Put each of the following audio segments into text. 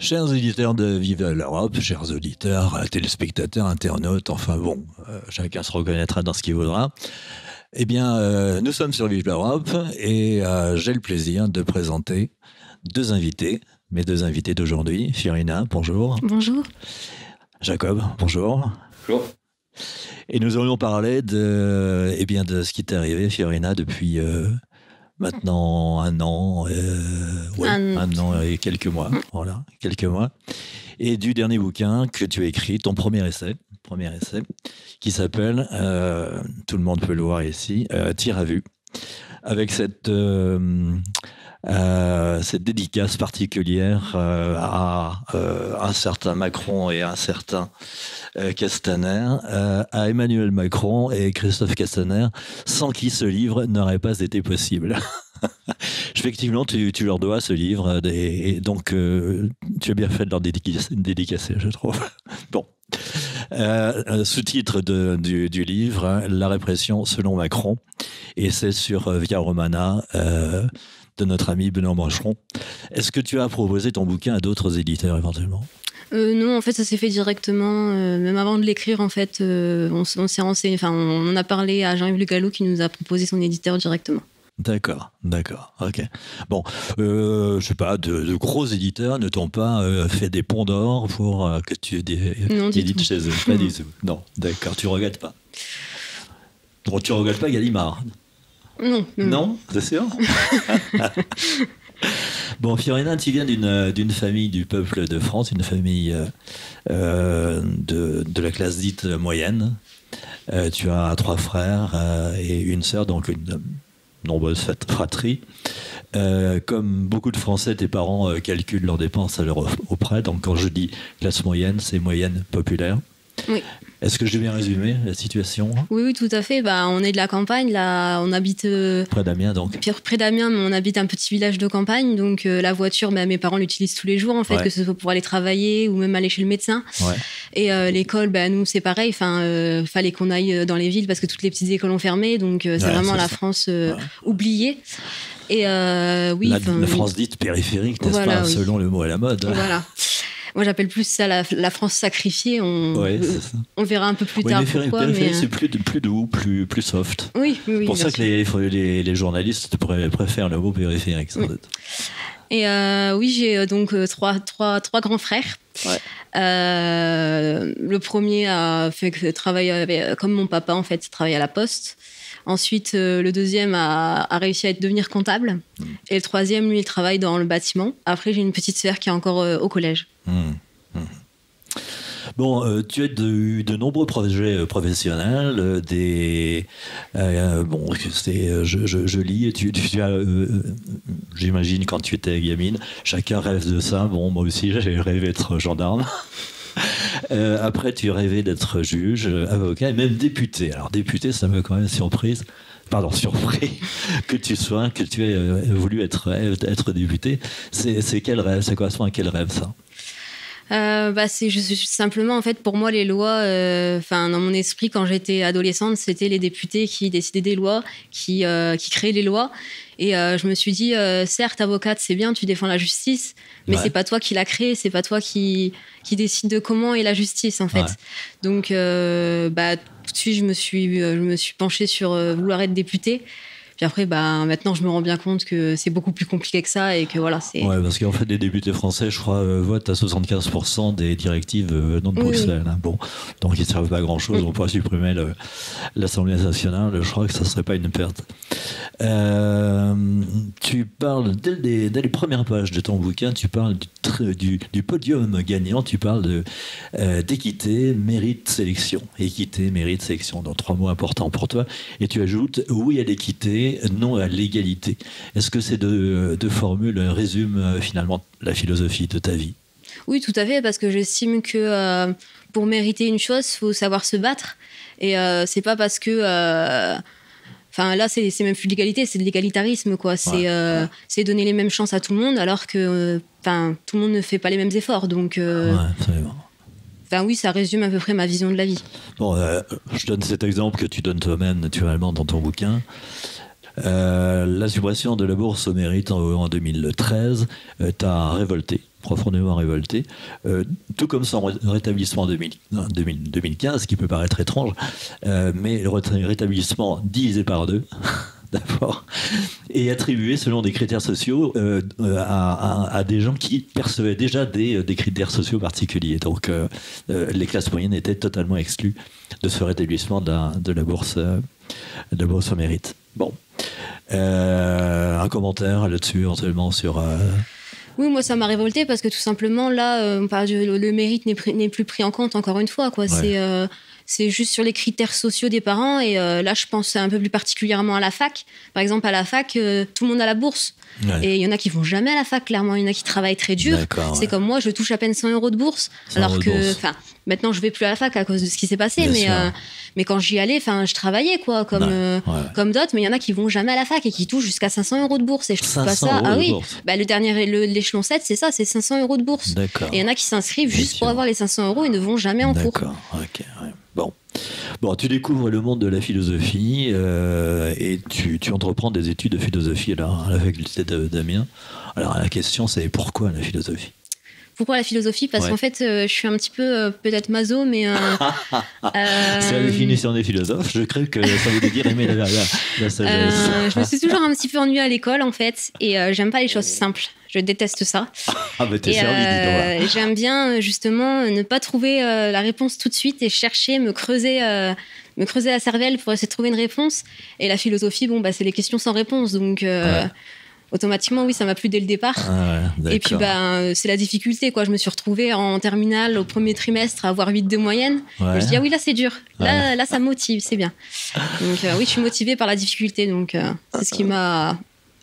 Chers auditeurs de Vive l'Europe, chers auditeurs, euh, téléspectateurs, internautes, enfin bon, euh, chacun se reconnaîtra dans ce qu'il voudra. Eh bien, euh, nous sommes sur Vive l'Europe et j'ai le plaisir de présenter deux invités, mes deux invités d'aujourd'hui. Fiorina, bonjour. Bonjour. Jacob, bonjour. Bonjour. Et nous aurions parlé de, eh bien, de ce qui t'est arrivé, Fiorina, depuis maintenant un an, euh, un... an et quelques mois, mm. voilà, quelques mois, et du dernier bouquin que tu as écrit, ton premier essai, premier essai, qui s'appelle, euh, tout le monde peut le voir ici, euh, Tire à vue, avec cette euh, euh, cette dédicace particulière euh, à un certain Macron et un certain Castaner, à Emmanuel Macron et Christophe Castaner, sans qui ce livre n'aurait pas été possible. Effectivement, tu, leur dois ce livre, et, donc tu as bien fait de leur dédicacer, je trouve. bon. Sous-titre du, livre, La répression selon Macron, et c'est sur Via Romana, de notre ami Benoît Mancheron. Est-ce que tu as proposé ton bouquin à d'autres éditeurs éventuellement? Euh, non, en fait, ça s'est fait directement. Euh, même avant de l'écrire, en fait, euh, on, s'est renseigné. Enfin, on, a parlé à Jean-Yves Le qui nous a proposé son éditeur directement. D'accord, d'accord, ok. Bon, je sais pas, de, gros éditeurs ne t'ont pas fait des ponts d'or pour que tu édites chez eux? Pas du tout. Non, d'accord, tu regrettes pas. Donc tu regrettes pas Gallimard? Non. Non, c'est sûr? Bon, Fiorina, tu viens d'une famille du peuple de France, une famille euh, euh, de, de, la classe dite moyenne. Euh, tu as trois frères et une sœur, donc une nombreuse fratrie. comme beaucoup de Français, tes parents calculent leurs dépenses à leur auprès. Donc, quand je dis classe moyenne, c'est moyenne populaire. Oui. Est-ce que j'ai bien résumé la situation? Oui, oui, tout à fait. Bah, on est de la campagne, là, on habite. Euh, près d'Amiens, donc Près d'Amiens, mais on habite un petit village de campagne. Donc, euh, la voiture, bah, mes parents l'utilisent tous les jours, en fait, que ce soit pour aller travailler ou même aller chez le médecin. Et euh, l'école, bah, nous, c'est pareil. Enfin, fallait qu'on aille dans les villes parce que toutes les petites écoles ont fermé. Donc, c'est vraiment la France oubliée. Et oui. La, la, France dite périphérique, n'est-ce pas, selon le mot à la mode. Voilà. Moi, j'appelle plus ça la, France sacrifiée. On, on verra un peu plus tard. pourquoi, mais... c'est plus, plus doux, plus, plus soft. Oui, oui. C'est pour ça que les, les, les, journalistes préfèrent le mot périphérique, sans doute. Et euh, oui, j'ai euh, donc euh, trois, trois, trois grands frères. le premier a fait travailler comme mon papa, en fait, travaille à la poste. Ensuite, euh, le deuxième a, réussi à devenir comptable. Hmm. Et le troisième, lui, il travaille dans le bâtiment. Après, j'ai une petite sœur qui est encore euh, au collège. Hmm. Hmm. Bon, euh, tu as de, de, nombreux projets professionnels, des bon, c'est je, je, lis, tu, tu as, j'imagine quand tu étais gamine, chacun rêve de ça. Bon, moi aussi, j'ai rêvé d'être gendarme. Euh, après, tu rêvais d'être juge, avocat et même député. Alors, député, ça m'a quand même surprise pardon, surpris que tu sois, que tu aies euh, voulu être, être député. C'est quel rêve? Ça correspond à quel rêve, ça? Euh, bah c'est simplement en fait pour moi les lois enfin dans mon esprit quand j'étais adolescente c'était les députés qui décidaient des lois qui qui créaient les lois et je me suis dit certes avocate c'est bien tu défends la justice mais c'est pas toi qui l'a créé, c'est pas toi qui, qui décide de comment est la justice en fait. Donc, euh, bah, tout de suite, je me suis, euh, je me suis penchée sur euh, vouloir être députée. Puis après, bah, maintenant, je me rends bien compte que c'est beaucoup plus compliqué que ça et que voilà, c'est. Ouais, parce qu'en fait, les députés français, je crois, euh, votent à 75% des directives venant de Bruxelles. Hein. Bon, donc ils ne servent pas à grand chose. On pourrait supprimer l'Assemblée nationale. Je crois que ça ne serait pas une perte. Euh, tu parles, dès les, dès les, premières pages de ton bouquin, tu parles du, du, podium gagnant, tu parles euh, d'équité, mérite, sélection. Équité, mérite, sélection. Donc trois mots importants pour toi. Et tu ajoutes oui à l'équité non à l'égalité. Est-ce que ces deux, formules résument euh, finalement la philosophie de ta vie? Oui, tout à fait, parce que j'estime que euh, pour mériter une chose, il faut savoir se battre. Et euh, c'est pas parce que. Enfin, là, c'est même plus l'égalité, c'est de l'égalitarisme, quoi. C'est donner les mêmes chances à tout le monde, alors que tout le monde ne fait pas les mêmes efforts. Donc. ouais, absolument. Oui, ça résume à peu près ma vision de la vie. Bon, je donne cet exemple que tu donnes toi-même naturellement dans ton bouquin. Euh, la suppression de la bourse au mérite en, 2013 t'a révolté. profondément révolté, tout comme son rétablissement en 2015, qui peut paraître étrange, mais le rétablissement divisé par deux. d'abord, et attribué selon des critères sociaux euh, euh, à, des gens qui percevaient déjà des, euh, critères sociaux particuliers. Donc les classes moyennes étaient totalement exclues de ce rétablissement de la, bourse, de la bourse au mérite. Bon. un commentaire là-dessus, éventuellement sur... Oui, moi ça m'a révolté parce que tout simplement là, le, mérite n'est plus pris en compte encore une fois. Quoi. C'est c'est juste sur les critères sociaux des parents. Et euh, là, je pense un peu plus particulièrement à la fac. Par exemple, à la fac, euh, tout le monde a la bourse. Et il y en a qui vont jamais à la fac, clairement. Il y en a qui travaillent très dur. C'est comme moi, je touche à peine 100 euros de bourse. Alors que, enfin, maintenant, je vais plus à la fac à cause de ce qui s'est passé. mais, euh, mais quand j'y allais, enfin, je travaillais, quoi, comme, comme d'autres. Mais il y en a qui vont jamais à la fac et qui touchent jusqu'à 500 euros de bourse. Et je trouve pas ça. Ah oui, bah, le dernier, l'échelon 7, c'est ça, c'est 500 euros de bourse. Et il y en a qui s'inscrivent juste pour avoir les 500 euros et ne vont jamais en cours. D'accord, ok, Bon. Tu découvres le monde de la philosophie euh, et tu, entreprends des études de philosophie à la, faculté d'Amiens. Alors la question c'est pourquoi la philosophie? Pourquoi la philosophie Parce qu'en fait, euh, je suis un petit peu euh, peut-être maso, mais. c'est la définition des philosophes. Je crée que ça voulait dire aimer la, la sagesse. je me suis toujours un petit peu ennuyée à l'école, en fait, et j'aime pas les choses simples. Je déteste ça. Ah, bah t'es servi, euh, J'aime bien, justement, ne pas trouver euh, la réponse tout de suite et chercher, me creuser, euh, me creuser la cervelle pour essayer de trouver une réponse. Et la philosophie, bon, bah, c'est les questions sans réponse. Donc. Automatiquement, oui, ça m'a plu dès le départ. Ah et puis, bah, c'est la difficulté, quoi. Je me suis retrouvée en terminale au premier trimestre à avoir 8 de moyenne. Et je dis, ah oui, là, c'est dur. Là, là, ça motive, c'est bien. Donc, oui, je suis motivée par la difficulté. Donc, c'est ce qui m'a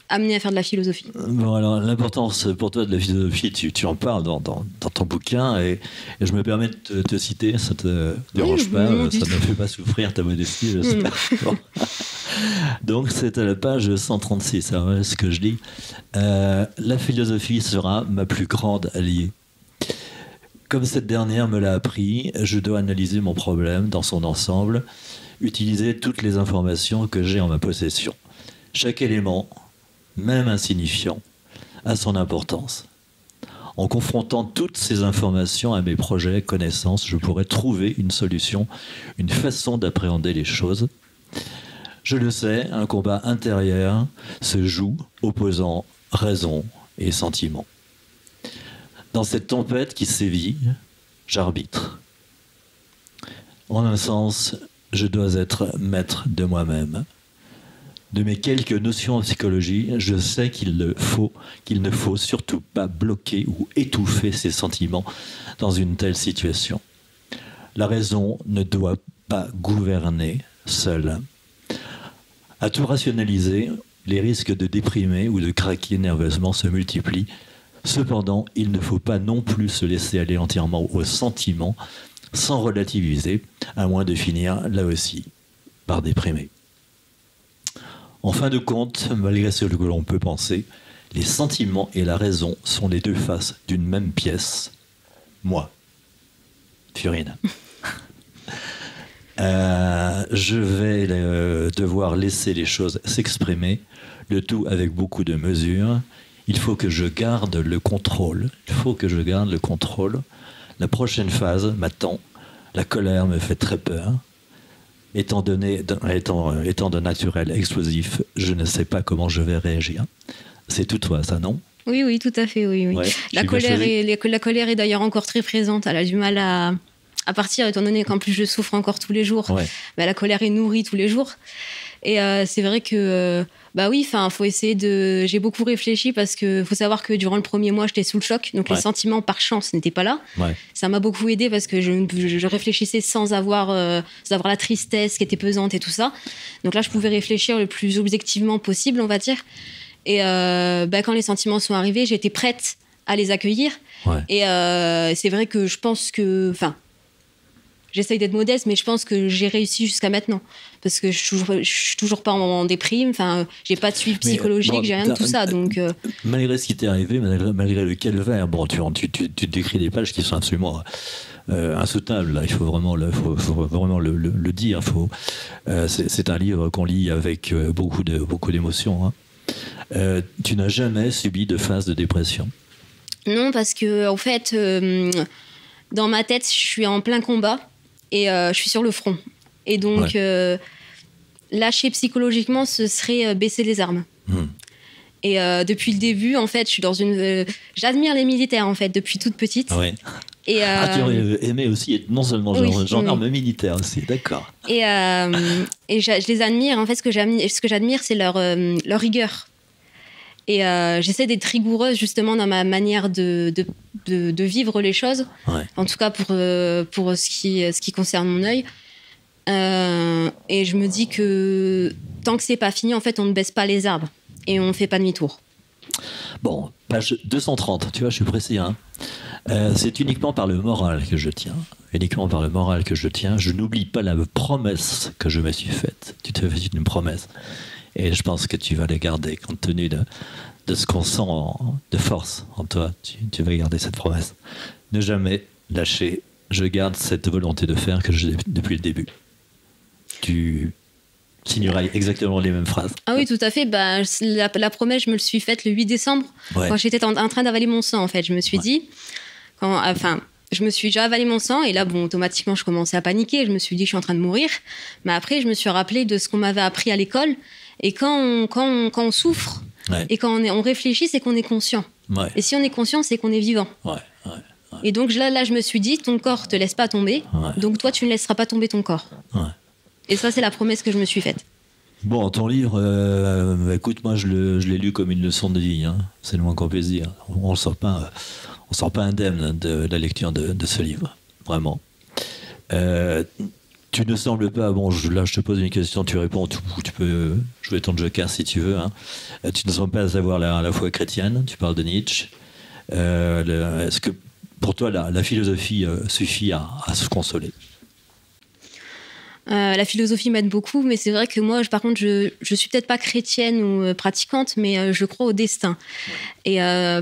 amené à faire de la philosophie Bon, alors l'importance pour toi de la philosophie, tu, tu en parles dans, dans, ton bouquin et, je me permets de te, citer, ça te dérange pas, ça ne me fait pas souffrir ta modestie, j'espère. Donc c'est à la page 136, c'est ce que je dis. Euh, la philosophie sera ma plus grande alliée. Comme cette dernière me l'a appris, je dois analyser mon problème dans son ensemble, utiliser toutes les informations que j'ai en ma possession. Chaque élément, même insignifiant, a son importance. En confrontant toutes ces informations à mes projets, connaissances, je pourrais trouver une solution, une façon d'appréhender les choses. Je le sais, un combat intérieur se joue opposant raison et sentiment. Dans cette tempête qui sévit, j'arbitre. En un sens, je dois être maître de moi-même de mes quelques notions en psychologie, je sais qu'il ne faut, surtout pas bloquer ou étouffer ses sentiments dans une telle situation. La raison ne doit pas gouverner seule. À tout rationaliser, les risques de déprimer ou de craquer nerveusement se multiplient. Cependant, il ne faut pas non plus se laisser aller entièrement aux sentiments sans relativiser, à moins de finir, là aussi, par déprimer. En fin de compte, malgré ce que l'on peut penser, les sentiments et la raison sont les deux faces d'une même pièce. Moi, Furine. Euh, je vais euh, devoir laisser les choses s'exprimer, le tout avec beaucoup de mesure. Il faut que je garde le contrôle. Il faut que je garde le contrôle. La prochaine phase m'attend. La colère me fait très peur étant donné, étant, étant de naturel explosif, je ne sais pas comment je vais réagir. C'est tout toi, ça, non? Oui, oui, tout à fait, oui. oui. la, colère est, la colère est d'ailleurs encore très présente. Elle a du mal à, à partir, étant donné qu'en plus je souffre encore tous les jours. Bah, la colère est nourrie tous les jours. Et euh, c'est vrai que, euh, bah oui, enfin, faut essayer de. J'ai beaucoup réfléchi parce que faut savoir que durant le premier mois, j'étais sous le choc, donc les sentiments par chance n'étaient pas là. Ça m'a beaucoup aidé parce que je, je réfléchissais sans avoir, euh, sans avoir la tristesse qui était pesante et tout ça. Donc là, je pouvais réfléchir le plus objectivement possible, on va dire. Et bah, quand les sentiments sont arrivés, j'étais prête à les accueillir. Et c'est vrai que je pense que, enfin, j'essaye d'être modeste, mais je pense que j'ai réussi jusqu'à maintenant. Parce que je suis toujours, suis toujours pas en, déprime, enfin, j'ai pas de suivi psychologique, j'ai rien de tout ça. Donc, euh. Malgré ce qui t'est arrivé, malgré, le calvaire, bon, tu, tu, tu, décris des pages qui sont absolument. Euh. Là, il faut vraiment le, faut, vraiment le, le, dire. Faut, euh, c'est un livre qu'on lit avec beaucoup de beaucoup d'émotions. Hein. tu n'as jamais subi de phase de dépression? Non, parce que en fait, dans ma tête, je suis en plein combat et je suis sur le front. Et donc, lâcher psychologiquement, ce serait baisser les armes. Hmm. Et euh, depuis le début, en fait, je suis dans une. Euh, j'admire les militaires, en fait, depuis toute petite. Ouais. Et euh, ah, tu aurais aimé aussi être non seulement gendarme militaire aussi, d'accord. Et, et je, les admire. En fait, ce que j'admire, c'est leur, leur rigueur. Et j'essaie d'être rigoureuse justement dans ma manière de, de, de, vivre les choses. En tout cas pour, pour ce, qui, ce qui concerne mon œil. Et je me dis que tant que c'est pas fini, en fait, on ne baisse pas les arbres et on ne fait pas demi-tour. Bon, page 230, tu vois, je suis précis. Hein. Euh, c'est uniquement par le moral que je tiens. Uniquement par le moral que je tiens. Je n'oublie pas la promesse que je me suis faite. Tu te fais une promesse. Et je pense que tu vas la garder compte tenu de, de ce qu'on sent de force en toi. Tu, tu, vas garder cette promesse. Ne jamais lâcher. Je garde cette volonté de faire que j'ai depuis le début. Tu signeras exactement les mêmes phrases. Ah oui, tout à fait. Bah, la, promesse, je me le suis faite le 8 décembre, quand j'étais en, train d'avaler mon sang, en fait. Je me suis dit, quand, enfin, je me suis déjà avalé mon sang, et là, bon, automatiquement, je commençais à paniquer. Je me suis dit, je suis en train de mourir. Mais après, je me suis rappelé de ce qu'on m'avait appris à l'école. Et quand on, quand quand on souffre, et quand on, est, on réfléchit, c'est qu'on est conscient. Et si on est conscient, c'est qu'on est vivant. Et donc là, là, je me suis dit, ton corps te laisse pas tomber, donc toi, tu ne laisseras pas tomber ton corps. Et ça, c'est la promesse que je me suis faite. Bon, ton livre, euh, écoute, moi, je l'ai lu comme une leçon de vie. Hein. C'est le moins qu'on puisse dire. On ne sort, pas, sort pas indemne de, la lecture de, ce livre, vraiment. Euh, tu ne sembles pas, bon, là je te pose une question, tu réponds, tu, peux jouer ton joker si tu veux. Hein. Euh, tu ne sembles pas avoir la, la, foi chrétienne, tu parles de Nietzsche. Est-ce que pour toi la, philosophie suffit à se consoler? Euh, la philosophie m'aide beaucoup, mais c'est vrai que moi, par contre, je, je suis peut-être pas chrétienne ou euh, pratiquante, mais euh, je crois au destin. Et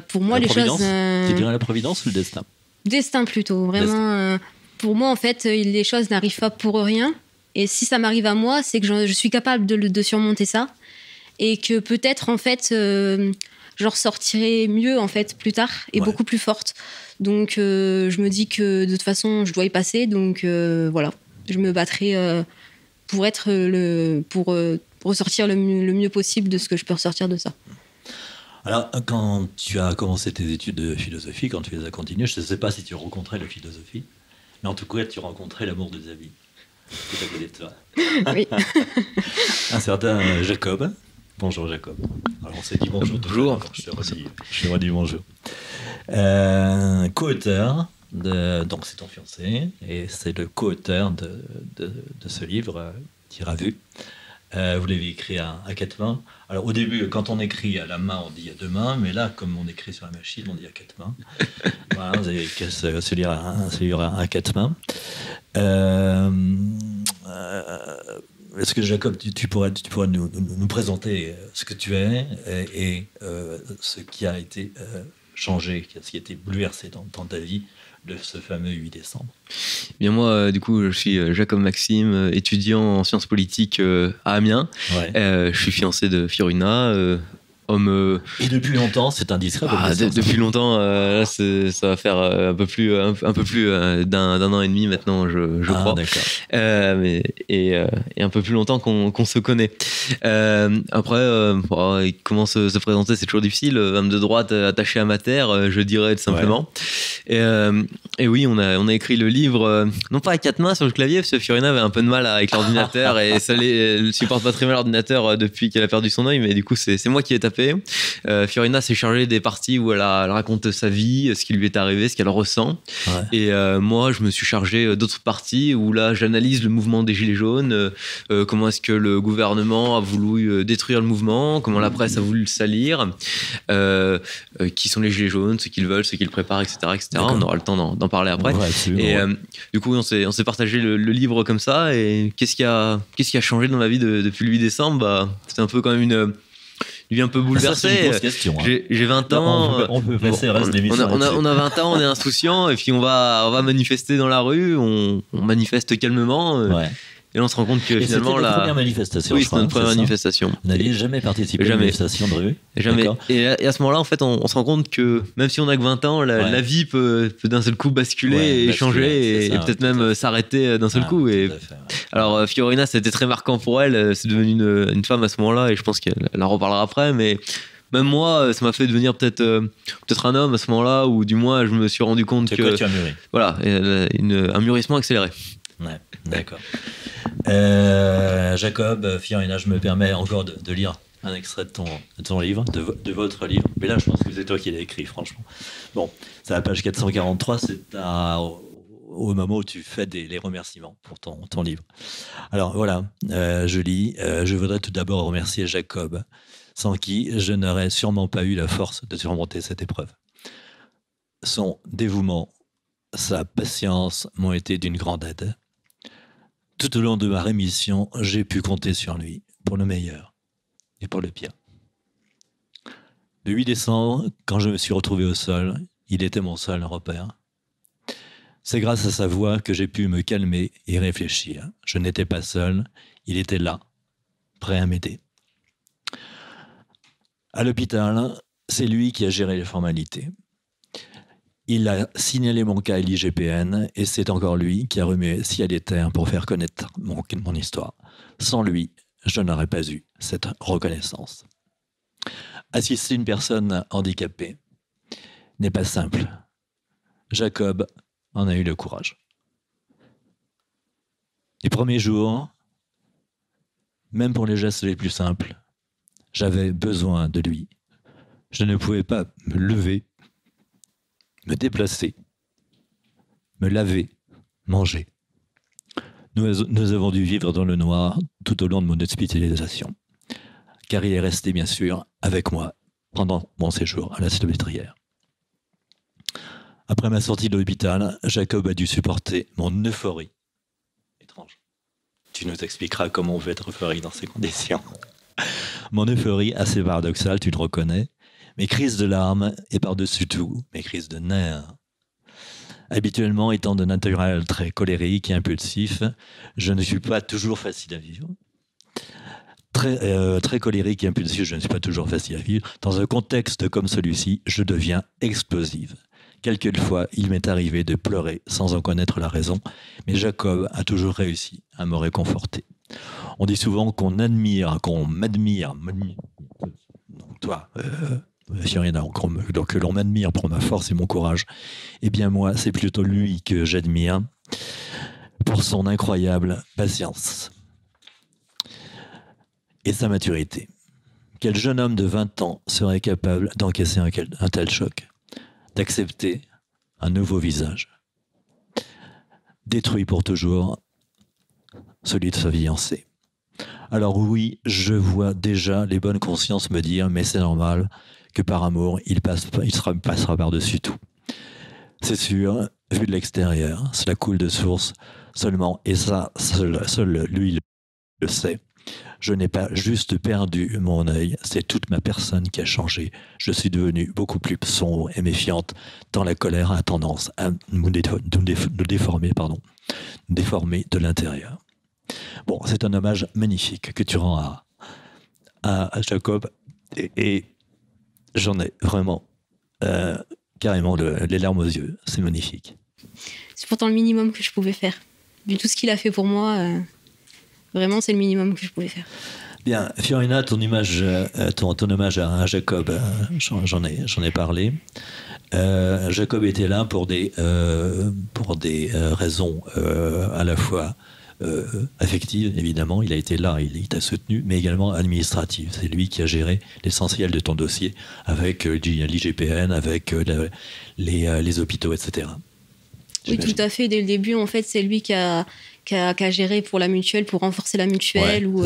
pour moi, les choses. Tu dirais la providence ou le destin? Destin plutôt. Vraiment, pour moi, en fait, les choses n'arrivent pas pour rien. Et si ça m'arrive à moi, c'est que je, suis capable de, de, surmonter ça. Et que peut-être, en fait, je ressortirai mieux, en fait, plus tard et beaucoup plus forte. Donc, je me dis que de toute façon, je dois y passer. Donc, voilà je me battrai euh, pour être le pour, euh, ressortir le, mieux possible de ce que je peux ressortir de ça. Alors, quand tu as commencé tes études de philosophie, quand tu les as continuées, je ne sais pas si tu rencontrais la philosophie, mais en tout cas, tu rencontrais l'amour de ta vie. à côté de toi. Oui. Un certain Jacob. Bonjour Jacob. Alors on s'est dit bonjour. Bonjour. Je te redis, je te redis bonjour. Euh, Co-auteur donc c'est ton fiancé, et c'est le co-auteur de, de, ce livre, euh, Tira vu. Euh, vous l'avez écrit à, à, quatre mains. Alors au début, quand on écrit à la main, on dit à deux mains, mais là, comme on écrit sur la machine, on dit à quatre mains. voilà, vous avez qu'à se, lire à, à, quatre mains. Euh, est-ce que Jacob, tu, pourrais, tu pourrais nous, nous, présenter ce que tu es et, ce qui a été changé, ce qui a été bouleversé dans, dans ta vie de ce fameux 8 décembre Bien moi, euh, du coup, je suis euh, Jacob Maxime, euh, étudiant en sciences politiques à Amiens. je suis fiancé de Fiorina, homme. Et depuis longtemps, c'est indiscret. Ah, depuis longtemps, ça va faire un peu plus, un, peu plus d'un an et demi maintenant, je, je ah, crois. Mais, et, et, un peu plus longtemps qu'on se connaît. après, comment se, se présenter, c'est toujours difficile. Homme de droite attaché à ma terre, je dirais tout simplement. Et, euh, et, oui, on a, on a écrit le livre, euh, non pas à quatre mains sur le clavier, parce que Fiorina avait un peu de mal avec l'ordinateur et ça elle supporte pas très mal l'ordinateur euh, depuis qu'elle a perdu son œil, mais du coup, c'est moi qui ai tapé. Fiorina s'est chargée des parties où elle, elle, raconte sa vie, ce qui lui est arrivé, ce qu'elle ressent. Et moi, je me suis chargé d'autres parties où là, j'analyse le mouvement des Gilets jaunes, comment est-ce que le gouvernement a voulu détruire le mouvement, comment la presse a voulu le salir, qui sont les Gilets jaunes, ce qu'ils veulent, ce qu'ils préparent, etc. etc. On aura le temps d'en parler après. et euh, du coup, on s'est partagé le, livre comme ça. Et qu'est-ce qui a, qu'est-ce qui a changé dans ma vie depuis le 8 décembre? Bah, C'était un peu quand même une une vie un peu bouleversée. Hein. J'ai 20 ans. On peut, passer reste on, a, on, a, on, a, 20 ans, on est insouciant, et puis on va, on va manifester dans la rue, on, manifeste calmement. Euh, Et là, on se rend compte que finalement, la première manifestation. Oui, c'était notre première manifestation. Vous n'aviez jamais participé à une manifestation de rue Jamais. Et à, ce moment-là, en fait, on, se rend compte que même si on a que 20 ans, la, vie peut, d'un seul coup basculer et changer et, peut-être même s'arrêter d'un seul ah, coup. Et alors, Fiorina, c'était très marquant pour elle. C'est devenu une, une, femme à ce moment-là et je pense qu'elle en reparlera après, mais même moi, ça m'a fait devenir peut-être euh, peut-être un homme à ce moment-là, ou du moins je me suis rendu compte que tu as mûri? voilà, un mûrissement accéléré. Ouais, d'accord. Euh, Jacob, Fiorina, je me permets encore de, lire un extrait de ton, livre, de, votre livre. Mais là, je pense que c'est toi qui l'as écrit, franchement. Bon, c'est à la page 443, c'est au moment où tu fais des, les remerciements pour ton, ton livre. Alors voilà, euh, je lis. je voudrais tout d'abord remercier Jacob sans qui je n'aurais sûrement pas eu la force de surmonter cette épreuve. Son dévouement, sa patience m'ont été d'une grande aide. Tout au long de ma rémission, j'ai pu compter sur lui, pour le meilleur et pour le pire. Le 8 décembre, quand je me suis retrouvé au sol, il était mon seul repère. C'est grâce à sa voix que j'ai pu me calmer et réfléchir. Je n'étais pas seul, il était là, prêt à m'aider. À l'hôpital, c'est lui qui a géré les formalités. Il a signalé mon cas à l'IGPN et c'est encore lui qui a remué ciel et terre pour faire connaître mon, mon histoire. Sans lui, je n'aurais pas eu cette reconnaissance. Assister une personne handicapée n'est pas simple. Jacob en a eu le courage. Les premiers jours, même pour les gestes les plus simples, j'avais besoin de lui. Je ne pouvais pas me lever, me déplacer, me laver, manger. Nous, avons dû vivre dans le noir tout au long de mon hospitalisation, car il est resté bien sûr avec moi pendant mon séjour à la salpêtrière. Après ma sortie de l'hôpital, Jacob a dû supporter mon euphorie. Étrange. Tu nous expliqueras comment on veut être euphorique dans ces conditions. Mon euphorie, assez paradoxale, tu le reconnais. Mes crises de larmes et par-dessus tout, mes crises de nerfs. Habituellement, étant de naturel très colérique et impulsif, je ne suis pas toujours facile à vivre. Très, euh, très colérique et impulsif, je ne suis pas toujours facile à vivre. Dans un contexte comme celui-ci, je deviens explosive. Quelquefois, il m'est arrivé de pleurer sans en connaître la raison, mais Jacob a toujours réussi à me réconforter. On dit souvent qu'on admire, qu'on m'admire, toi, euh, donc que l'on m'admire pour ma force et mon courage. Eh bien moi, c'est plutôt lui que j'admire pour son incroyable patience et sa maturité. Quel jeune homme de 20 ans serait capable d'encaisser un, un tel choc, d'accepter un nouveau visage, détruit pour toujours celui de sa fiancée? Alors oui, je vois déjà les bonnes consciences me dire, mais c'est normal que par amour, il, passe, il sera, passera par-dessus tout. C'est sûr, vu de l'extérieur, cela coule de source seulement, et ça, seul, lui le sait. Je n'ai pas juste perdu mon œil, c'est toute ma personne qui a changé. Je suis devenue beaucoup plus sombre et méfiante, tant la colère a tendance à nous, déformer, pardon, déformer de l'intérieur. Bon, c'est un hommage magnifique que tu rends à, à, Jacob. Et, j'en ai vraiment euh, carrément les larmes aux yeux. C'est magnifique. C'est pourtant le minimum que je pouvais faire. Vu tout ce qu'il a fait pour moi, euh, vraiment, c'est le minimum que je pouvais faire. Bien, Fiorina, ton, image, euh, ton, ton, hommage à Jacob, j'en ai, j'en ai parlé. Jacob était là pour des, pour des raisons à la fois euh, affective, évidemment, il a été là, il, t'a soutenu, mais également administrative. C'est lui qui a géré l'essentiel de ton dossier avec euh, l'IGPN, avec euh, les, hôpitaux, etc. Oui, tout à fait. Dès le début, en fait, c'est lui qui a, qui a, géré pour la mutuelle, pour renforcer la mutuelle, ou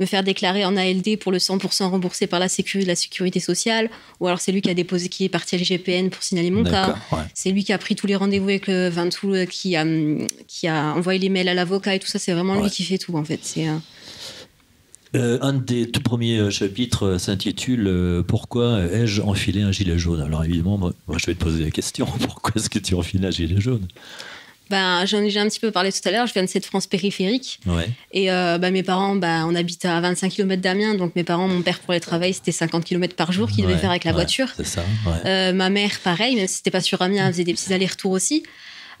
me faire déclarer en ALD pour le 100% remboursé par la sécurité, la sécurité sociale, ou alors c'est lui qui a déposé, qui est parti à l'IGPN pour signaler mon cas. C'est lui qui a pris tous les rendez-vous avec le Ventoux, euh, qui a, qui a envoyé les mails à l'avocat et tout ça. C'est vraiment lui qui fait tout en fait. C'est euh, euh, un des tout premiers chapitres s'intitule Pourquoi ai-je enfilé un gilet jaune? Alors évidemment, moi, je vais te poser la question pourquoi est-ce que tu enfiles un gilet jaune? Ben, J'en ai déjà un petit peu parlé tout à l'heure. Je viens de cette France périphérique. Ouais. Et ben, mes parents, ben, on habite à 25 km d'Amiens. Donc mes parents, mon père pour les travailler, c'était 50 km par jour qu'il devait faire avec la voiture. C'est ça. Euh, ma mère, pareil, même si c'était pas sur Amiens, elle faisait des petits allers-retours aussi.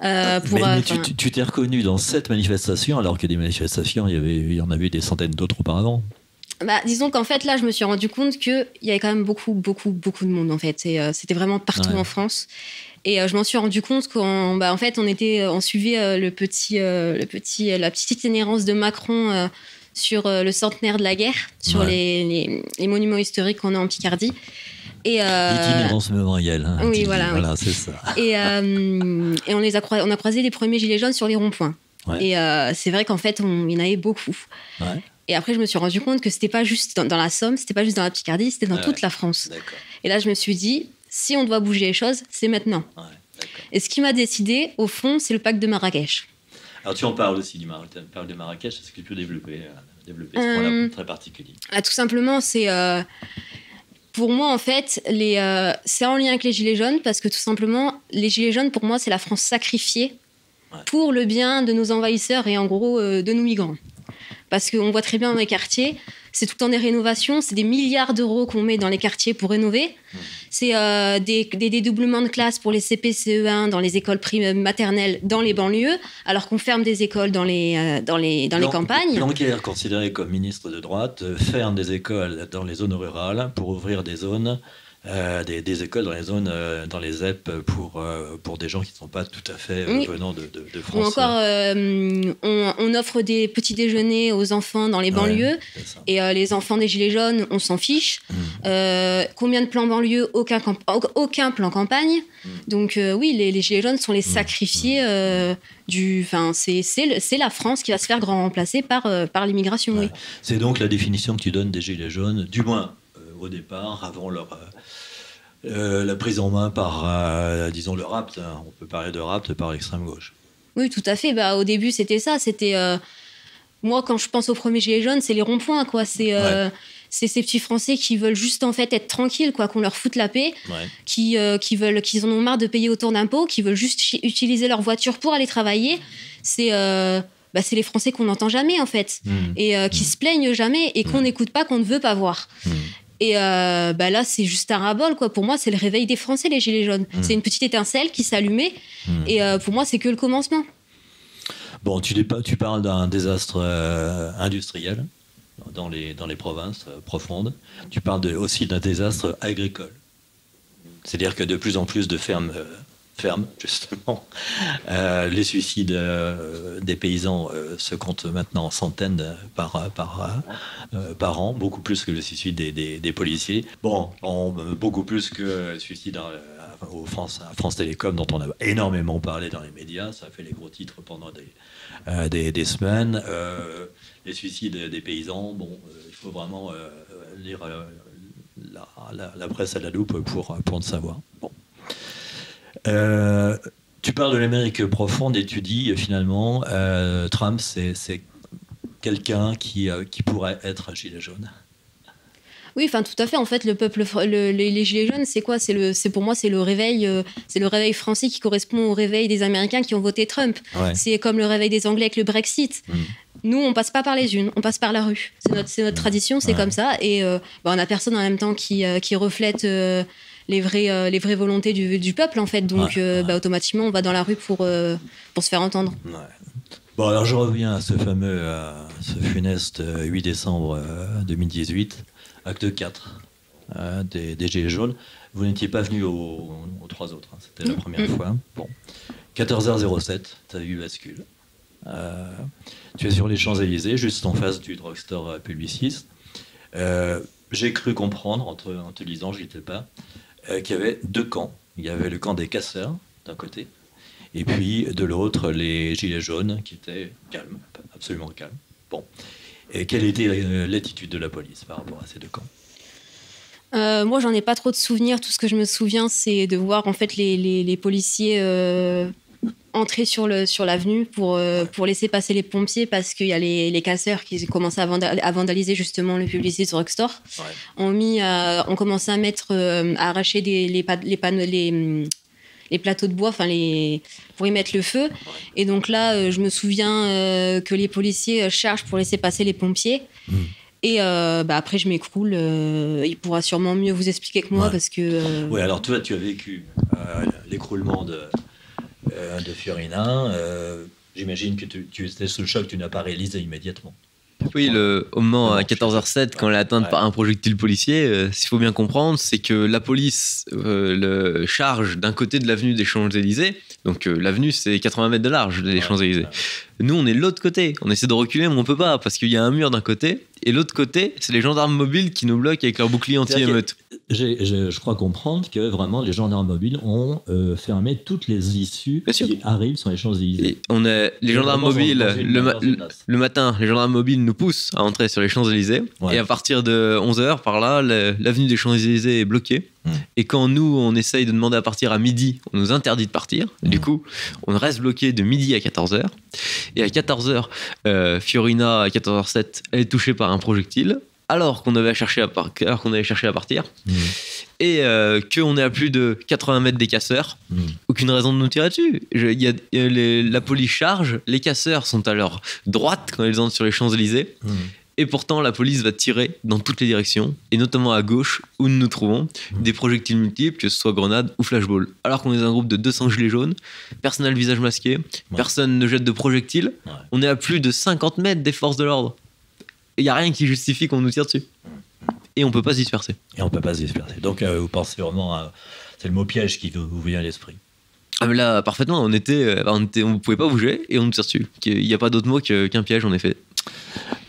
Euh, pour, mais, tu t'es reconnu dans cette manifestation alors que des manifestations, il y, avait, il y en avait des centaines d'autres auparavant. Bah, disons qu'en fait, là, je me suis rendu compte qu'il y avait quand même beaucoup, beaucoup, beaucoup de monde, en fait. C'était vraiment partout en France. Et euh, je m'en suis rendu compte qu'en bah, en fait, on, était, on suivait euh, le petit, euh, le petit, la petite itinérance de Macron sur le centenaire de la guerre, sur les, les, monuments historiques qu'on a en Picardie. Et L'itinérance mémorielle. Hein, oui, voilà. voilà c'est ça. Et, et on, les a on a croisé les premiers gilets jaunes sur les ronds-points. Et c'est vrai qu'en fait, on, il y en avait beaucoup. Et après, je me suis rendu compte que c'était pas juste dans, la Somme, c'était pas juste dans la Picardie, c'était dans toute la France. Et là, je me suis dit, si on doit bouger les choses, c'est maintenant. et ce qui m'a décidé, au fond, c'est le pacte de Marrakech. Alors tu en parles aussi du pacte de Marrakech, est-ce que tu peux développer, euh, développer ce point-là euh, très particulier? ah, Tout simplement, c'est... Euh, pour moi, en fait, les, c'est en lien avec les Gilets jaunes, parce que tout simplement, les Gilets jaunes, pour moi, c'est la France sacrifiée pour le bien de nos envahisseurs et en gros de nos migrants. Parce qu'on voit très bien dans les quartiers, c'est tout le temps des rénovations, c'est des milliards d'euros qu'on met dans les quartiers pour rénover. Mmh. C'est euh, des, dédoublements de classes pour les CP-CE1 dans les écoles maternelles dans les banlieues, alors qu'on ferme des écoles dans les, euh, dans les, dans les campagnes. Blanquer, considéré comme ministre de droite, euh, ferme des écoles dans les zones rurales pour ouvrir des zones euh, des, écoles dans les zones, euh, dans les ZEP pour, euh, pour des gens qui ne sont pas tout à fait venant de, de, France. Ou encore, on, offre des petits déjeuners aux enfants dans les banlieues et les enfants des Gilets jaunes, on s'en fiche. Mmh. combien de plans banlieue aucun, aucun plan campagne. Mmh. Donc oui, les, Gilets jaunes sont les mmh. sacrifiés du. Enfin, c'est la France qui va se faire grand remplacer par, par l'immigration. Oui. C'est donc la définition que tu donnes des Gilets jaunes, du moins au départ, avant leur, euh, la prise en main par, euh, disons, le rapt. Hein. On peut parler de rapt par l'extrême gauche. Oui, tout à fait. Bah, au début, c'était ça. C'était euh, moi quand je pense au premier gilet jaune, c'est les ronds-points, quoi. C'est c'est ces petits Français qui veulent juste en fait être tranquilles, quoi, qu'on leur foute la paix, qui qui veulent, qu'ils en ont marre de payer autant d'impôts, qui veulent juste utiliser leur voiture pour aller travailler. C'est bah, c'est les Français qu'on n'entend jamais en fait mmh. et qui mmh. se plaignent jamais et qu'on mmh. n'écoute pas, qu'on ne veut pas voir. Et euh, bah là, c'est juste un rabol, quoi. Pour moi, c'est le réveil des Français, les Gilets jaunes. Hmm. C'est une petite étincelle qui s'allumait. Hmm. Et euh, pour moi, c'est que le commencement. Bon, tu, tu parles d'un désastre euh, industriel dans les, dans les provinces profondes. Tu parles aussi d'un désastre agricole. C'est-à-dire que de plus en plus de fermes ferme, justement. Euh, les suicides euh, des paysans euh, se comptent maintenant en centaines par, par, par an, beaucoup plus que le suicide des, des, policiers. Bon, beaucoup plus que le suicide au France, France Télécom, dont on a énormément parlé dans les médias. Ça a fait les gros titres pendant des, des, des, semaines. les suicides des paysans, bon, il faut vraiment lire la, presse à la loupe pour, pour le savoir. Bon. Euh, tu parles de l'Amérique profonde et tu dis finalement, euh, Trump, c'est quelqu'un qui, euh, qui pourrait être un gilet jaune. Oui, enfin tout à fait. En fait, le peuple, les, gilets jaunes, c'est quoi? C'est le, c'est pour moi, c'est le réveil, c'est le réveil français qui correspond au réveil des Américains qui ont voté Trump. C'est comme le réveil des Anglais avec le Brexit. Mm. Nous, on passe pas par les unes, on passe par la rue. C'est notre, notre tradition, c'est comme ça. Et bah, on a personne en même temps qui, qui reflète les vraies, euh, les vraies volontés du, du, peuple, en fait. Donc, euh, bah, automatiquement, on va dans la rue pour, euh, pour se faire entendre. Bon, alors je reviens à ce fameux, ce funeste 8 décembre 2018, acte 4 des, des Gilets jaunes. Vous n'étiez pas venu aux, trois autres, hein. c'était la mm. première mm. fois. Bon, 14h07, tu as eu bascule. tu es sur les Champs-Élysées, juste en face du drugstore Publicis. J'ai cru comprendre, en te, lisant, je n'y étais pas, euh, qu'il y avait deux camps. Il y avait le camp des casseurs, d'un côté, et puis de l'autre, les gilets jaunes, qui étaient calmes, absolument calmes. Bon. Et quelle était euh, l'attitude de la police par rapport à ces deux camps? Euh, moi, j'en ai pas trop de souvenirs. Tout ce que je me souviens, c'est de voir en fait les, policiers entrer sur le sur l'avenue pour euh, pour laisser passer les pompiers parce qu'il y a les, les, casseurs qui commençaient à, vandaliser justement le publicité drugstore. Ouais. On mis on commençait à mettre euh, à arracher des, les les, les les plateaux de bois, enfin les pour y mettre le feu. Et donc là, je me souviens que les policiers chargent pour laisser passer les pompiers. Hmm. Et bah, après, je m'écroule. il pourra sûrement mieux vous expliquer que moi parce que. Oui, alors toi, tu as vécu l'écroulement de, de Fiorina. J'imagine que tu, tu, étais sous le choc, tu n'as pas réalisé immédiatement. Oui, le, au moment à 14h07, quand elle est atteinte par un projectile policier, euh, ce qu'il faut bien comprendre, c'est que la police euh, le charge d'un côté de l'avenue des Champs-Élysées. Donc euh, l'avenue, c'est 80 mètres de large des Champs-Élysées. Nous, on est de l'autre côté. On essaie de reculer, mais on peut pas parce qu'il y a un mur d'un côté. Et l'autre côté, c'est les gendarmes mobiles qui nous bloquent avec leur bouclier anti-émeute. Je crois comprendre que vraiment les gendarmes mobiles ont euh, fermé toutes les issues qui arrivent sur les Champs-Élysées. On a les gendarmes mobiles le, matin, les gendarmes mobiles nous poussent à entrer sur les Champs-Élysées. Et à partir de 11h, par là, l'avenue des Champs-Élysées est bloquée. Et quand nous, on essaye de demander à partir à midi, on nous interdit de partir. Du coup, on reste bloqué de midi à 14h. Et à 14h, euh, Fiorina, à 14h07, elle est touchée par un projectile, alors qu'on avait, cherché à qu'on avait cherché à partir. Mmh. Et euh, qu'on est à plus de 80 mètres des casseurs. Mmh. Aucune raison de nous tirer dessus. y a, la police charge, les casseurs sont à leur droite quand ils entrent sur les Champs-Élysées. Mmh. Et pourtant, la police va tirer dans toutes les directions, et notamment à gauche, où nous nous trouvons, des projectiles multiples, que ce soit grenades ou flashball. Alors qu'on est un groupe de 200 gilets jaunes, personne n'a le visage masqué, personne ne jette de projectiles, on est à plus de 50 mètres des forces de l'ordre. Il n'y a rien qui justifie qu'on nous tire dessus. Et on peut pas se disperser. Et on peut pas se disperser. Donc euh, vous pensez vraiment à... C'est le mot piège qui vous vient à l'esprit. Ah mais là, parfaitement, on était, euh, on était, on pouvait pas bouger et on nous tire dessus. Il n'y a pas d'autre mot qu'un piège en effet.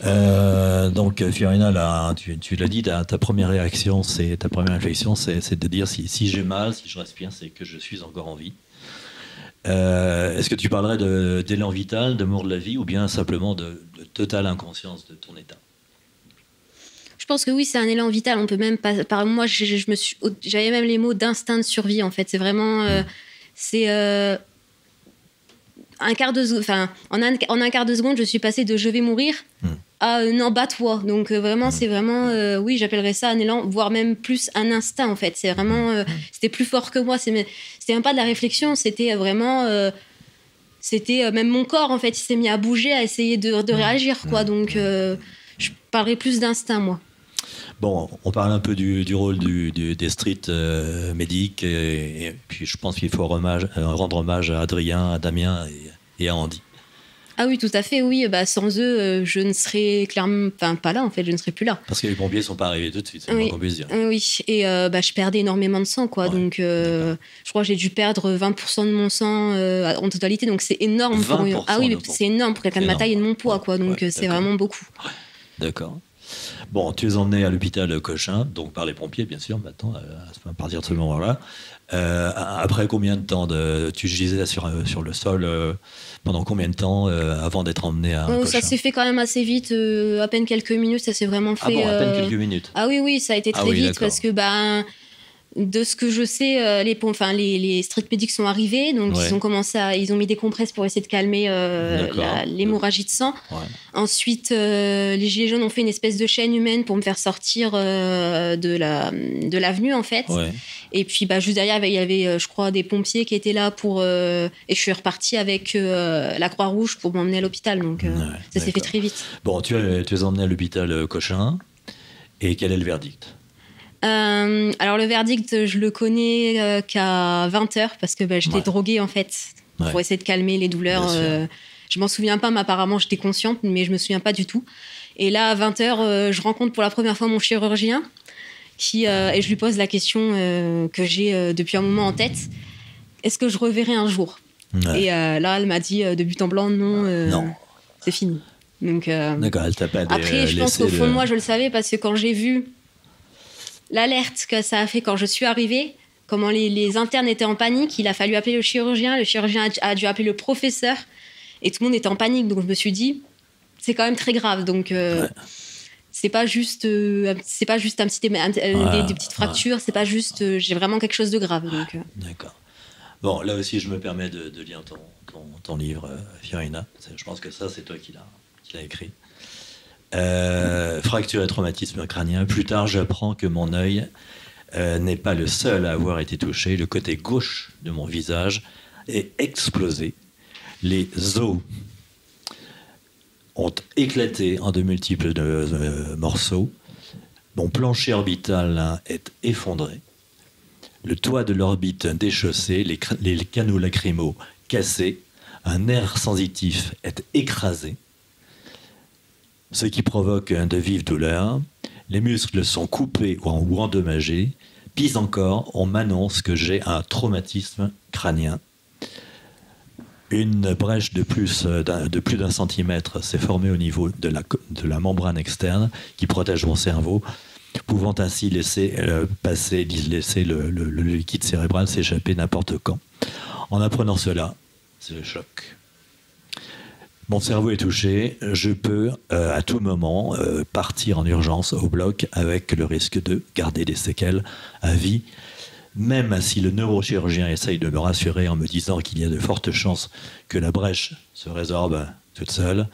Euh, donc Fiorina, là, tu, tu l'as dit, ta, première réaction, c'est ta première réflexion, c'est de dire si, si j'ai mal, si je respire, c'est que je suis encore en vie. Euh, est-ce que tu parlerais d'élan vital, d'amour de la vie, ou bien simplement de, totale inconscience de ton état? Je pense que oui, c'est un élan vital. On peut même pas. Par moi, je, j'avais même les mots d'instinct de survie. En fait, c'est vraiment, euh, hmm. c'est un quart de, enfin, en un, en un quart de seconde, je suis passée de je vais mourir hmm. Euh, non, bats-toi. Donc euh, vraiment, hmm. c'est vraiment, euh, oui, j'appellerais ça un élan, voire même plus un instinct en fait. C'est vraiment, hmm. c'était plus fort que moi. C'était même pas de la réflexion, c'était vraiment, c'était même mon corps en fait, il s'est mis à bouger, à essayer de, de réagir quoi. Donc je parlerais plus d'instinct moi. Bon, on parle un peu du, rôle des street euh, médics, et, puis je pense qu'il faut rendre hommage à Adrien, à Damien et, à Andy. Ah oui, tout à fait, oui. Bah, sans eux, euh, je ne serais clairement pas là, en fait, je ne serais plus là. Parce que les pompiers ne sont pas arrivés tout de suite, c'est oui. puisse dire. Oui, et euh, bah, je perdais énormément de sang, quoi. Donc, je crois que j'ai dû perdre 20% de mon sang en totalité, donc c'est énorme. Pour... Ah oui, c'est énorme pour quelqu'un de ma taille et de mon poids, quoi. Donc, c'est vraiment beaucoup. D'accord. Bon, tu es emmené à l'hôpital Cochin, donc par les pompiers, bien sûr, maintenant, euh, à partir de ce moment-là. Euh, après combien de temps de, tu gisais sur, euh, sur le sol pendant combien de temps avant d'être emmené à Ça s'est fait quand même assez vite, à peine quelques minutes, ça s'est vraiment fait. Ah bon, à peine quelques minutes. Ah oui, oui, ça a été ah très vite parce que ben de ce que je sais, euh, les, enfin, les, les street medics sont arrivés, donc ils ont commencé à, ils ont mis des compresses pour essayer de calmer euh, l'hémorragie de sang. Ensuite, euh, les gilets jaunes ont fait une espèce de chaîne humaine pour me faire sortir de la de l'avenue en fait. Et puis bah juste derrière, il y avait, je crois, des pompiers qui étaient là pour et je suis repartie avec la Croix Rouge pour m'emmener à l'hôpital. Donc ça s'est fait très vite. Bon, tu es, tu es emmené à l'hôpital Cochin. Et quel est le verdict? Euh, alors le verdict, je le connais euh, qu'à 20h parce que bah, j'étais droguée en fait pour essayer de calmer les douleurs. Euh, je m'en souviens pas, mais apparemment j'étais consciente, mais je me souviens pas du tout. Et là à 20h, je rencontre pour la première fois mon chirurgien qui, et je lui pose la question que j'ai depuis un moment en tête. Est-ce que je reverrai un jour? Et là, elle m'a dit de but en blanc, non, non. c'est fini. Donc, D'accord, elle t'a pas Après, je pense qu'au fond de moi, je le savais parce que quand j'ai vu l'alerte que ça a fait quand je suis arrivée, comment les, internes étaient en panique. Il a fallu appeler le chirurgien, le chirurgien a, dû appeler le professeur, et tout le monde était en panique. Donc je me suis dit, c'est quand même très grave. Donc euh, c'est pas juste, euh, c'est pas juste un petit, euh, des, petites fractures, c'est pas juste, j'ai vraiment quelque chose de grave. D'accord. Bon, là aussi, je me permets de, lire ton, ton, livre, Fiorina. Je pense que ça, c'est toi qui l'as écrit. Euh, fracture et traumatisme crânien. Plus tard, j'apprends que mon œil n'est pas le seul à avoir été touché. Le côté gauche de mon visage est explosé. Les os ont éclaté en de multiples morceaux. Mon plancher orbital est effondré. Le toit de l'orbite déchaussé, les, les canaux lacrymaux cassés, un nerf sensitif est écrasé, ce qui provoque de vives douleurs. Les muscles sont coupés ou endommagés. Pis encore, on m'annonce que j'ai un traumatisme crânien. Une brèche de plus de plus d'un centimètre s'est formée au niveau de la, de la membrane externe qui protège mon cerveau, pouvant ainsi laisser euh, passer, laisser le liquide cérébral s'échapper n'importe quand. En apprenant cela, c'est le choc. Mon cerveau est touché, je peux euh, à tout moment euh, partir en urgence au bloc avec le risque de garder des séquelles à vie. Même si le neurochirurgien essaye de me rassurer en me disant qu'il y a de fortes chances que la brèche se résorbe toute seule,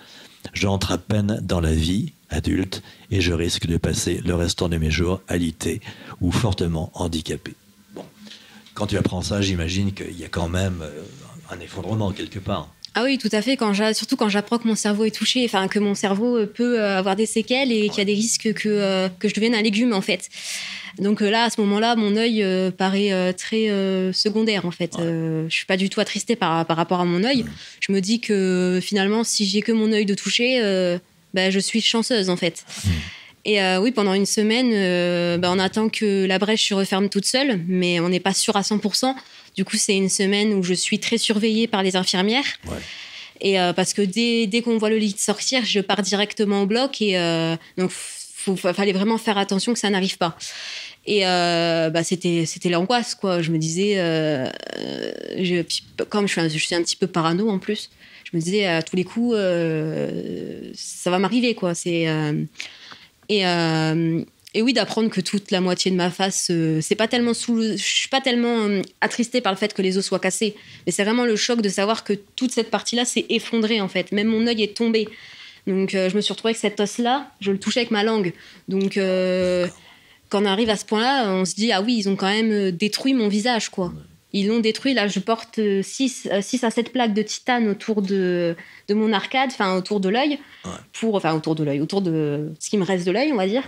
j'entre à peine dans la vie adulte et je risque de passer le restant de mes jours alité ou fortement handicapé. Bon. Quand tu apprends ça, j'imagine qu'il y a quand même euh, un effondrement quelque part. Ah oui, tout à fait. Quand surtout quand j'apprends que mon cerveau est touché, enfin que mon cerveau euh, peut euh, avoir des séquelles et qu'il y a des risques que, euh, que je devienne un légume en fait. Donc là, à ce moment-là, mon œil paraît très secondaire en fait. je suis pas du tout attristée par, par rapport à mon œil. Je me dis que finalement, si j'ai que mon œil de toucher, bah, je suis chanceuse en fait. Et oui, pendant une semaine, bah, on attend que la brèche se referme toute seule, mais on n'est pas sûr à 100%. Du coup, c'est une semaine où je suis très surveillée par les infirmières. Et euh, parce que dès, dès qu'on voit le lit sortir, je pars directement au bloc. Et euh, donc, il fallait vraiment faire attention que ça n'arrive pas. Et euh, bah, c'était, c'était l'angoisse, quoi. Je me disais, je, comme je suis, un, je suis un petit peu parano en plus, je me disais à tous les coups, ça va m'arriver, quoi. C'est, et et oui, d'apprendre que toute la moitié de ma face, euh, c'est pas tellement sous, je suis pas tellement euh, attristée par le fait que les os soient cassés, mais c'est vraiment le choc de savoir que toute cette partie-là s'est effondrée en fait. Même mon œil est tombé. Donc euh, je me suis retrouvée avec cet os-là, je le touchais avec ma langue. Donc quand on arrive à ce point-là, on se dit ah oui, ils ont quand même détruit mon visage quoi. Ils l'ont détruit. Là, je porte 6, à 7 plaques de titane autour de, de mon arcade, enfin autour de l'œil, pour, enfin autour de l'œil, autour de ce qui me reste de l'œil, on va dire.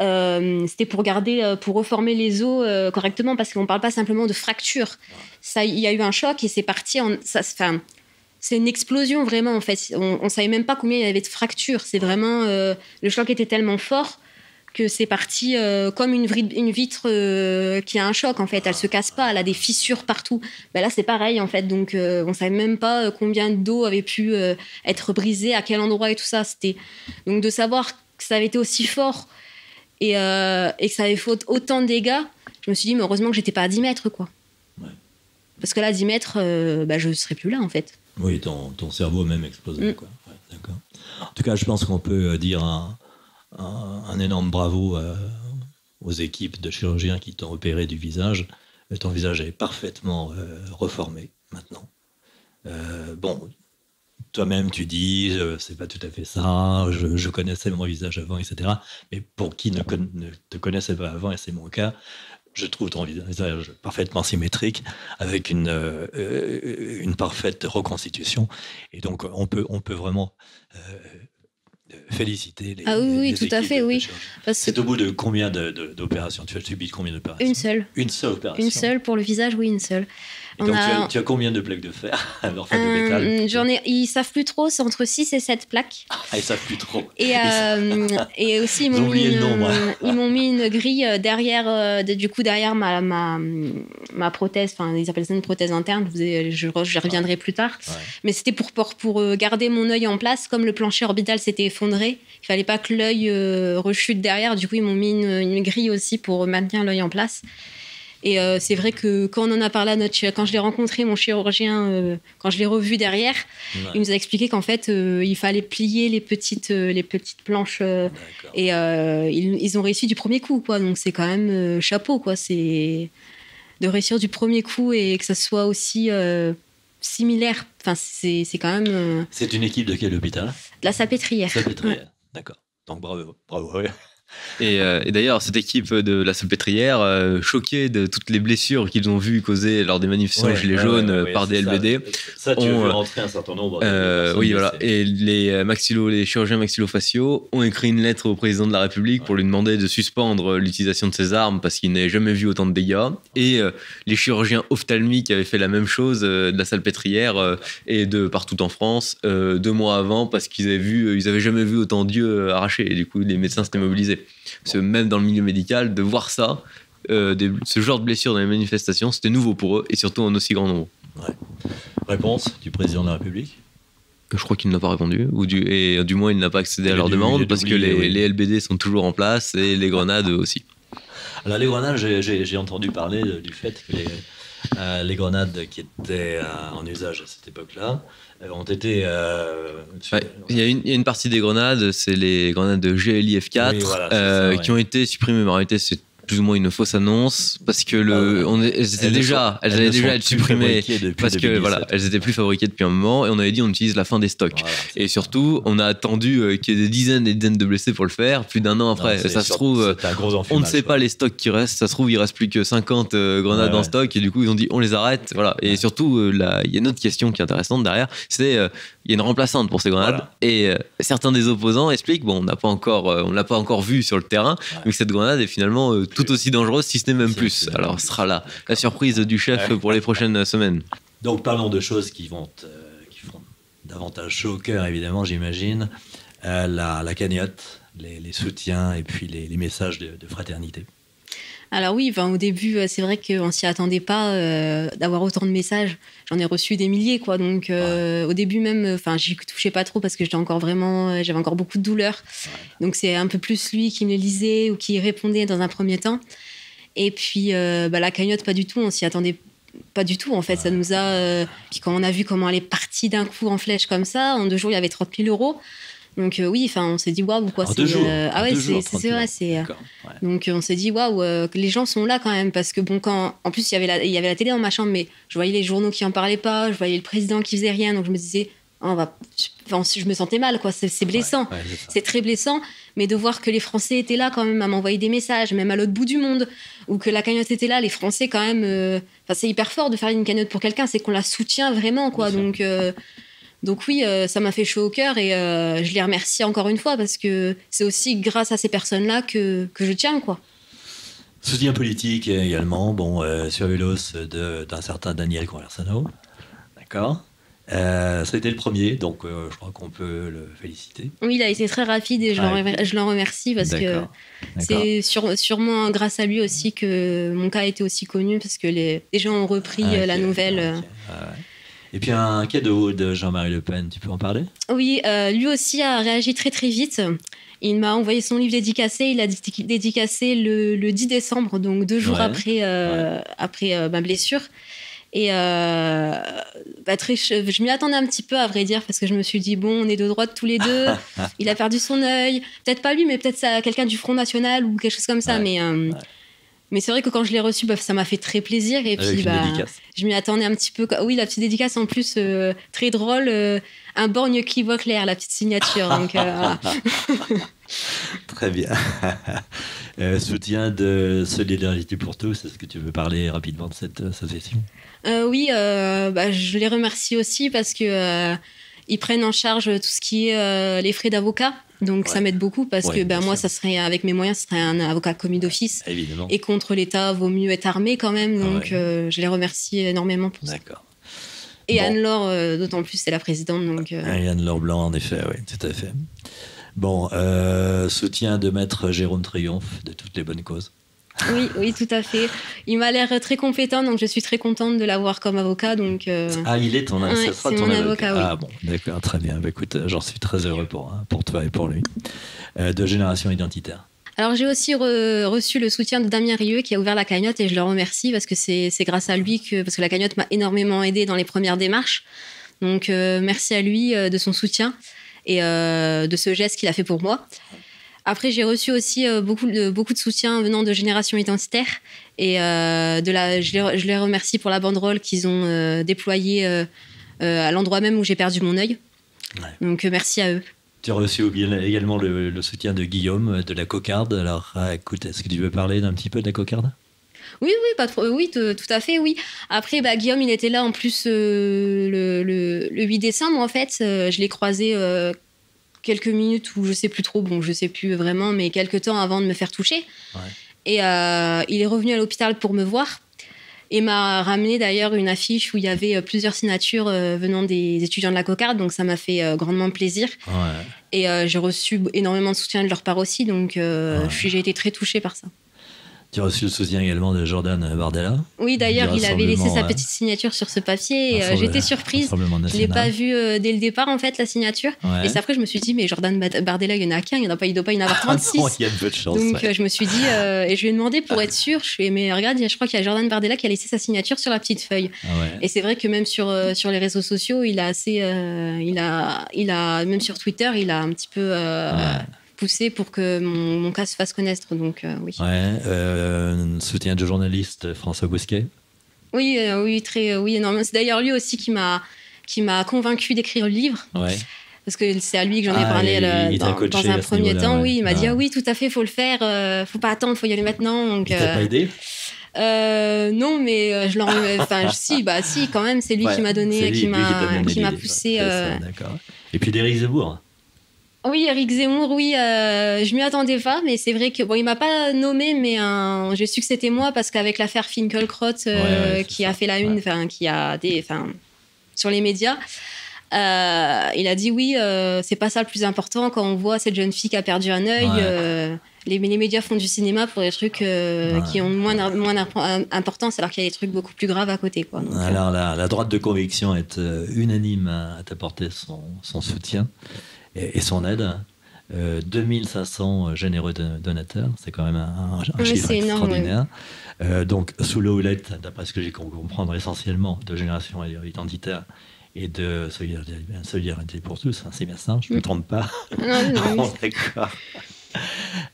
Euh, c'était pour garder, euh, pour reformer les os euh, correctement, parce qu'on ne parle pas simplement de fracture. Ça, il y a eu un choc et c'est parti. En, ça, c'est une explosion vraiment en fait. On, ne savait même pas combien il y avait de fractures. C'est vraiment le choc était tellement fort que c'est parti comme une, une vitre qui a un choc en fait. Elle se casse pas, elle a des fissures partout. Ben là c'est pareil en fait. Donc on savait même pas combien d'eau avait pu être brisée, à quel endroit et tout ça. C'était donc de savoir que ça avait été aussi fort euh, et, que ça avait fait autant de dégâts, je me suis dit, mais heureusement que j'étais pas à 10 mètres, quoi. Parce que là, à 10 mètres, euh, bah, je serais plus là, en fait. Oui, ton, ton cerveau a même explosé, mm. quoi. d'accord. En tout cas, je pense qu'on peut euh, dire un, un, énorme bravo aux équipes de chirurgiens qui t'ont opéré du visage. Ton visage est parfaitement reformé maintenant. bon, toi-même tu dis euh, c'est pas tout à fait ça, je, connaissais mon visage avant, etc. Mais pour qui ne, te connaissait pas avant, et c'est mon cas, je trouve ton visage parfaitement symétrique, avec une, euh, euh, une parfaite reconstitution. Et donc on peut, on peut vraiment féliciter les. Ah oui, oui tout à fait, oui. C'est au bout de combien d'opérations? Tu as subi combien d'opérations? Une seule. Une seule opération. Une seule pour le visage, oui, une seule donc, tu, as, combien de plaques de fer enfin, de métal euh, J'en ai, ils savent plus trop, c'est entre 6 et 7 plaques. Ah, ils savent plus trop. Et, euh, et aussi, ils m'ont mis, une, mis une grille euh, derrière, du coup, derrière ma, ma, ma prothèse, enfin, ils appellent ça une prothèse interne, je, je, reviendrai plus tard. Mais c'était pour, pour, pour, garder mon œil en place, comme le plancher orbital s'était effondré, il fallait pas que l'œil rechute derrière, du coup, ils m'ont mis une, une grille aussi pour maintenir l'œil en place. Et euh, c'est vrai que quand on en a parlé à notre, quand je l'ai rencontré, mon chirurgien, euh, quand je l'ai revu derrière, il nous a expliqué qu'en fait, euh, il fallait plier les petites, les petites planches. et ils, ont réussi du premier coup, quoi. Donc c'est quand même chapeau, quoi. C'est de réussir du premier coup et que ça soit aussi similaire. Enfin, c'est quand même. C'est une équipe de quel hôpital? De la Salpêtrière. Salpêtrière, d'accord. Donc bravo, bravo. Et, euh, et d'ailleurs, cette équipe de la Salpêtrière, euh, choquée de toutes les blessures qu'ils ont vues causées lors des manifestations Gilets jaunes par des LBD. Ça, tu ont, veux rentrer un certain nombre. oui, voilà. Et les, maxillo, les chirurgiens maxillofaciaux ont écrit une lettre au président de la République pour lui demander de suspendre l'utilisation de ses armes parce qu'il n'avait jamais vu autant de dégâts. Et les chirurgiens ophtalmiques avaient fait la même chose de la Salpêtrière et de partout en France deux mois avant parce qu'ils avaient vu, ils avaient jamais vu autant d'yeux arrachés. Et du coup, les médecins s'étaient mobilisés. Même dans le milieu médical, de voir ça, euh, ce genre de blessures dans les manifestations, c'était nouveau pour eux et surtout en aussi grand nombre. Réponse du président de la République je crois qu'il n'a pas répondu, ou du, et du moins il n'a pas accédé à leur demande parce que les, LBD sont toujours en place et les grenades aussi. Alors les grenades, j'ai entendu parler du fait que les, euh, grenades qui étaient euh, en usage à cette époque-là euh, ont été. Euh, il, y a une, y, a une partie des grenades, c'est les grenades de GLIF4 euh, qui ont été supprimées. Mais en réalité, c'est plus ou moins une fausse annonce parce que le, on elles étaient déjà, elles, allaient déjà être supprimées parce que voilà, elles étaient plus fabriquées depuis un moment et on avait dit on utilise la fin des stocks. et surtout, on a attendu euh, qu'il y ait des dizaines et des dizaines de blessés pour le faire, plus d'un an après. ça se trouve, on ne sait pas les stocks qui restent. Ça se trouve, il reste plus que 50 euh, grenades en stock et du coup, ils ont dit on les arrête. Voilà. Et surtout, euh, il y a une autre question qui est intéressante derrière, c'est il y a une remplaçante pour ces grenades et certains des opposants expliquent bon, on n'a pas encore, on l'a pas encore vu sur le terrain, mais cette grenade est finalement tout aussi dangereuse, si ce n'est même plus. Alors, ce sera là la surprise du chef pour les prochaines semaines. Donc, parlons de choses qui vont euh, qui font davantage chaud au cœur, évidemment, j'imagine. Euh, la, cagnotte, les, soutiens et puis les, messages de, fraternité. Alors oui, au début, euh, c'est vrai qu'on s'y attendait pas d'avoir autant de messages. J'en ai reçu des milliers, quoi. Donc au début même, enfin, j'y touchais pas trop parce que j'étais encore vraiment, j'avais encore beaucoup de douleurs. Donc c'est un peu plus lui qui me lisait ou qui répondait dans un premier temps. Et puis bah, la cagnotte, pas du tout. On s'y attendait pas du tout. En fait, ça nous a. puis quand on a vu comment elle est partie d'un coup en flèche comme ça, en deux jours, il y avait 30 000 euros. Donc oui, enfin, on s'est dit waouh, quoi. c'est ah ouais, c'est vrai, c'est. Donc on s'est dit waouh, les gens sont là quand même parce que bon, quand en plus il y avait la, il y avait la télé dans ma chambre, mais je voyais les journaux qui en parlaient pas, je voyais le président qui faisait rien, donc je me disais on va, je me sentais mal, quoi. C'est blessant, c'est très blessant. Mais de voir que les Français étaient là quand même à m'envoyer des messages, même à l'autre bout du monde, ou que la cagnotte était là, les Français quand même. Euh, enfin, c'est hyper fort de faire une cagnotte pour quelqu'un, c'est qu'on la soutient vraiment, quoi. Donc, euh, donc oui, euh, ça m'a fait chaud au cœur et je les remercie encore une fois parce que c'est aussi grâce à ces personnes-là que, que je tiens, quoi. Soutien politique également, bon, sur Vélos d'un certain Daniel Conversano. D'accord euh, ça a été le premier, donc euh, je crois qu'on peut le féliciter. Oui, il a été très rapide et je l'en remercie parce que c'est sûrement grâce à lui aussi que mon cas a été aussi connu parce que les, gens ont repris ah, euh, la nouvelle. Et puis un cadeau de Jean-Marie Le Pen, tu peux en parler? Oui, lui aussi a réagi très très vite. Il m'a envoyé son livre dédicacé. Il a dédicacé le, le 10 décembre, donc deux jours après, après ma blessure. Et euh, bah, je, m'y attendais un petit peu, à vrai dire, parce que je me suis dit, bon, on est de droite tous les deux. il a perdu son œil. Peut-être pas lui, mais peut-être quelqu'un du Front National ou quelque chose comme ça. mais euh, mais c'est vrai que quand je l'ai reçu, bah, ça m'a fait très plaisir. Et puis, bah, je m'y attendais un petit peu. Oui, la petite dédicace en plus, euh, très drôle. un borgne qui voit clair, la petite signature. donc, Très bien. soutien de Solidarité pour tous. Est-ce que tu veux parler rapidement de cette association? Euh, oui, euh, bah, je les remercie aussi parce que euh, ils prennent en charge tout ce qui est les frais d'avocat. Donc ça m'aide beaucoup parce que ben, moi, ça serait avec mes moyens, ce serait un avocat commis d'office. Et contre l'État, vaut mieux être armé quand même. Donc je les remercie énormément pour ça. D'accord. Et Anne-Laure, d'autant plus, c'est la présidente. Donc, Anne-Laure Blanc, en effet, oui, tout à fait. Bon, soutien de maître Jérôme Triomphe de toutes les bonnes causes. Oui, oui, tout à fait. Il m'a l'air très compétent, donc je suis très contente de l'avoir comme avocat. Donc, euh, Ah, il est ton, avocat. Ah bon, d'accord, très bien. Bah, écoute, j'en suis très heureux pour, hein, pour toi et pour lui. Euh, de Génération Identitaire. Alors j'ai aussi reçu le soutien de Damien Rieu qui a ouvert la cagnotte et je le remercie parce que c'est grâce à lui que parce que la cagnotte m'a énormément aidé dans les premières démarches. Donc euh, merci à lui de son soutien et de ce geste qu'il a fait pour moi. Après, j'ai reçu aussi euh, beaucoup, de, beaucoup de soutien venant de Génération Identitaire. Et euh, de la, je, les, remercie pour la banderole qu'ils ont euh, déployée à l'endroit même où j'ai perdu mon œil. Donc, merci à eux. Tu as reçu également le, soutien de Guillaume de la Cocarde. Alors, écoute, est-ce que tu veux parler d'un petit peu de la Cocarde? Oui, oui, pas trop, oui, tout à fait, oui. Après, bah, Guillaume, il était là en plus le, le, 8 décembre, en fait. je l'ai croisé quelques minutes ou je sais plus trop, bon, je sais plus vraiment, mais quelques temps avant de me faire toucher. Et euh, il est revenu à l'hôpital pour me voir et m'a ramené d'ailleurs une affiche où il y avait euh, plusieurs signatures euh, venant des étudiants de la cocarde, donc ça m'a fait grandement plaisir. Et j'ai reçu énormément de soutien de leur part aussi, donc j'ai été très touchée par ça. Tu as reçu le soutien également de Jordan Bardella. Oui, d'ailleurs, il avait laissé sa petite signature sur ce papier. Euh, j'étais surprise. Je ne l'ai pas vu euh, dès le départ, en fait, la signature. Et c'est après, je me suis dit, mais Jordan Bardella, il y en a qu'un, il ne doit pas y en avoir 36. il y a peu de chance. Donc, euh, je me suis dit, et je lui ai demandé pour être sûr, je suis mais regarde, je crois qu'il y a Jordan Bardella qui a laissé sa signature sur la petite feuille. Ah et c'est vrai que même sur, sur les réseaux sociaux, il a assez. il, a, il a, même sur Twitter, il a un petit peu poussé pour que mon, cas se fasse connaître. Donc, euh, oui. Ouais, euh, soutien de journaliste François Bousquet Oui, euh, oui, très, oui, énormément. C'est d'ailleurs lui aussi qui m'a, qui m'a convaincu d'écrire le livre. Ouais. Parce que c'est à lui que j'en ai ah, parlé dans, un premier temps. Oui, il m'a dit ah. ah oui, tout à fait, faut le faire, euh, faut pas attendre, faut y aller maintenant. Donc, il t'a pas aidé non, mais je l'en. Enfin, si, bah, si, quand même, c'est lui qui m'a donné, qui m'a, qui m'a poussé. D'accord. Et puis d'Éric Zemmour. Oui, Eric Zemmour, oui, euh, je m'y attendais pas, mais c'est vrai que bon, il m'a pas nommé, mais j'ai su que c'était moi parce qu'avec l'affaire Finkelkraut euh, qui a fait la une, enfin qui a des, enfin sur les médias, euh, il a dit oui, c'est pas ça le plus important quand on voit cette jeune fille qui a perdu un œil. Les, les, médias font du cinéma pour des trucs qui ont moins, moins d'importance, alors qu'il y a des trucs beaucoup plus graves à côté. Quoi, alors, la, droite de conviction est unanime à t'apporter son, son soutien et, son aide. 2500 euh, généreux donateurs, c'est quand même un, chiffre extraordinaire. Euh, donc, sous le houlette, d'après ce que j'ai compris comprendre, essentiellement de génération identitaire et de solidarité, pour tous, hein, c'est bien ça, je ne me trompe pas. D'accord.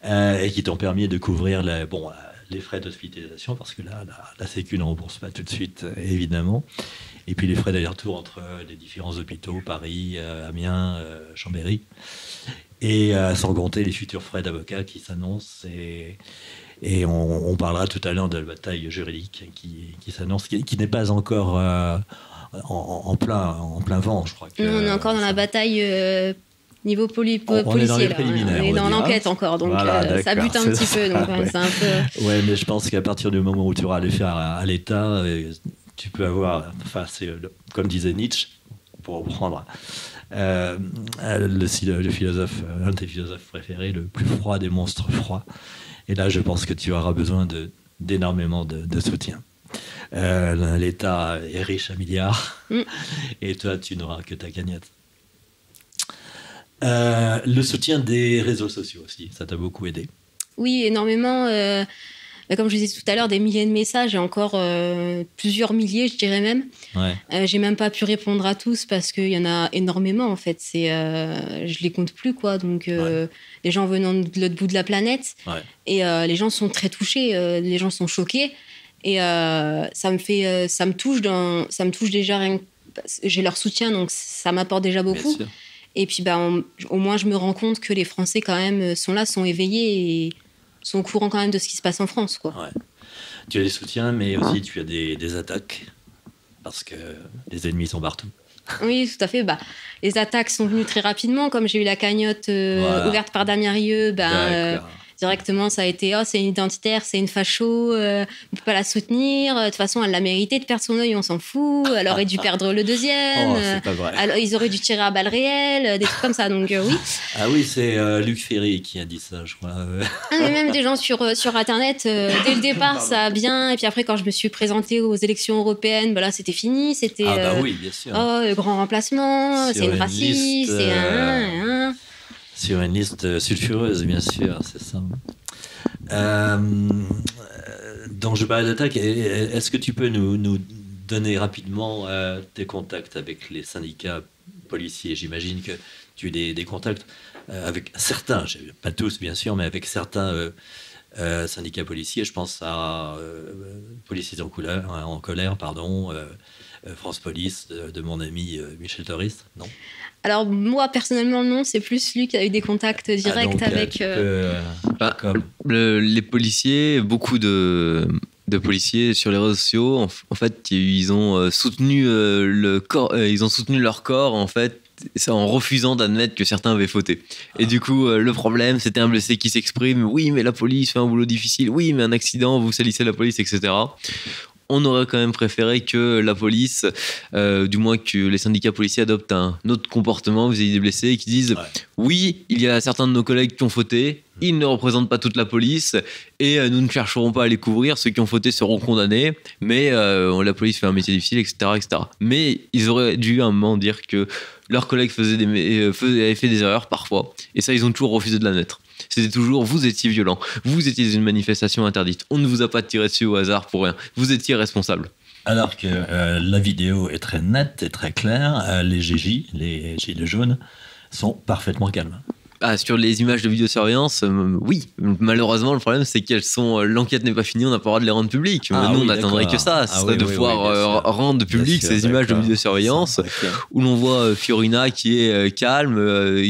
Euh, et qui t'ont permis de couvrir les, bon, les frais d'hospitalisation, parce que là, la, la Sécu ne rembourse pas tout de suite, évidemment et puis les frais d'aller-retour entre les différents hôpitaux, Paris, euh, Amiens, euh, Chambéry, et euh, sans compter les futurs frais d'avocat qui s'annoncent. Et, et on, parlera tout à l'heure de la bataille juridique qui, qui s'annonce, qui, n'est pas encore en, plein, en plein vent, je crois. Que, on est encore dans la bataille niveau poli policier. On est dans, on est dans l'enquête encore, donc ça bute un petit peu. Donc, ouais. peu... ouais, mais je pense qu'à partir du moment où tu auras faire à, à l'État, tu peux avoir, enfin, c'est comme disait Nietzsche, pour reprendre euh, le, le, philosophe, un de tes philosophes préférés, le plus froid des monstres froids. Et là, je pense que tu auras besoin d'énormément de, soutien. Euh, L'État est riche à milliards, mm. et toi, tu n'auras que ta cagnotte. Euh, le soutien des réseaux sociaux aussi, ça t'a beaucoup aidé. Oui, énormément. Comme je disais tout à l'heure, des milliers de messages et encore euh, plusieurs milliers, je dirais même. Ouais. Euh, j'ai même pas pu répondre à tous parce qu'il y en a énormément en fait. C'est, euh, je les compte plus quoi. Donc euh, les gens venant de l'autre bout de la planète et les gens sont très touchés, les gens sont choqués et ça me fait, ça me touche dans, ça me touche déjà. J'ai leur soutien donc ça m'apporte déjà beaucoup. Et puis bah, au moins je me rends compte que les Français quand même sont là, sont éveillés et sont au courant quand même de ce qui se passe en France. Quoi. Tu as des soutiens, mais aussi tu as des, attaques, parce que les ennemis sont partout. Oui, tout à fait. Bah, les attaques sont venues très rapidement, comme j'ai eu la cagnotte euh, ouverte par Damien Rieu. Bah, directement, ça a été oh, c'est une identitaire, c'est une facho, euh, on peut pas la soutenir. De toute façon, elle l'a mérité de perdre son œil, on s'en fout. Elle aurait dû perdre le deuxième. Oh, pas vrai. Alors, ils auraient dû tirer à balles réelles, des trucs comme ça. Donc, euh, oui. Ah oui, c'est euh, Luc Ferry qui a dit ça, je crois. Ah, mais même des gens sur, sur Internet, dès le départ, ça a bien. Et puis après, quand je me suis présentée aux élections européennes, là, c'était fini. C'était. Ah bah oui, bien sûr. Oh, grand remplacement, c'est une raciste, c'est un sur une liste sulfureuse, bien sûr, c'est ça. Euh, donc je parlais d'attaque. Est-ce que tu peux nous, donner rapidement euh, tes contacts avec les syndicats policiers? J'imagine que tu as des, contacts euh, avec certains, pas tous bien sûr, mais avec certains syndicats policiers. Je pense à policiers en, colère, pardon, France Police de, mon ami Michel Torist, non? Alors moi personnellement non, c'est plus lui qui a eu des contacts ah, directs avec. Bah, les policiers, beaucoup de, de policiers sur les réseaux sociaux, en, fait, ils ont soutenu le corps, ils ont soutenu leur corps en fait en refusant d'admettre que certains avaient fauté. Et ah. du coup, euh, le problème, c'était un blessé qui s'exprime. Oui, mais la police fait un boulot difficile. Oui, mais un accident, vous salissez la police, etc on aurait quand même préféré que la police, euh, du moins que les syndicats policiers adoptent un autre comportement, ayez des blessés et qui disent oui, il y a certains de nos collègues qui ont fauté, ils ne représentent pas toute la police et euh, nous ne chercherons pas à les couvrir, ceux qui ont fauté seront condamnés, mais la police fait un métier difficile, etc., etc. Mais ils auraient dû à un moment dire que leurs collègues faisaient des, euh, avaient fait des erreurs parfois, et ça, ils ont toujours refusé de l'admettre. C'était toujours vous étiez violent, vous étiez une manifestation interdite, on ne vous a pas tiré dessus au hasard pour rien, vous étiez responsable. Alors que euh, la vidéo est très nette et très claire, euh, les GJ, les gilets jaunes, sont parfaitement calmes. Ah, sur les images de vidéosurveillance, euh, oui. Malheureusement, le problème, c'est qu'elles sont. Euh, l'enquête n'est pas finie, on n'a pas le droit de les rendre publiques. Ah nous, on n'attendrait que ça. Ce ah serait de pouvoir euh, rendre publiques ces images de vidéosurveillance où l'on voit Fiorina qui est calme,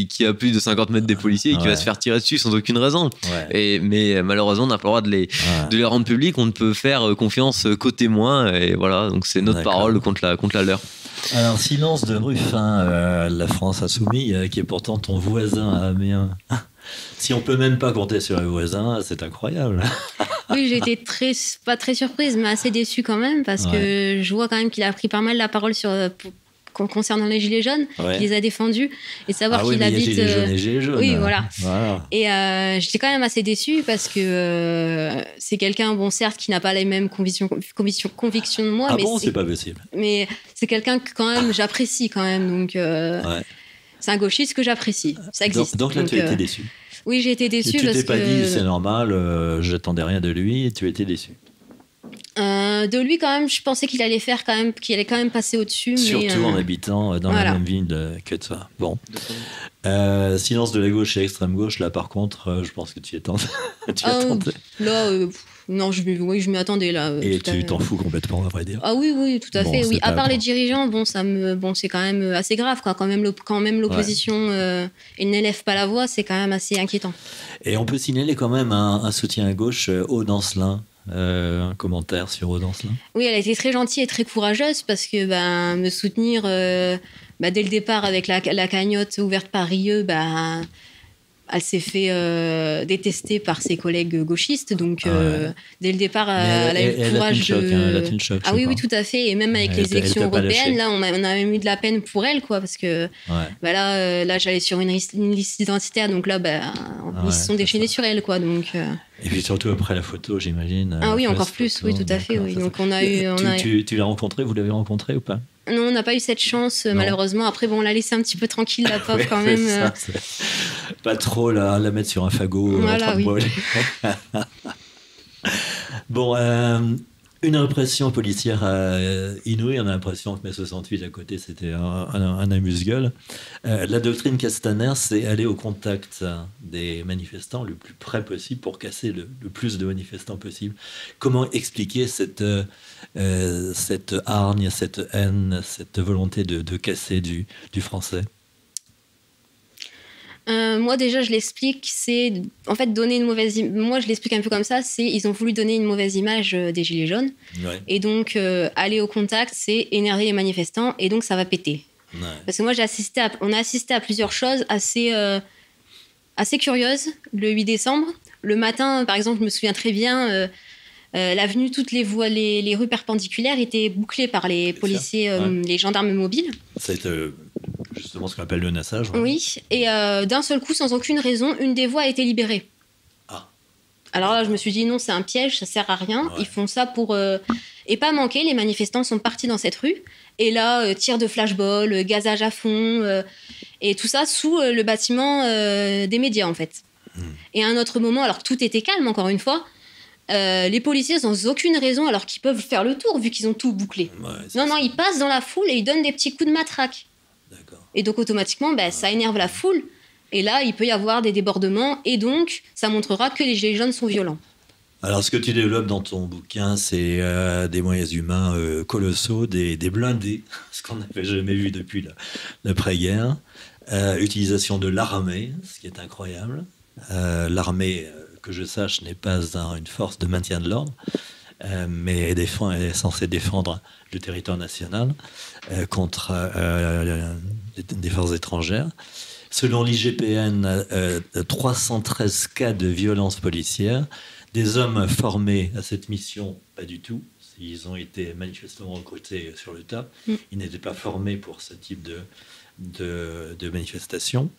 qui a plus de 50 mètres des policiers et qui va se faire tirer dessus sans aucune raison. Et, mais malheureusement, on n'a pas le droit de les, de les rendre publiques. On ne peut faire confiance qu'aux témoins. Et voilà, donc c'est notre parole contre la, contre la leur. Alors, silence de Ruffin, euh, la France insoumise, euh, qui est pourtant ton voisin à Amiens. Si on peut même pas compter sur les voisins, c'est incroyable. oui, j'ai été très, pas très surprise, mais assez déçue quand même, parce que je vois quand même qu'il a pris pas mal la parole sur, concernant les gilets jaunes, il les a défendus et savoir ah qu'il habite. Gilets jaunes et gilets jaunes. Oui, voilà. Et euh, j'étais quand même assez déçue parce que euh, c'est quelqu'un, bon, certes, qui n'a pas les mêmes convictions, convictions, convictions de moi. Ah mais bon, c'est pas possible. Mais c'est quelqu'un que quand même j'apprécie quand même, donc. Euh, c'est un gauchiste que j'apprécie. Ça existe. Donc, là, tu as été déçu. Oui, j'ai été déçu. tu t'es pas dit c'est normal, j'attendais rien de lui, et tu as été déçu. Euh, de lui, quand même, je pensais qu'il allait faire quand même, qu'il allait quand même passer au-dessus. Surtout en euh, habitant dans la même ville que toi. Bon. Euh, silence de la gauche et extrême gauche, là par contre, je pense que tu y attendais. tu ah, Là, non, je, oui, je m'y attendais là. Et tu t'en fous complètement, à vrai dire. Ah oui, oui, tout à fait. Oui, à part les dirigeants, bon, ça me, bon, c'est quand même assez grave, quoi. Quand même, quand même l'opposition n'élève pas la voix, c'est quand même assez inquiétant. Et on peut signaler quand même un, soutien à gauche au Dancelin euh, un commentaire sur Audence là? Oui, elle a été très gentille et très courageuse parce que ben, me soutenir euh, ben, dès le départ avec la, cagnotte ouverte par Rieux, ben, elle s'est fait euh, détester par ses collègues gauchistes. Donc, euh, dès le départ, elle, a eu le courage de. ah oui, oui, tout à fait. Et même avec les élections européennes, là, on a, on a, même eu de la peine pour elle, quoi, parce que bah là, euh, là j'allais sur une, liste identitaire, donc là, bah, ils se sont déchaînés sur elle, quoi. Donc, Et puis surtout après la photo, j'imagine. Ah oui, encore plus, oui, tout à fait. Oui. Donc, on a eu. On tu, tu l'as rencontré, vous l'avez rencontré ou pas? Non, on n'a pas eu cette chance, malheureusement. Après, bon, on l'a laissé un petit peu tranquille, la pauvre, quand même. Euh. pas trop la, la mettre sur un fagot. Voilà, oui. bon, euh, une répression policière euh, inouïe. On a l'impression que mai 68 à côté, c'était un, un, amuse-gueule. la doctrine Castaner, c'est aller au contact des manifestants le plus près possible pour casser le, le plus de manifestants possible. Comment expliquer cette euh, cette hargne, cette haine, cette volonté de, casser du, français? Euh, moi déjà je l'explique, c'est en fait donner une mauvaise. Moi je l'explique un peu comme ça, c'est ils ont voulu donner une mauvaise image euh, des gilets jaunes, et donc aller au contact, c'est énerver les manifestants, et donc ça va péter. Parce que moi j'ai assisté, on a assisté à plusieurs choses assez assez curieuses le 8 décembre. Le matin, par exemple, je me souviens très bien, euh, l'avenue, toutes les voies, les, rues perpendiculaires étaient bouclées par les policiers, euh, les gendarmes mobiles. C'est euh, justement ce qu'on appelle le nassage. Oui, et d'un seul coup, sans aucune raison, une des voies a été libérée. Ah. Alors là, je me suis dit non, c'est un piège, ça sert à rien. Ils font ça pour et pas manquer. Les manifestants sont partis dans cette rue et là, tir de flashball, gazage à fond et tout ça sous le bâtiment des médias en fait. Hmm. Et à un autre moment, alors tout était calme encore une fois, euh, les policiers sans aucune raison alors qu'ils peuvent faire le tour vu qu'ils ont tout bouclé. non, non, ils passent dans la foule et ils donnent des petits coups de matraque. Et donc automatiquement, bah, ça énerve la foule. Et là, il peut y avoir des débordements et donc ça montrera que les gilets jaunes sont violents. Alors, ce que tu développes dans ton bouquin, c'est des moyens humains colossaux, des, blindés, ce qu'on n'avait jamais vu depuis l'après-guerre. utilisation de l'armée, ce qui est incroyable. l'armée, que je sache, n'est pas une force de maintien de l'ordre. Euh, mais est, censé défendre le territoire national euh, contre euh, des forces étrangères. Selon l'IGPN, 313 cas de violence policière, des hommes formés à cette mission, pas du tout. Ils ont été manifestement recrutés sur le tas. Mm. Ils n'étaient pas formés pour ce type de, de, de manifestation.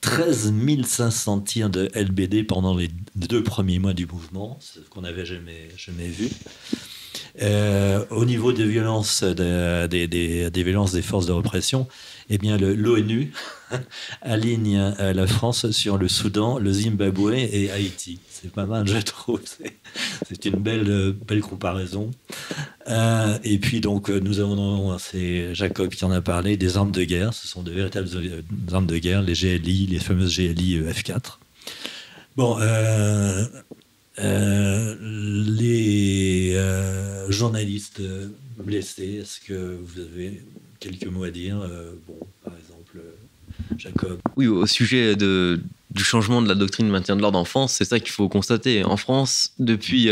13 500 tirs de LBD pendant les deux premiers mois du mouvement, ce qu'on n'avait jamais, jamais vu. Euh, au niveau des violences, des, violences des forces de répression, eh bien, l'ONU aligne euh, la France sur le Soudan, le Zimbabwe et Haïti. C'est pas mal, je trouve. C'est une belle, belle comparaison. Euh, et puis, donc, nous avons, c'est Jacob qui en a parlé, des armes de guerre. Ce sont de véritables armes de guerre, les GLI, les fameuses GLI F4. Bon, les euh, journalistes blessés, est-ce que vous avez quelques mots à dire euh, Bon, par exemple, Jacob? Oui, au sujet de, du changement de la doctrine de maintien de l'ordre en France, c'est ça qu'il faut constater. En France, depuis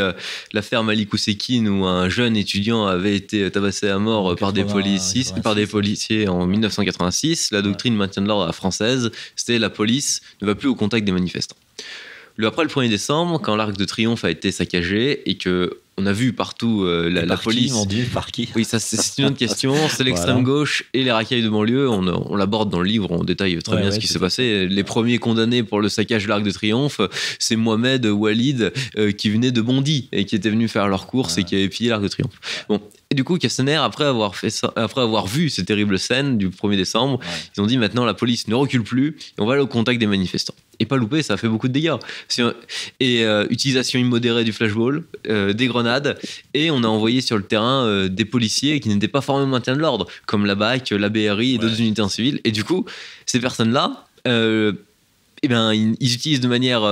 l'affaire Malik Oussekine, où un jeune étudiant avait été tabassé à mort par des, policiers, par des policiers en 1986, la doctrine de maintien de l'ordre française, c'était la police ne va plus au contact des manifestants. Le, après le 1er décembre, quand l'Arc de Triomphe a été saccagé et que on a vu partout euh, la, police. Qui, par qui Oui, ça c'est une autre question. C'est l'extrême gauche et les racailles de banlieue. On, on l'aborde dans le livre, on détaille très bien ce qui s'est passé. Les premiers condamnés pour le saccage de l'Arc de Triomphe, c'est Mohamed Walid euh, qui venait de Bondy et qui était venu faire leur course et qui avait pillé l'Arc de Triomphe. Bon, du coup, Castaner, après avoir, fait après avoir vu ces terribles scènes du 1er décembre, ils ont dit maintenant la police ne recule plus et on va aller au contact des manifestants. Et pas louper, ça a fait beaucoup de dégâts. Et euh, utilisation immodérée du flashball, euh, des grenades, et on a envoyé sur le terrain euh, des policiers qui n'étaient pas formés au maintien de l'ordre, comme la BAC, la BRI et d'autres unités en civil. Et du coup, ces personnes-là, eh ben, ils, ils, utilisent de manière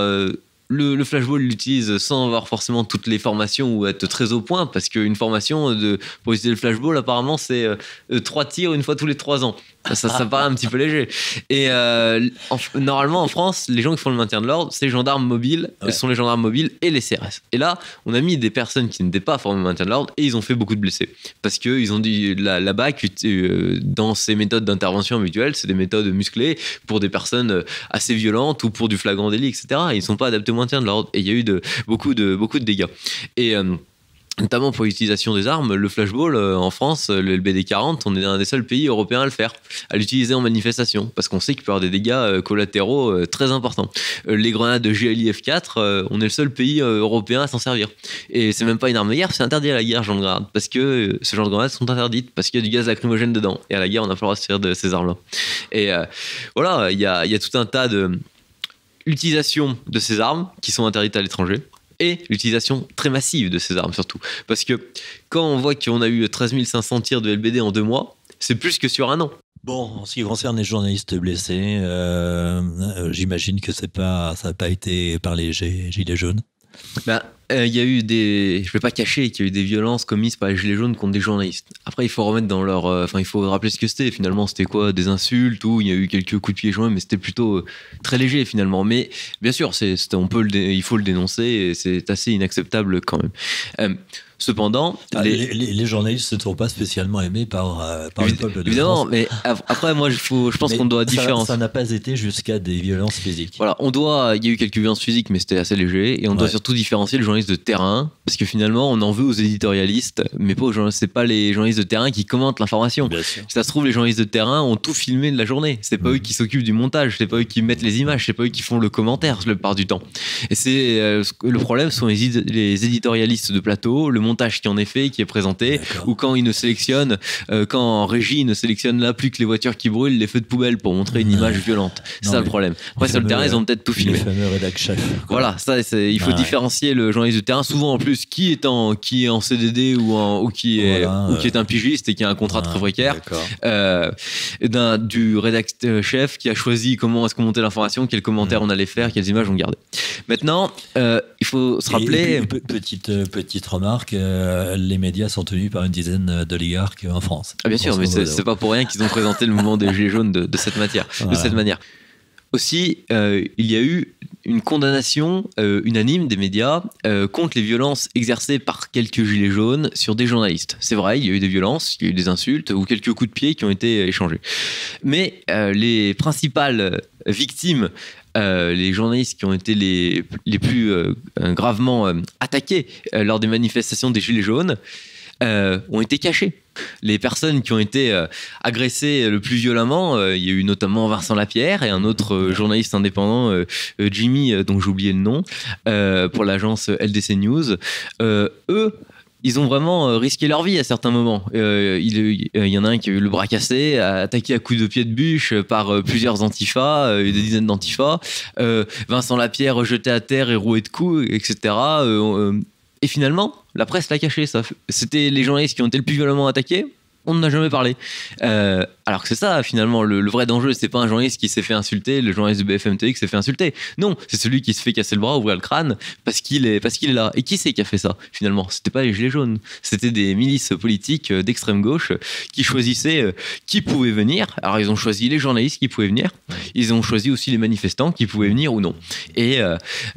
le, flashball l'utilise sans avoir forcément toutes les formations ou être très au point, parce qu'une formation de, pour utiliser le flashball, apparemment, c'est euh, trois tirs une fois tous les trois ans. Ça, ça, paraît un petit peu léger. Et euh, normalement, en France, les gens qui font le maintien de l'ordre, c'est les gendarmes mobiles, ce sont les gendarmes mobiles et les CRS. Et là, on a mis des personnes qui n'étaient pas formées au maintien de l'ordre et ils ont fait beaucoup de blessés. Parce qu'ils ont dit là-bas que euh, dans ces méthodes d'intervention habituelles, c'est des méthodes musclées pour des personnes assez violentes ou pour du flagrant délit, etc. ils ne sont pas adaptés au maintien de l'ordre. Et il y a eu de, beaucoup, de, beaucoup de dégâts. Et. Euh, notamment pour l'utilisation des armes, le flashball euh, en France, le LBD 40, on est un des seuls pays européens à le faire, à l'utiliser en manifestation, parce qu'on sait qu'il peut y avoir des dégâts euh, collatéraux euh, très importants. les grenades de GLIF 4, on est le seul pays européen à s'en servir. Et c'est même pas une arme de guerre, c'est interdit à la guerre, genre de grenade, parce que ce genre de grenades sont interdites, parce qu'il y a du gaz lacrymogène dedans. Et à la guerre, on n'a pas le droit de se servir de ces armes-là. Et voilà, il y a, tout un tas de de ces armes qui sont interdites à l'étranger et l'utilisation très massive de ces armes surtout. Parce que quand on voit qu'on a eu 13 500 tirs de LBD en deux mois, c'est plus que sur un an. Bon, en ce qui concerne les journalistes blessés, euh, euh, j'imagine que pas, ça n'a pas été par les gilets jaunes. Ben, euh, il y a eu des. Je ne vais pas cacher qu'il y a eu des violences commises par les Gilets jaunes contre des journalistes. Après, il faut remettre dans leur. Euh, enfin, il faut rappeler ce que c'était. Finalement, c'était quoi? Des insultes ou il y a eu quelques coups de pied joints, mais c'était plutôt euh, très léger finalement. Mais bien sûr, c'est, on peut le il faut le dénoncer et c'est assez inacceptable quand même. Cependant, ah, les... journalistes ne sont pas spécialement aimés par, euh, par le peuple de évidemment, mais après, moi, je, je pense qu'on doit différencier. Ça n'a pas été jusqu'à des violences physiques. Voilà, on doit. Il y a eu quelques violences physiques, mais c'était assez léger. Et on doit surtout différencier le journaliste de terrain, parce que finalement, on en veut aux éditorialistes, mais pas aux journalistes. C'est pas les journalistes de terrain qui commentent l'information. Ça se trouve, les journalistes de terrain ont tout filmé de la journée. C'est pas eux mm. qui s'occupent du montage, c'est pas eux qui mettent les images, c'est pas eux qui font le commentaire la plupart du temps. Et c'est euh, le problème sont les, les éditorialistes de plateau, le montage qui en est fait qui est présenté, ou quand il ne sélectionne, euh, quand en régie il ne sélectionne là plus que les voitures qui brûlent, les feux de poubelle pour montrer une image violente. C'est ça le problème. Après sur le terrain ils ont peut-être tout filmé. Voilà, ça il faut différencier le journaliste de terrain. Souvent en plus qui est en qui est en CDD ou en ou qui est ou qui est un pigiste et qui a un contrat très précaire. Euh, du rédacteur chef qui a choisi comment est-ce qu'on montait l'information, quels commentaires mm. on allait faire, quelles images on gardait. Maintenant, il faut se rappeler. petite petite remarque, les médias sont tenus par une dizaine d'oligarques en France. Ah bien sûr, mais c'est pas pour rien qu'ils ont présenté le mouvement des Gilets jaunes de, cette matière, de cette manière. Aussi, il y a eu une condamnation euh, unanime des médias euh, contre les violences exercées par quelques gilets jaunes sur des journalistes. C'est vrai, il y a eu des violences, il y a eu des insultes ou quelques coups de pied qui ont été échangés. Mais euh, les principales victimes les journalistes qui ont été les, les plus gravement attaqués lors des manifestations des Gilets jaunes ont été cachés les personnes qui ont été euh, agressées le plus violemment, euh, il y a eu notamment Vincent Lapierre et un autre euh, journaliste indépendant, Jimmy, dont j'ai oublié le nom, pour l'agence LDC News. eux, ils ont vraiment risqué leur vie à certains moments. il, y en a un qui a eu le bras cassé, attaqué à coups de pied de bûche par plusieurs antifas, des dizaines d'antifas. Vincent Lapierre rejeté à terre et roué de coups, etc. et finalement, la presse l'a caché, ça. C'était les journalistes qui ont été le plus violemment attaqués on n'en a jamais parlé. Euh, alors que c'est ça, finalement, le, vrai danger, c'est pas un journaliste qui s'est fait insulter, le journaliste de BFM TV qui s'est fait insulter. Non, c'est celui qui se fait casser le bras, ouvrir le crâne, parce qu'il est, parce est là. Et qui c'est qui a fait ça, finalement? C'était pas les Gilets jaunes, c'était des milices politiques euh, d'extrême gauche qui choisissaient euh, qui pouvait venir. Alors, ils ont choisi les journalistes qui pouvaient venir, ils ont choisi aussi les manifestants qui pouvaient venir ou non. Et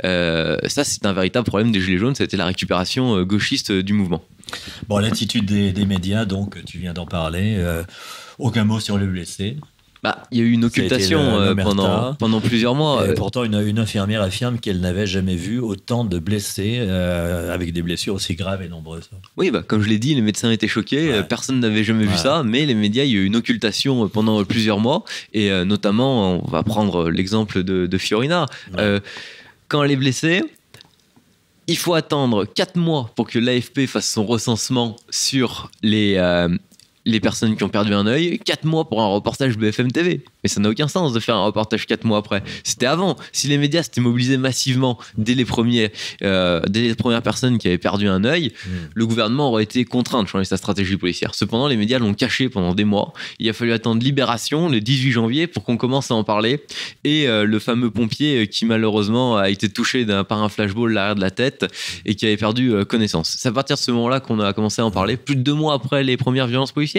ça, c'est un véritable problème des Gilets jaunes, c'était la récupération gauchiste du mouvement. Bon, l'attitude des, médias, donc, tu viens d'en parler. Euh, aucun mot sur le blessé. Bah, il y a eu une occultation euh, pendant, pendant plusieurs mois. Et pourtant, une, infirmière affirme qu'elle n'avait jamais vu autant de blessés euh, avec des blessures aussi graves et nombreuses. Oui, bah, comme je l'ai dit, les médecins étaient choqués, personne n'avait jamais vu ça, mais les médias, il y a eu une occultation pendant plusieurs mois, et notamment, on va prendre l'exemple de, de, Fiorina. quand elle est blessée, il faut attendre 4 mois pour que l'AFP fasse son recensement sur les, euh, les personnes qui ont perdu un œil, 4 mois pour un reportage BFM TV. Mais ça n'a aucun sens de faire un reportage 4 mois après. C'était avant. Si les médias s'étaient mobilisés massivement dès les, premiers, euh, dès les premières personnes qui avaient perdu un œil, hmm. le gouvernement aurait été contraint de changer sa stratégie policière. Cependant, les médias l'ont caché pendant des mois. Il a fallu attendre Libération le 18 janvier pour qu'on commence à en parler. Et euh, le fameux pompier euh, qui malheureusement a été touché par un flashball l'arrière de la tête et qui avait perdu connaissance. C'est à partir de ce moment-là qu'on a commencé à en parler, plus de deux mois après les premières violences policières.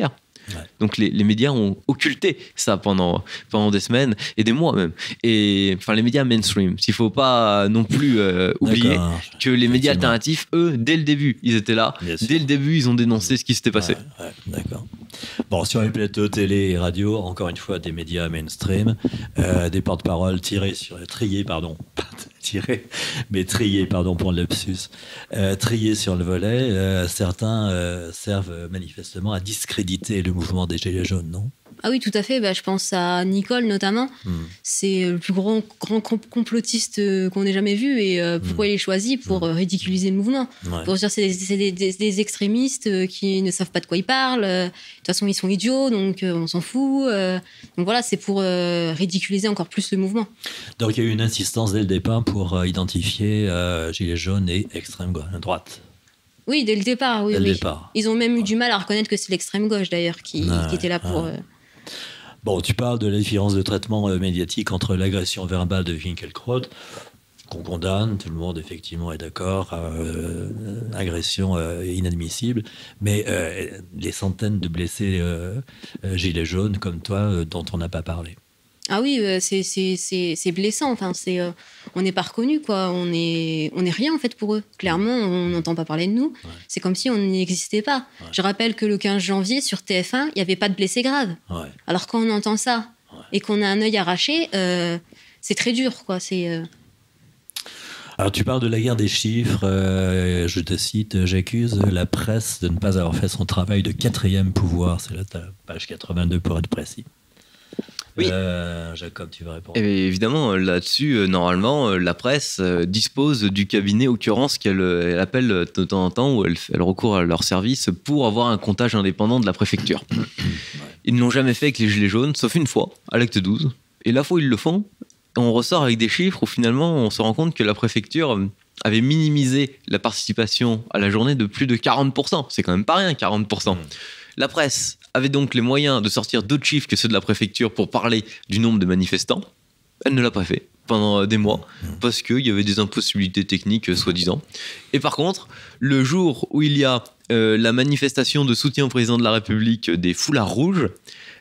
Donc les, médias ont occulté ça pendant, pendant des semaines et des mois même. Et enfin les médias mainstream. S'il faut pas non plus euh, oublier que les médias alternatifs, eux, dès le début, ils étaient là. dès le début, ils ont dénoncé ce qui s'était passé. D'accord. Bon, sur les plateaux télé et radio, encore une fois, des médias mainstream, euh, des porte-paroles tirés sur, triés, pardon, mais triés, pardon pour le euh, sur le volet. Euh, certains servent manifestement à discréditer le mouvement des Gilets jaunes, non? Ah oui, tout à fait. Bah, je pense à Nicole notamment. Hmm. C'est le plus grand, grand complotiste euh, qu'on ait jamais vu. Et euh, pourquoi hmm. il est choisi Pour hmm. euh, ridiculiser le mouvement? Pour dire c'est des, des, extrémistes qui ne savent pas de quoi ils parlent. De toute façon, ils sont idiots, donc on s'en fout. donc voilà, c'est pour ridiculiser encore plus le mouvement. Donc il y a eu une insistance dès le départ pour identifier Gilets jaunes et extrême droite. Oui, dès le départ, oui. Départ. Ils ont même eu du mal à reconnaître que c'est l'extrême gauche d'ailleurs qui, qui, était là pour. Bon, tu parles de la différence de traitement euh, médiatique entre l'agression verbale de Winkelkraut, qu'on condamne, tout le monde effectivement est d'accord, euh, agression euh, inadmissible, mais les centaines de blessés gilets jaunes comme toi dont on n'a pas parlé. Ah oui, euh, c'est blessant. Enfin, c'est, euh, on n'est pas reconnu, quoi. On est, on est rien en fait pour eux. Clairement, on n'entend pas parler de nous. C'est comme si on n'existait pas. Je rappelle que le 15 janvier sur TF1, il n'y avait pas de blessés graves. Alors quand on entend ça et qu'on a un œil arraché, euh, c'est très dur, quoi. C'est alors tu parles de la guerre des chiffres, je te cite, j'accuse la presse de ne pas avoir fait son travail de quatrième pouvoir, c'est là ta page 82 pour être précis. Oui. Euh, Jacob, tu vas répondre. Eh évidemment, là-dessus, euh, normalement, euh, la presse dispose du cabinet occurrence qu'elle appelle de temps en temps, où elle, elle, recourt à leur service pour avoir un comptage indépendant de la préfecture. Ils ne l'ont jamais fait avec les Gilets jaunes, sauf une fois, à l'acte 12. Et la fois où ils le font, on ressort avec des chiffres où finalement on se rend compte que la préfecture avait minimisé la participation à la journée de plus de 40%. C'est quand même pas rien, 40%. La presse avait donc les moyens de sortir d'autres chiffres que ceux de la préfecture pour parler du nombre de manifestants. Elle ne l'a pas fait pendant des mois parce qu'il y avait des impossibilités techniques, soi-disant. Et par contre, le jour où il y a la manifestation de soutien au président de la République des foulards rouges,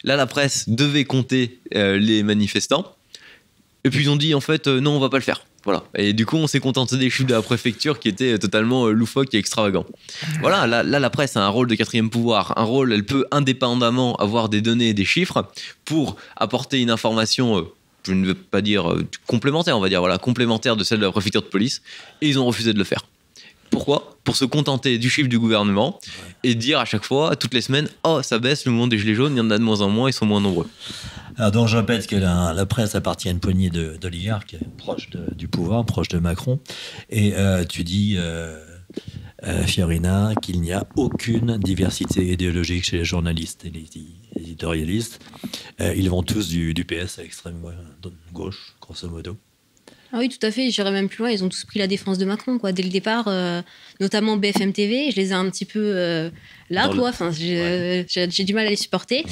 là, la presse devait compter les manifestants. Et puis ils ont dit en fait non, on va pas le faire. Voilà. Et du coup, on s'est contenté des chiffres de la préfecture qui étaient totalement euh, loufoques et extravagants. Voilà, là, la presse a un rôle de quatrième pouvoir. Un rôle, elle peut indépendamment avoir des données et des chiffres pour apporter une information, euh, je ne veux pas dire euh, complémentaire, on va dire, voilà, complémentaire de celle de la préfecture de police. Et ils ont refusé de le faire. Pourquoi? Pour se contenter du chiffre du gouvernement et dire à chaque fois, toutes les semaines, oh, ça baisse, le monde des gilets jaunes, il y en a de moins en moins, ils sont moins nombreux. Alors, donc, je répète que la, presse appartient à une poignée d'oligarques proches du pouvoir, proches de Macron. Et euh, tu dis, euh, euh, Fiorina, qu'il n'y a aucune diversité idéologique chez les journalistes et les éditorialistes. ils vont tous du, PS à l'extrême gauche, grosso modo. Ah oui, tout à fait. J'irais même plus loin. Ils ont tous pris la défense de Macron, quoi. Dès le départ, notamment BFM TV, je les ai un petit peu là, quoi. Enfin, j'ai du mal à les supporter.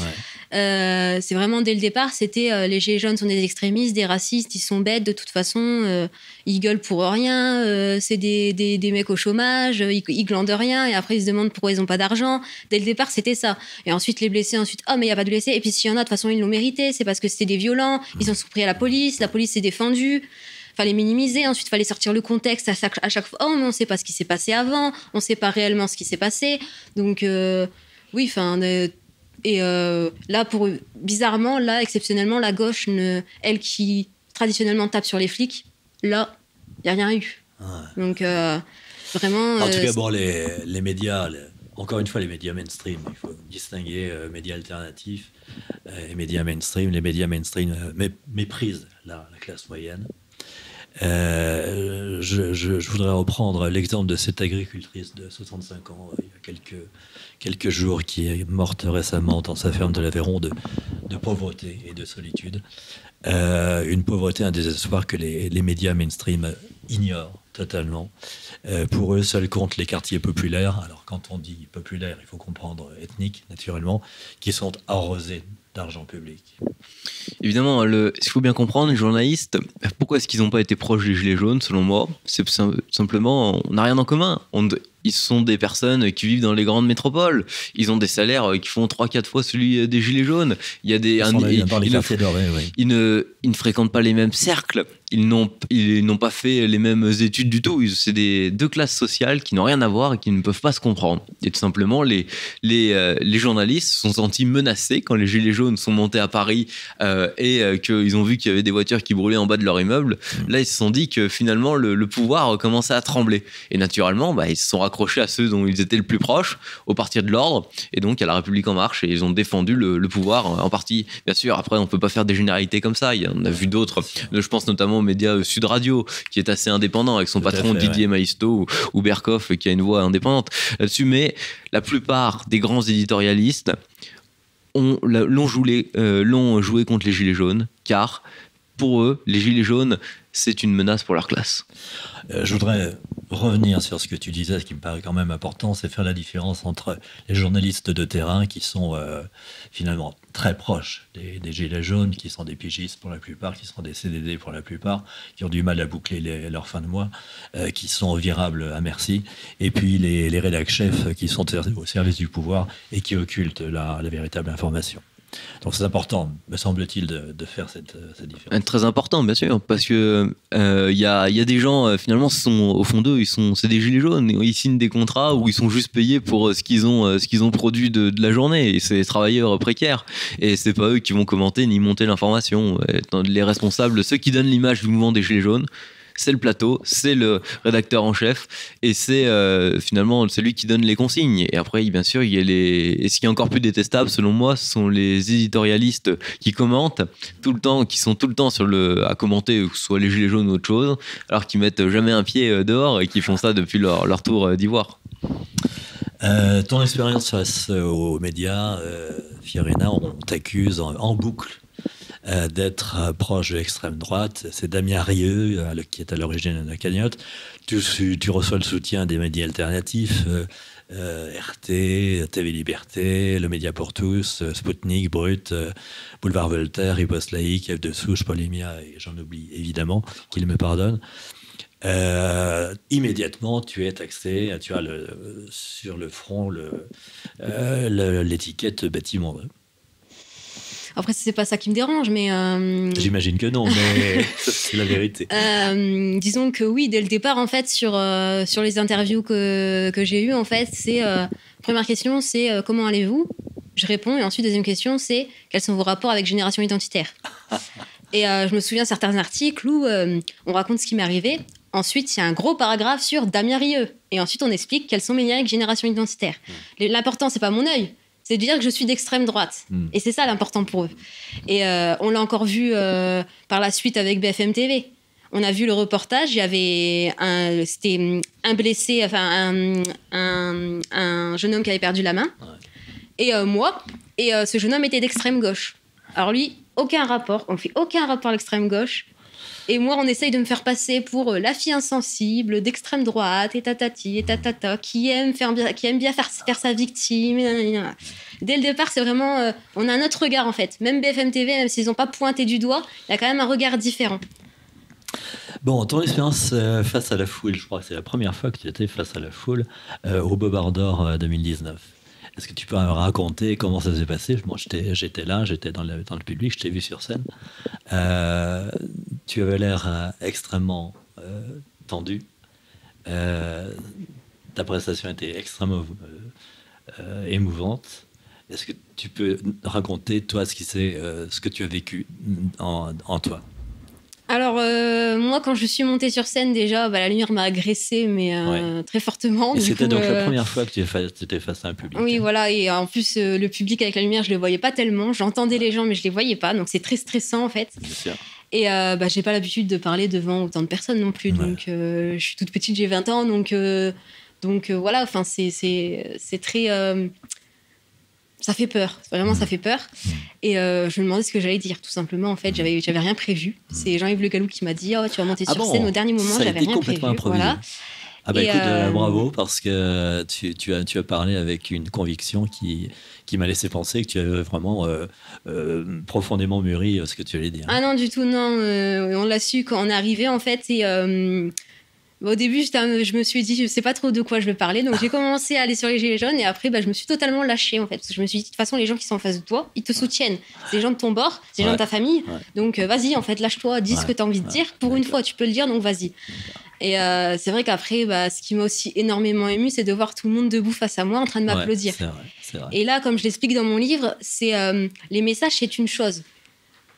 Euh, c'est vraiment dès le départ, c'était euh, les gilets jaunes sont des extrémistes, des racistes, ils sont bêtes de toute façon, euh, ils gueulent pour rien, c'est des, des, des, mecs au chômage, ils, ils, glandent rien, et après ils se demandent pourquoi ils n'ont pas d'argent. Dès le départ, c'était ça. Et ensuite, les blessés, ensuite, oh, mais il n'y a pas de blessés. Et puis s'il y en a, de toute façon, ils l'ont mérité, c'est parce que c'était des violents, ils ont surpris à la police, la police s'est défendue fallait minimiser. Ensuite, fallait sortir le contexte à chaque, à chaque fois. Oh, mais on ne sait pas ce qui s'est passé avant. On ne sait pas réellement ce qui s'est passé. Donc, oui, enfin, et euh, là, pour bizarrement, là, exceptionnellement, la gauche, ne, elle qui traditionnellement tape sur les flics, là, il n'y a rien eu. Donc, euh, vraiment. En tout cas, euh, bon, les, les médias, encore une fois, les médias mainstream, il faut distinguer médias alternatifs et médias mainstream. Les médias mainstream méprisent la, la, classe moyenne. Je, je, voudrais reprendre l'exemple de cette agricultrice de 65 ans, il y a quelques jours, qui est morte récemment dans sa ferme de l'Aveyron de, pauvreté et de solitude. Euh, une pauvreté, un désespoir que les, médias mainstream ignorent totalement. Euh, pour eux, seuls comptent les quartiers populaires. Alors, quand on dit populaire, il faut comprendre ethnique, naturellement, qui sont arrosés d'argent public. Évidemment, le, il faut bien comprendre, les journalistes, pourquoi est-ce qu'ils n'ont pas été proches des Gilets jaunes, selon moi? C'est simplement, on n'a rien en commun. On, ils sont des personnes qui vivent dans les grandes métropoles. Ils ont des salaires qui font 3-4 fois celui des gilets jaunes. Il y a des. ils, ne, ils ne fréquentent pas les mêmes cercles ils n'ont ils n'ont pas fait les mêmes études du tout. C'est des deux classes sociales qui n'ont rien à voir et qui ne peuvent pas se comprendre. Et tout simplement, les les, euh, les journalistes se sont sentis menacés quand les gilets jaunes sont montés à Paris euh, et euh, qu'ils ont vu qu'il y avait des voitures qui brûlaient en bas de leur immeuble. Mmh. Là, ils se sont dit que finalement le, pouvoir commençait à trembler. Et naturellement, bah, ils se sont raccrochés à ceux dont ils étaient le plus proches, au parti de l'ordre, et donc à la République en marche. Et ils ont défendu le, le pouvoir en partie. Bien sûr, après, on peut pas faire des généralités comme ça. Il y en a vu d'autres. Je pense notamment média Sud Radio, qui est assez indépendant avec son patron Didier Maisto ou, Berkoff, qui a une voix indépendante là-dessus. Mais la plupart des grands éditorialistes l'ont joué, euh, joué contre les Gilets jaunes, car pour eux, les Gilets jaunes, c'est une menace pour leur classe. Euh, je voudrais revenir sur ce que tu disais, ce qui me paraît quand même important, c'est faire la différence entre les journalistes de terrain qui sont euh, finalement très proches des, gilets jaunes, qui sont des pigistes pour la plupart, qui sont des CDD pour la plupart, qui ont du mal à boucler leur fin de mois, euh, qui sont virables à merci, et puis les, les rédacs chefs qui sont au service du pouvoir et qui occultent la véritable information. Donc c'est important, me semble-t-il, de, faire cette, différence. Très important, bien sûr, parce que il euh, y, a, des gens euh, finalement, sont, au fond d'eux, ils sont, c'est des gilets jaunes, ils signent des contrats où ils sont juste payés pour euh, ce qu'ils ont, produit de, la journée, et c'est des travailleurs précaires, et c'est pas eux qui vont commenter ni monter l'information. Les responsables, ceux qui donnent l'image du mouvement des gilets jaunes, c'est le plateau, c'est le rédacteur en chef, et c'est euh, finalement celui qui donne les consignes. Et après, bien sûr, il y a les. Et ce qui est encore plus détestable, selon moi, ce sont les éditorialistes qui commentent tout le temps, qui sont tout le temps sur le à commenter, que ce soit les gilets jaunes ou autre chose, alors qu'ils mettent jamais un pied euh, dehors et qui font ça depuis leur, leur tour euh, d'ivoire. ton expérience face aux médias, Fiorina, on t'accuse en boucle euh, d'être euh, proche de l'extrême droite. C'est Damien Rieu euh, qui est à l'origine de la cagnotte. Tu, reçois le soutien des médias alternatifs. RT, TV Liberté, Le Média pour tous, Sputnik, Brut, Boulevard Voltaire, Riposte Laïque, F de Souche, Polémia, et j'en oublie évidemment, qu'il me pardonne. immédiatement, tu es taxé, tu as sur le front l'étiquette bâtiment. Après, c'est pas ça qui me dérange, mais. Euh, J'imagine que non, mais c'est la vérité. Euh, disons que oui, dès le départ, en fait, sur, euh, sur les interviews que, que j'ai eues, en fait, c'est. première question, c'est comment allez-vous? Je réponds, et ensuite, deuxième question, c'est quels sont vos rapports avec Génération Identitaire? Et je me souviens certains articles où on raconte ce qui m'est arrivé. Ensuite, il y a un gros paragraphe sur Damien Rieu. Et ensuite, on explique quels sont mes liens avec Génération Identitaire. Hmm. L'important, c'est pas mon œil c'est de dire que je suis d'extrême droite. Hmm. Et c'est ça l'important pour eux. Et euh, on l'a encore vu euh, par la suite avec BFM TV. On a vu le reportage, il y avait un, c'était un blessé, enfin un, un, jeune homme qui avait perdu la main, et euh, moi, et ce jeune homme était d'extrême gauche. Alors lui, aucun rapport, on fait aucun rapport à l'extrême gauche. Et moi, on essaye de me faire passer pour la fille insensible, d'extrême droite, et tatati, et tatata, qui aime, faire bien, qui aime bien faire, faire sa victime. Dès le départ, c'est vraiment. Euh, on a un autre regard, en fait. Même BFM TV, même s'ils n'ont pas pointé du doigt, il y a quand même un regard différent. Bon, ton expérience euh, face à la foule, je crois que c'est la première fois que tu étais face à la foule euh, au Bobard d'Or 2019. Est-ce que tu peux me raconter comment ça s'est passé? Moi, j'étais là, j'étais dans le, public, je t'ai vu sur scène. tu avais l'air extrêmement tendu. ta prestation était extrêmement émouvante. Est-ce que tu peux raconter, toi, ce, qui euh, ce que tu as vécu en, toi? Alors, euh, moi, quand je suis montée sur scène, déjà, bah, la lumière m'a agressée, mais euh, très fortement. Et c'était donc la première fois que tu étais face à un public Oui, voilà. Et en plus, le public avec la lumière, je ne le voyais pas tellement. J'entendais les gens, mais je ne les voyais pas. Donc, c'est très stressant, en fait. Bien sûr. Et bah, j'ai pas l'habitude de parler devant autant de personnes non plus. Donc, je suis toute petite, j'ai 20 ans. Donc, donc voilà, enfin, c'est très ça fait peur. Vraiment, ça mm. fait peur. Mm. Et euh, je me demandais ce que j'allais dire, tout simplement. En fait, mm. j'avais, j'avais rien prévu. C'est Jean-Yves Le Gallou qui m'a dit Oh, tu vas monter ah sur scène au dernier moment. J'avais rien prévu. Voilà. Ah bah écoute, euh, bravo, parce que tu, tu, as, tu as parlé avec une conviction qui, qui m'a laissé penser que tu avais vraiment euh, profondément mûri ce que tu allais dire. Ah non, du tout, non. on l'a su quand on est arrivé, en fait. Et au début, je me suis dit, je sais pas trop de quoi je vais parler. Donc, j'ai commencé à aller sur les Gilets jaunes. Et après, bah, je me suis totalement lâchée, en fait. Parce que je me suis dit, de toute façon, les gens qui sont en face de toi, ils te soutiennent. C'est les gens de ton bord, c'est les gens de ta famille. Donc, euh, vas-y, en fait, lâche-toi, dis ce que tu as envie de dire. Pour une fois, tu peux le dire, donc vas-y. Et euh, c'est vrai qu'après, bah, ce qui m'a aussi énormément ému, c'est de voir tout le monde debout face à moi en train de m'applaudir. Et là, comme je l'explique dans mon livre, c'est euh, les messages, c'est une chose.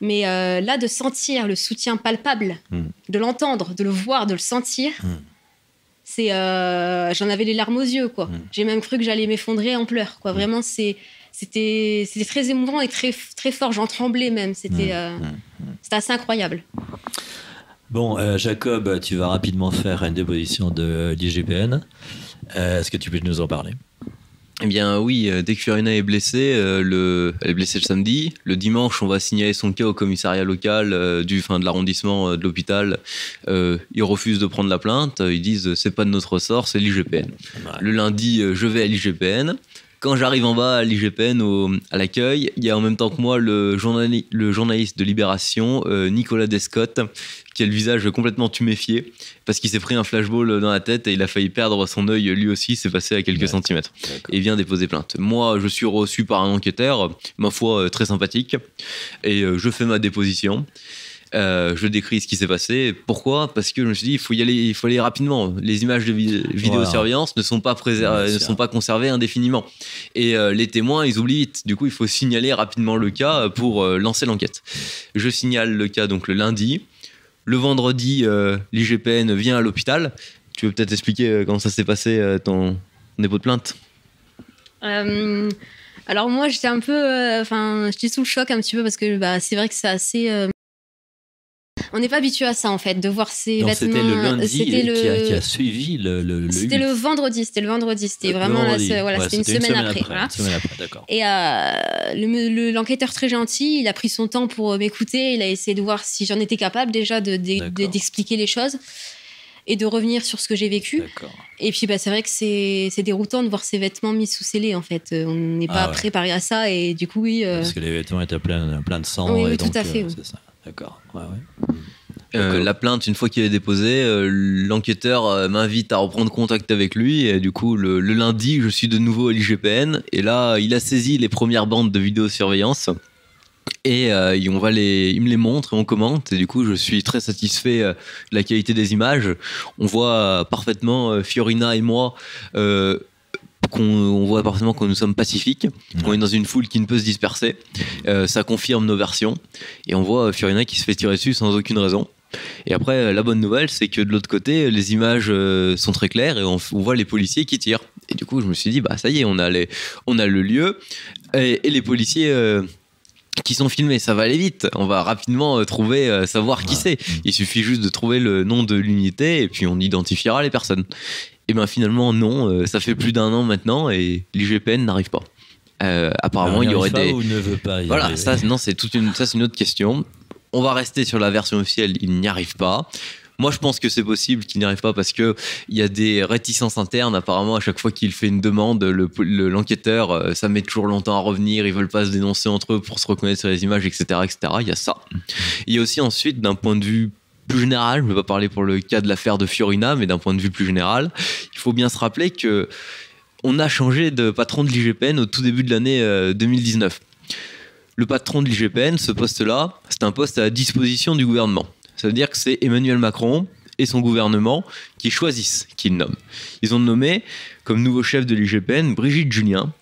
Mais euh, là, de sentir le soutien palpable, hmm. de l'entendre, de le voir, de le sentir, hmm. c'est, euh, j'en avais les larmes aux yeux, quoi. Hmm. J'ai même cru que j'allais m'effondrer en pleurs, quoi. Vraiment, c'est, c'était, c'était très émouvant et très, très fort. J'en tremblais même. C'était, euh, c'était assez incroyable. Bon, Jacob, tu vas rapidement faire une déposition de l'IGPN. Est-ce que tu peux nous en parler? Eh bien oui, euh, dès que Fiorina est blessée, euh, le, elle est blessée le samedi. Le dimanche, on va signaler son cas au commissariat local euh, du, fin, de l'arrondissement de l'hôpital. ils refusent de prendre la plainte. Ils disent c'est pas de notre ressort, c'est l'IGPN. Le lundi, je vais à l'IGPN. Quand j'arrive en bas à l'IGPN, à l'accueil, il y a en même temps que moi le, le journaliste de Libération, Nicolas Descotte, qui a le visage complètement tuméfié parce qu'il s'est pris un flashball dans la tête et il a failli perdre son œil lui aussi, c'est passé à quelques centimètres. Et vient déposer plainte. Moi, je suis reçu par un enquêteur, ma foi euh, très sympathique, et euh, je fais ma déposition. Euh, je décris ce qui s'est passé. Pourquoi? Parce que je me suis dit, il faut y aller, il faut aller rapidement. Les images de vidéosurveillance ne sont pas ne sont pas conservées indéfiniment. Et les témoins, ils oublient vite. Du coup, il faut signaler rapidement le cas pour lancer l'enquête. Je signale le cas donc le lundi. Le vendredi, euh, l'IGPN vient à l'hôpital. Tu veux peut-être expliquer euh, comment ça s'est passé, euh, ton dépôt de plainte? Alors moi, j'étais un peu... Enfin, j'étais sous le choc un petit peu parce que bah, c'est vrai que c'est assez on n'est pas habitué à ça en fait, de voir ces vêtements. C'était le lundi qui, a, suivi le. le, c'était le vendredi, c'était le vendredi, c'était vraiment voilà, c'était une, semaine, après. Et euh, l'enquêteur très gentil, il a pris son temps pour m'écouter, il a essayé de voir si j'en étais capable déjà d'expliquer de, les choses. et de revenir sur ce que j'ai vécu. Et puis, bah, c'est vrai que c'est déroutant de voir ses vêtements mis sous scellés, en fait. On n'est pas ah préparé à ça, et du coup, oui. Parce que les vêtements étaient pleins, plein de sang. Oui, et tout à fait. D'accord. Euh, la plainte, une fois qu'il est déposée, euh, l'enquêteur euh, m'invite à reprendre contact avec lui. Et du coup, le, lundi, je suis de nouveau à l'IGPN. Et là, il a saisi les premières bandes de vidéosurveillance. Et on va les, il me les montre et on commente. Et du coup, je suis très satisfait de la qualité des images. On voit parfaitement Fiorina et moi qu'on voit parfaitement que nous sommes pacifiques, qu'on est dans une foule qui ne peut se disperser. ça confirme nos versions. Et on voit Fiorina qui se fait tirer dessus sans aucune raison. Et après, la bonne nouvelle, c'est que de l'autre côté, les images euh, sont très claires et on, voit les policiers qui tirent. Et du coup, je me suis dit, bah ça y est, on a, les, on a le lieu et, les policiers. Euh, qui sont filmés, ça va aller vite. On va rapidement euh, trouver, savoir qui c'est. Il suffit juste de trouver le nom de l'unité et puis on identifiera les personnes. Et bien finalement non, ça fait plus d'un an maintenant et l'IGPN n'arrive pas. apparemment, il y aurait des. Ou ne veut pas voilà, ça, non, c'est toute une, ça c'est une autre question on va rester sur la version officielle, il n'y arrive pas. Moi, je pense que c'est possible qu'il n'y arrive pas parce que il y a des réticences internes. Apparemment, à chaque fois qu'il fait une demande, l'enquêteur, euh, ça met toujours longtemps à revenir. Ils veulent pas se dénoncer entre eux pour se reconnaître sur les images, etc., etc. Il y a ça. Il y a aussi ensuite, d'un point de vue plus général, je ne vais pas parler pour le cas de l'affaire de Fiorina, mais d'un point de vue plus général, il faut bien se rappeler que on a changé de patron de l'IGPN au tout début de l'année 2019. Euh, le patron de l'IGPN, ce poste-là, c'est un poste à la disposition du gouvernement. Ça veut dire que c'est Emmanuel Macron et son gouvernement qui choisissent qui le nomment. Ils ont nommé comme nouveau chef de l'IGPN Brigitte Julien,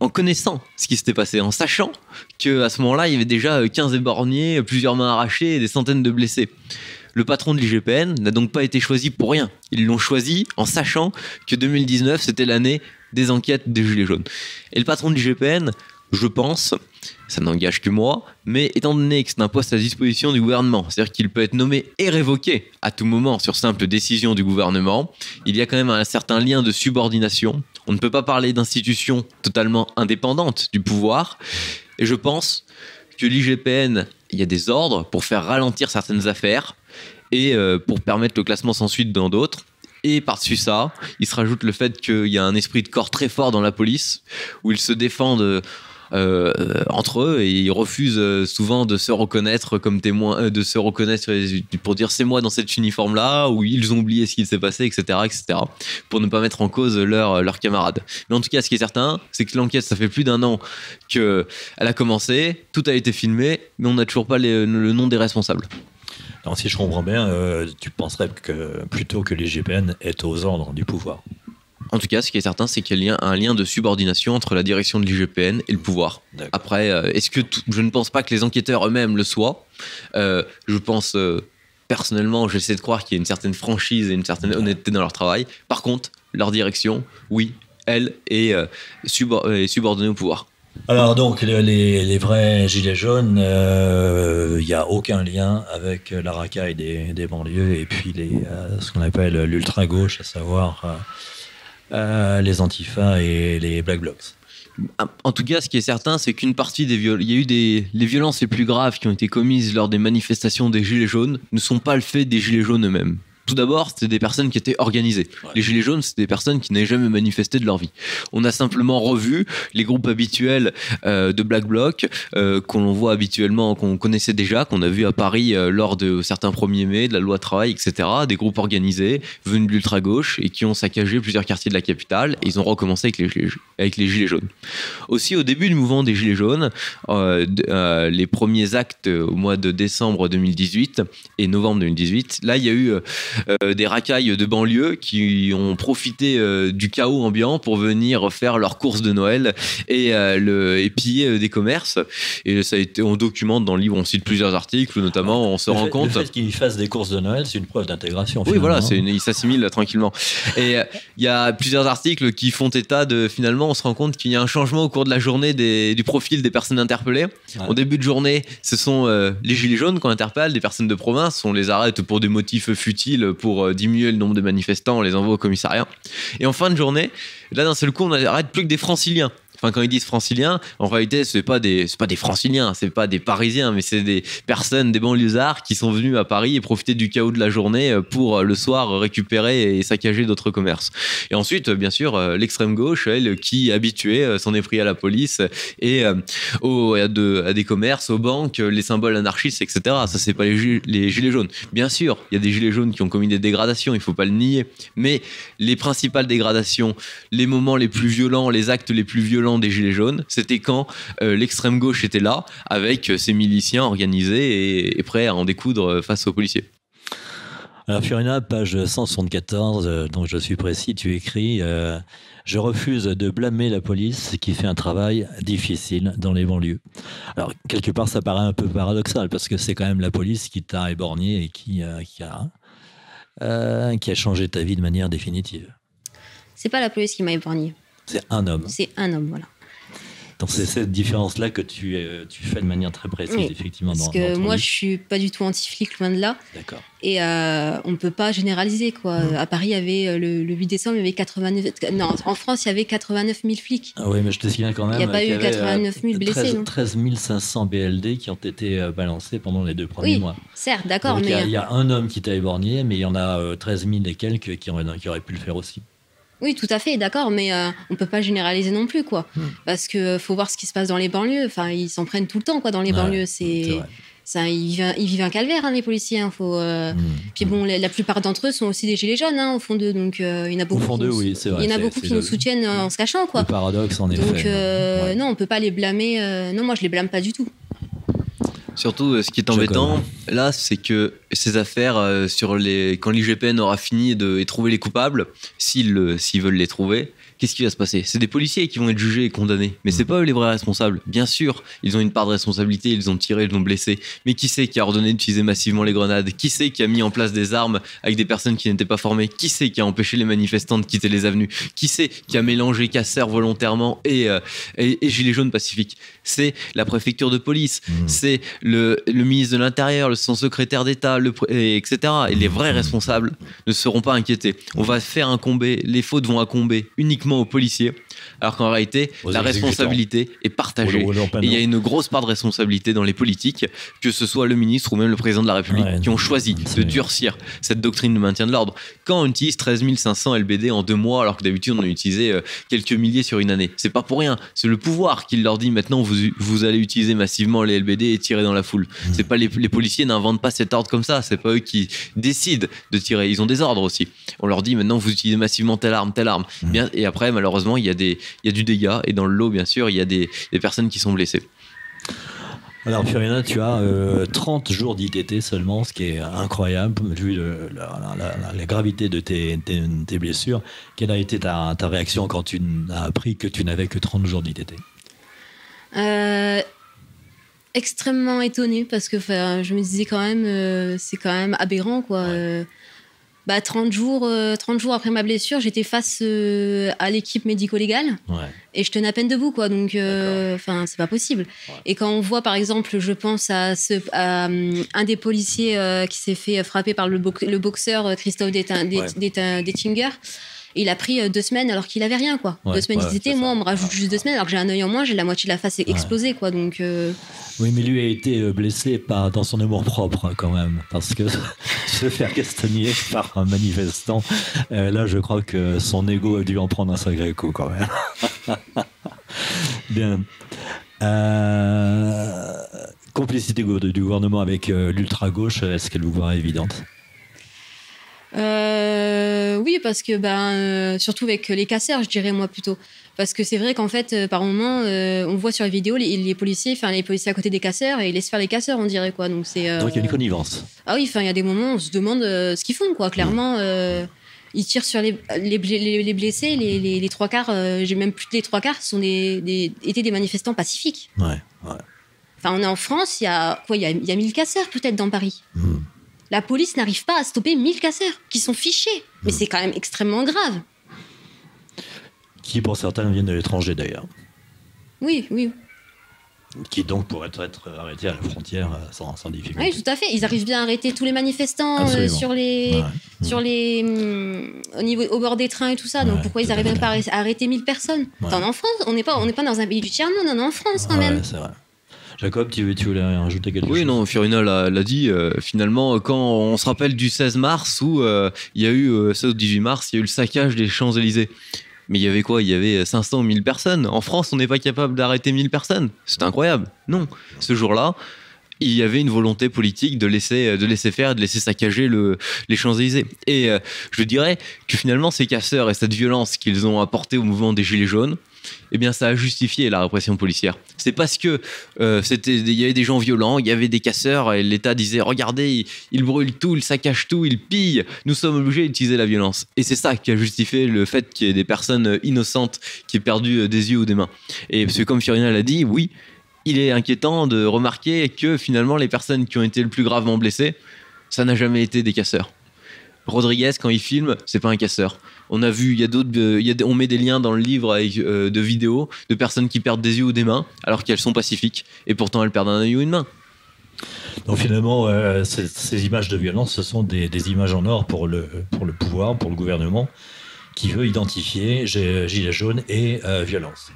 en, connaissant ce qui s'était passé, en sachant qu'à ce moment-là, il y avait déjà 15 éborgnés, plusieurs mains arrachées et des centaines de blessés. Le patron de l'IGPN n'a donc pas été choisi pour rien. Ils l'ont choisi en sachant que 2019, c'était l'année des enquêtes des Gilets jaunes. Et le patron de l'IGPN, je pense, ça n'engage que moi, mais étant donné que c'est un poste à disposition du gouvernement, c'est-à-dire qu'il peut être nommé et révoqué à tout moment sur simple décision du gouvernement, il y a quand même un certain lien de subordination. On ne peut pas parler d'institution totalement indépendante du pouvoir, et je pense que l'IGPN, il y a des ordres pour faire ralentir certaines affaires et euh, pour permettre le classement sans suite dans d'autres. Et par-dessus ça, il se rajoute le fait qu'il y a un esprit de corps très fort dans la police, où ils se défendent euh, entre eux et ils refusent euh, souvent de se reconnaître comme témoins, euh, de se reconnaître pour dire c'est moi dans cet uniforme là ou ils ont oublié ce qu'il s'est passé, etc., etc. Pour ne pas mettre en cause leurs leur camarades. Mais en tout cas, ce qui est certain, c'est que l'enquête, ça fait plus d'un an qu'elle a commencé, tout a été filmé, mais on n'a toujours pas le nom des responsables. Alors, si je comprends bien, tu penserais que plutôt que les est aux ordres du pouvoir. En tout cas, ce qui est certain, c'est qu'il y a un lien de subordination entre la direction de l'IGPN et le pouvoir. Après, euh, est-ce que je ne pense pas que les enquêteurs eux-mêmes le soient euh, Je pense euh, personnellement, j'essaie de croire qu'il y a une certaine franchise et une certaine honnêteté dans leur travail. Par contre, leur direction, oui, elle est, subordonnée au pouvoir. Alors donc les, vrais gilets jaunes, il n'y a aucun lien avec la racaille des, des banlieues et puis les, ce qu'on appelle l'ultra gauche, à savoir euh, les Antifa et les Black Blocs. En tout cas, ce qui est certain, c'est qu'une partie des violences, il y a eu des les violences les plus graves qui ont été commises lors des manifestations des Gilets jaunes ne sont pas le fait des Gilets jaunes eux-mêmes. Tout d'abord, c'était des personnes qui étaient organisées. Les Gilets jaunes, c'était des personnes qui n'avaient jamais manifesté de leur vie. On a simplement revu les groupes habituels euh, de Black Bloc euh, qu'on voit habituellement, qu'on connaissait déjà, qu'on a vu à Paris euh, lors de certains 1er mai, de la loi travail, etc. Des groupes organisés, venus de l'ultra-gauche et qui ont saccagé plusieurs quartiers de la capitale. Et ils ont recommencé avec les, avec les Gilets jaunes. Aussi, au début du mouvement des Gilets jaunes, les premiers actes au mois de décembre 2018 et novembre 2018, là, il y a eu euh, des racailles de banlieue qui ont profité euh, du chaos ambiant pour venir faire leurs courses de Noël et, euh, le, piller des commerces. Et ça a été, on documente dans le livre, on cite plusieurs articles, notamment on se rend compte. Le fait qu'ils fassent des courses de Noël, c'est une preuve d'intégration. Oui, voilà, c'est ils s'assimilent tranquillement. Et il y a plusieurs articles qui font état de finalement, on se rend compte qu'il y a un changement au cours de la journée du profil des personnes interpellées. Au début de journée, ce sont les gilets jaunes qu'on interpelle, des personnes de province, on les arrête pour des motifs futiles pour euh, diminuer le nombre de manifestants, on les envoie au commissariat. Et en fin de journée, là d'un seul coup, on n'arrête plus que des franciliens Enfin, quand ils disent franciliens, en réalité, c'est pas des, pas des franciliens, c'est pas des parisiens, mais c'est des personnes, des banlieusards qui sont venus à Paris et profiter du chaos de la journée pour le soir récupérer et saccager d'autres commerces. Et ensuite, bien sûr, l'extrême gauche, elle, qui habituée, s'en est à la police et au, à, des commerces, aux banques, les symboles anarchistes, etc. Ça, c'est pas les, les gilets jaunes. Bien sûr, il y a des gilets jaunes qui ont commis des dégradations, il faut pas le nier, mais les principales dégradations, les moments les plus violents, les actes les plus violents des Gilets jaunes, c'était quand euh, l'extrême gauche était là, avec ses miliciens organisés et, prêts à en découdre face aux policiers. Alors Fiorina, page 174, euh, donc je suis précis, tu écris euh, Je refuse de blâmer la police qui fait un travail difficile dans les banlieues. Alors quelque part ça paraît un peu paradoxal parce que c'est quand même la police qui t'a éborgné et qui, qui, a, qui a changé ta vie de manière définitive. C'est pas la police qui m'a épargné. C'est un homme. C'est un homme, voilà. Donc c'est cette différence-là que tu, euh, tu fais de manière très précise, effectivement. Parce que moi, je suis pas du tout anti-flic, loin de là. D'accord. Et euh, on ne peut pas généraliser, quoi. Mmh. À Paris, il y avait euh, le, 8 décembre, il y avait 89... Non, en France, il y avait 89 000 flics. Ah oui, mais je te souviens quand même. Il n'y a pas eu 89 000 blessés, 13, 500 BLD qui ont été balancés pendant les deux premiers oui, mois. certes, d'accord. mais... Il y, a un homme qui t'a éborgné, mais il y en a 13 000 et quelques qui auraient, qui auraient pu le faire aussi. Oui, tout à fait, d'accord, mais euh, on peut pas généraliser non plus, quoi. Hmm. Parce que euh, faut voir ce qui se passe dans les banlieues. Enfin, ils s'en prennent tout le temps, quoi, dans les banlieues. C'est ça, ils, vivent, un calvaire, hein, les policiers. Hein, faut, euh, hmm. Puis bon, la, plupart d'entre eux sont aussi des gilets jaunes, hein, au fond d'eux. Donc, il y en a beaucoup. Au fond oui, c'est vrai. Il y en a beaucoup qui nous soutiennent en se cachant, quoi. Le paradoxe, en effet. Donc, non, on peut pas les blâmer. non, moi, je les blâme pas du tout. Surtout, euh, ce qui est embêtant, là, c'est que ces affaires, euh, sur les, quand l'IGPN aura fini de trouver les coupables, s'ils veulent les trouver, qu'est-ce qui va se passer? C'est des policiers qui vont être jugés et condamnés. Mais c'est mm. pas eux les vrais responsables. Bien sûr, ils ont une part de responsabilité, ils ont tiré, ils ont blessé. Mais qui c'est qui a ordonné d'utiliser massivement les grenades? Qui c'est qui a mis en place des armes avec des personnes qui n'étaient pas formées? Qui c'est qui a empêché les manifestants de quitter les avenues? Qui c'est qui a mélangé casseurs volontairement et, euh, et, gilets jaunes pacifiques? C'est la préfecture de police, mm. c'est le, le, ministre de l'Intérieur, son secrétaire d'État, etc. Et les vrais responsables ne seront pas inquiétés. On va faire incomber, les fautes vont incomber uniquement aux policiers, alors qu'en réalité, la responsabilité est partagée. Et il y a une grosse part de responsabilité dans les politiques, que ce soit le ministre ou même le président de la République, qui ont choisi de durcir cette doctrine de maintien de l'ordre. Quand on utilise 13 500 LBD en deux mois, alors que d'habitude on en utilisait euh, quelques milliers sur une année, c'est pas pour rien. C'est le pouvoir qui leur dit maintenant vous, vous allez utiliser massivement les LBD et tirer dans la foule. Mmh. C'est pas les, les policiers n'inventent pas cet ordre comme ça. C'est pas eux qui décident de tirer. Ils ont des ordres aussi. On leur dit maintenant vous utilisez massivement telle arme, telle arme. Mmh. Bien, et après malheureusement, il y, a des, il y a du dégât. Et dans le lot, bien sûr, il y a des, personnes qui sont blessées. Alors, Fiorina, tu as 30 euh, jours d'ITT seulement, ce qui est incroyable, vu la, gravité de tes, tes, blessures. Quelle a été ta, ta, réaction quand tu as appris que tu n'avais que 30 jours d'ITT euh, Extrêmement étonnée, parce que je me disais quand même, euh, c'est quand même aberrant, quoi. 30 bah, jours, 30 euh, jours après ma blessure, j'étais face euh, à l'équipe médico-légale. Et je tenais à peine debout, quoi. Donc, euh, enfin, c'est pas possible. Et quand on voit, par exemple, je pense à, ce, un des policiers qui s'est fait frapper par le, boxeur Christophe Dettinger il a pris euh, deux semaines alors qu'il avait rien, quoi. deux semaines d'ITT. Moi, on me rajoute juste deux semaines alors que j'ai un œil en moins, j'ai la moitié de la face explosée, quoi. Donc. Euh, oui, mais lui a été euh, blessé par, dans son amour propre, hein, quand même. Parce que se faire castagner par un manifestant, là, je crois que son ego a dû en prendre un sacré coup, quand même. Bien. complicité du gouvernement avec l'ultra-gauche, est-ce qu'elle vous paraît évidente? Euh, oui, parce que ben, euh, surtout avec les casseurs, je dirais moi plutôt. Parce que c'est vrai qu'en fait, euh, par moment, on voit sur les vidéos les, policiers, enfin les policiers à côté des casseurs et ils laissent faire les casseurs, on dirait quoi. Donc c'est. Donc il y a une connivence. Ah oui, enfin il y a des moments où on se demande ce qu'ils font quoi. Clairement, ils tirent sur les, les, les blessés, les, trois quarts, j'ai même plus les trois quarts, sont des, des, étaient des manifestants pacifiques. Ouais, ouais. Enfin, on est en France, il y a quoi Il y a, y a 1000 casseurs peut-être dans Paris. Hmm la police n'arrive pas à stopper 1000 casseurs qui sont fichés. Mais hmm. c'est quand même extrêmement grave. Qui, pour certains, viennent de l'étranger d'ailleurs. Oui, oui. qui donc pourraient être arrêtés à la frontière sans, difficulté. Oui, tout à fait. Ils arrivent bien à arrêter tous les manifestants sur les, sur les, hum, au niveau, au bord des trains et tout ça. Donc pourquoi ils n'arrivent pas à arrêter 1000 personnes? En France, on n'est pas, on n'est pas dans un pays du tiers monde, on est en France quand même. c'est vrai. Jacob, tu, tu, voulais rajouter quelque chose? Oui, non, Fiorina l'a dit. Euh, finalement, quand on se rappelle du 16 mars où euh, il y a eu, euh, 16 18 mars, il y a eu le saccage des Champs-Élysées. Mais il y avait quoi? Il y avait 500 ou 1000 personnes. En France, on n'est pas capable d'arrêter 1000 personnes. C'est incroyable. Non. Ce jour-là, il y avait une volonté politique de laisser, de laisser faire, de laisser saccager le, les Champs-Élysées. Et je dirais que finalement, ces casseurs et cette violence qu'ils ont apportée au mouvement des Gilets jaunes, eh bien, ça a justifié la répression policière. C'est parce que euh, c'était, il y avait des gens violents, il y avait des casseurs, et l'État disait regardez, ils, brûlent tout, ils saccagent tout, ils pillent. Nous sommes obligés d'utiliser la violence. Et c'est ça qui a justifié le fait qu'il y ait des personnes innocentes qui aient perdu des yeux ou des mains. Et parce comme Fiorina l'a dit, oui, il est inquiétant de remarquer que finalement les personnes qui ont été le plus gravement blessées, ça n'a jamais été des casseurs. Rodriguez, quand il filme, c'est pas un casseur. On a vu, il y a d'autres, euh, on met des liens dans le livre euh, de vidéos de personnes qui perdent des yeux ou des mains alors qu'elles sont pacifiques et pourtant elles perdent un œil ou une main. Donc finalement, euh, ces, images de violence, ce sont des, images en or pour le, pour le pouvoir, pour le gouvernement, qui veut identifier gilet jaune et violence.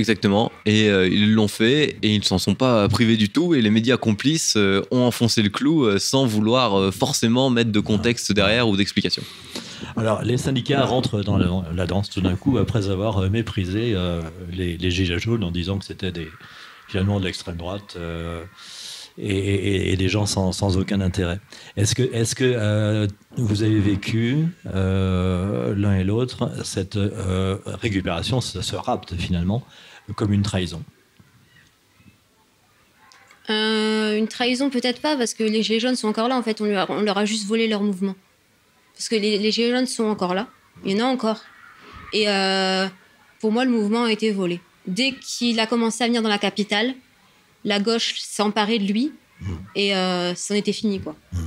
Exactement. Et ils l'ont fait et ils ne s'en sont pas privés du tout. Et les médias complices ont enfoncé le clou sans vouloir forcément mettre de contexte derrière ou d'explication. Alors, les syndicats rentrent dans la, danse tout d'un coup après avoir euh, méprisé euh, les, gilets jaunes en disant que c'était des, finalement de l'extrême droite euh, et, des gens sans, aucun intérêt. Est-ce que, que vous avez vécu l'un et l'autre cette récupération, ce, rapt finalement, comme une trahison? Une trahison peut-être pas parce que les gilets jaunes sont encore là en fait, on, leur a juste volé leur mouvement. Parce que les, les Gilets jaunes sont encore là. Il y en a encore. Et euh, pour moi, le mouvement a été volé. Dès qu'il a commencé à venir dans la capitale, la gauche s'est emparée de lui. Mmh. Et euh, c'en était fini, quoi. Mmh.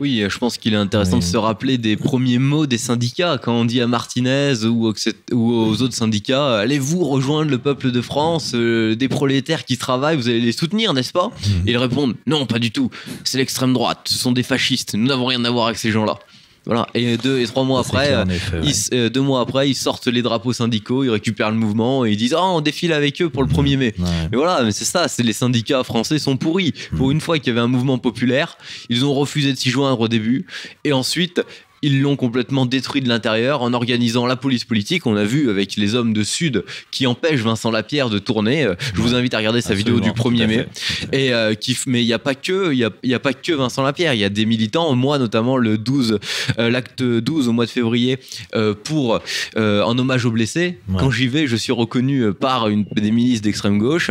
Oui, je pense qu'il est intéressant de se rappeler des premiers mots des syndicats. Quand on dit à Martinez ou aux, autres syndicats, allez-vous rejoindre le peuple de France, euh, des prolétaires qui travaillent, vous allez les soutenir, n'est-ce pas? Mmh. Et ils répondent, non, pas du tout. C'est l'extrême droite, ce sont des fascistes, nous n'avons rien à voir avec ces gens-là. Voilà. Et deux et trois mois après, euh, deux mois après, ils sortent les drapeaux syndicaux, ils récupèrent le mouvement et ils disent oh, on défile avec eux pour le 1er mai. Mais voilà, mais c'est ça, c'est les syndicats français sont pourris. Pour mm. une fois qu'il y avait un mouvement populaire, ils ont refusé de s'y joindre au début et ensuite ils l'ont complètement détruit de l'intérieur en organisant la police politique. On a vu avec les hommes de Sud qui empêchent Vincent Lapierre de tourner. Euh, je vous invite à regarder sa vidéo du 1er mai. Et euh, qui, mais il n'y a pas que, il y a, y a, pas que Vincent Lapierre. Il y a des militants. Moi, notamment le 12, euh, l'acte 12 au mois de février, pour en hommage aux blessés. Quand j'y vais, je suis reconnu par une des milices d'extrême gauche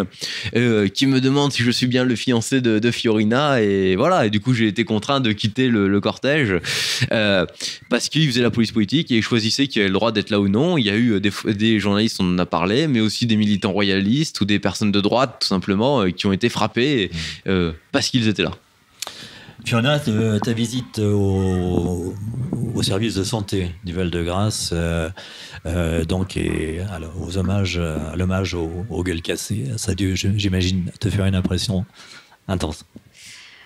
qui me demandent si je suis bien le fiancé de, Fiorina. Et voilà. Et du coup, j'ai été contraint de quitter le, le cortège parce qu'il faisait la police politique et choisissait qui avait le droit d'être là ou non. Il y a eu euh, des, journalistes, on en a parlé, mais aussi des militants royalistes ou des personnes de droite, tout simplement, euh, qui ont été frappés mmh. euh, parce qu'ils étaient là. Fiona, ta visite au, service de santé du Val-de-Grâce, donc, et alors, aux hommages, à l'hommage aux, aux gueules cassées, ça a dû, j'imagine, te faire une impression intense.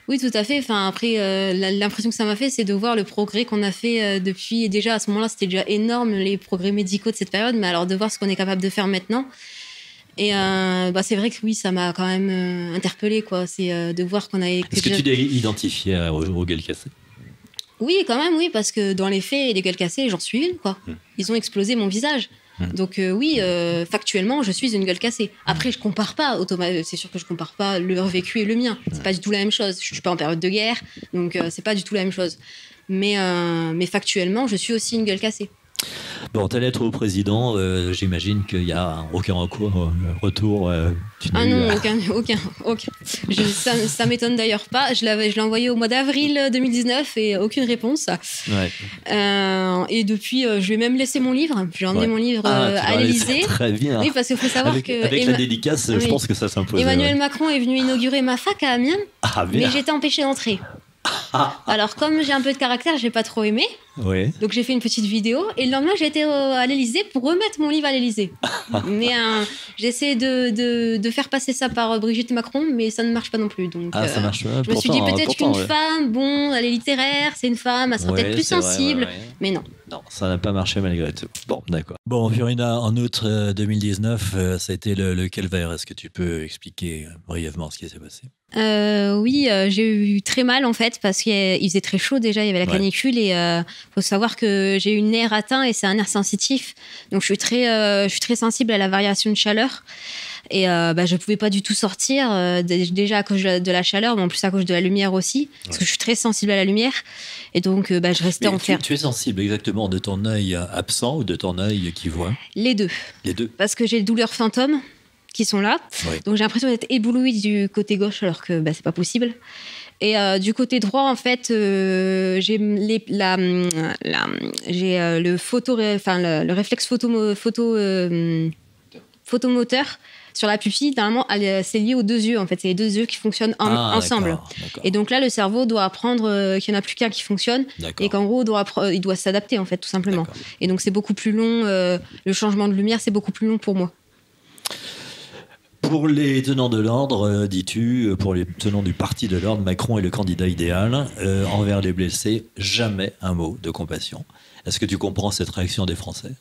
Oui, tout à fait. Enfin, après, euh, l'impression que ça m'a fait, c'est de voir le progrès qu'on a fait euh, depuis. Et déjà, à ce moment-là, c'était déjà énorme, les progrès médicaux de cette période. Mais alors, de voir ce qu'on est capable de faire maintenant. Et euh, bah, c'est vrai que oui, ça m'a quand même interpellé, quoi. C'est de voir qu'on a. Est-ce que, tu identifié aux, gueules cassées Oui, quand même, oui, parce que dans les faits, les gueules cassées, j'en suis une, quoi. Hmm. Ils ont explosé mon visage. Mm. Donc euh, oui, euh, factuellement, je suis une gueule cassée. Après, je compare pas, c'est sûr que je compare pas leur vécu et le mien. C'est pas du tout la même chose. Je suis pas en période de guerre, donc euh, c'est pas du tout la même chose. Mais, mais factuellement, je suis aussi une gueule cassée. Bon, ta lettre au président, euh, j'imagine qu'il n'y a aucun recours, euh, retour. Euh, ah non, aucun, aucun, aucun. ça, ça m'étonne d'ailleurs pas. Je l'ai envoyé au mois d'avril 2019 et aucune réponse. et depuis, je vais même laisser mon livre. J'ai emmené mon livre ah, à l'Élysée. Très bien. Oui, parce qu'il faut savoir avec, que. Avec la dédicace, je pense que ça s'impose. Emmanuel Macron est venu inaugurer ma fac à Amiens, ah, mais j'étais empêchée d'entrer. Alors, comme j'ai un peu de caractère, j'ai pas trop aimé. Oui. Donc j'ai fait une petite vidéo et le lendemain j'ai été à l'Elysée pour remettre mon livre à l'Elysée. mais j'essaie de, de, faire passer ça par Brigitte Macron, mais ça ne marche pas non plus. Donc, ah, ça marche pas. Je me suis dit peut-être qu'une femme, bon, elle est littéraire, c'est une femme, elle sera peut-être plus sensible, mais non. Non, ça n'a pas marché malgré tout. Bon, d'accord. Bon, Fiorina, en août 2019, euh, euh, ça a été le, le calvaire. Est-ce que tu peux expliquer brièvement ce qui s'est passé? Euh, oui, j'ai eu très mal en fait parce qu'il faisait très chaud déjà, il y avait la canicule et faut savoir que j'ai eu une nerf atteint et c'est un nerf sensitif. Donc je suis très, je suis très sensible à la variation de chaleur. Et euh, bah, je ne pouvais pas du tout sortir, euh, déjà à cause de la chaleur, mais en plus à cause de la lumière aussi, parce que je suis très sensible à la lumière. Et donc, euh, bah, je restais en Tu, es sensible exactement de ton œil absent ou de ton œil qui voit? Les deux. Les deux. Parce que j'ai des douleurs fantômes qui sont là. Donc j'ai l'impression d'être éblouie du côté gauche alors que bah, c'est pas possible. Et du côté droit, en fait, j'ai la, la j'ai le photo, enfin le, réflexe photo, photo photomoteur sur la pupille, normalement, c'est lié aux deux yeux, en fait. C'est les deux yeux qui fonctionnent ah, ensemble. Et donc là, le cerveau doit apprendre euh, qu'il n'y en a plus qu'un qui fonctionne et qu'en gros, doit il doit s'adapter, en fait, tout simplement. Et donc, c'est beaucoup plus long. Euh, le changement de lumière, c'est beaucoup plus long pour moi. Pour les tenants de l'ordre, euh, dis-tu, pour les tenants du parti de l'ordre, Macron est le candidat idéal. envers les blessés, jamais un mot de compassion. Est-ce que tu comprends cette réaction des Français?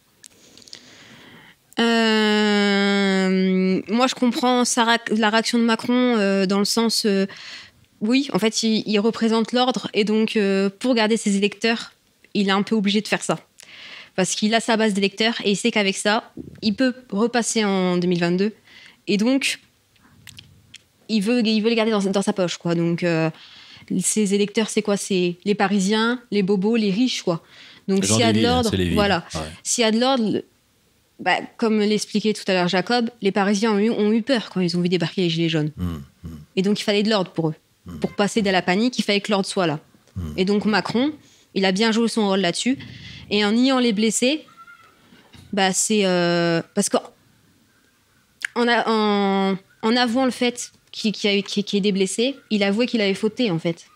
Euh, moi, je comprends la réaction de Macron euh, dans le sens, euh, oui, en fait, il, représente l'ordre et donc pour garder ses électeurs, il est un peu obligé de faire ça. Parce qu'il a sa base d'électeurs et il sait qu'avec ça, il peut repasser en 2022. Et donc, il veut, il veut les garder dans, sa poche, quoi. Donc, ses électeurs, c'est quoi? C'est les Parisiens, les bobos, les riches, quoi. Donc, s'il y a de l'ordre, voilà. S'il y a de l'ordre, bah, comme l'expliquait tout à l'heure Jacob, les Parisiens ont eu, peur quand ils ont vu débarquer les Gilets jaunes. Mmh, mmh. Et donc, il fallait de l'ordre pour eux. Mmh. Pour passer de la panique, il fallait que l'ordre soit là. Et donc, Macron, il a bien joué son rôle là-dessus. Et en niant les blessés, bah, c'est. Euh, parce qu'en en, en, avouant le fait qu'il y, ait des blessés, il avouait qu'il avait fauté, en fait.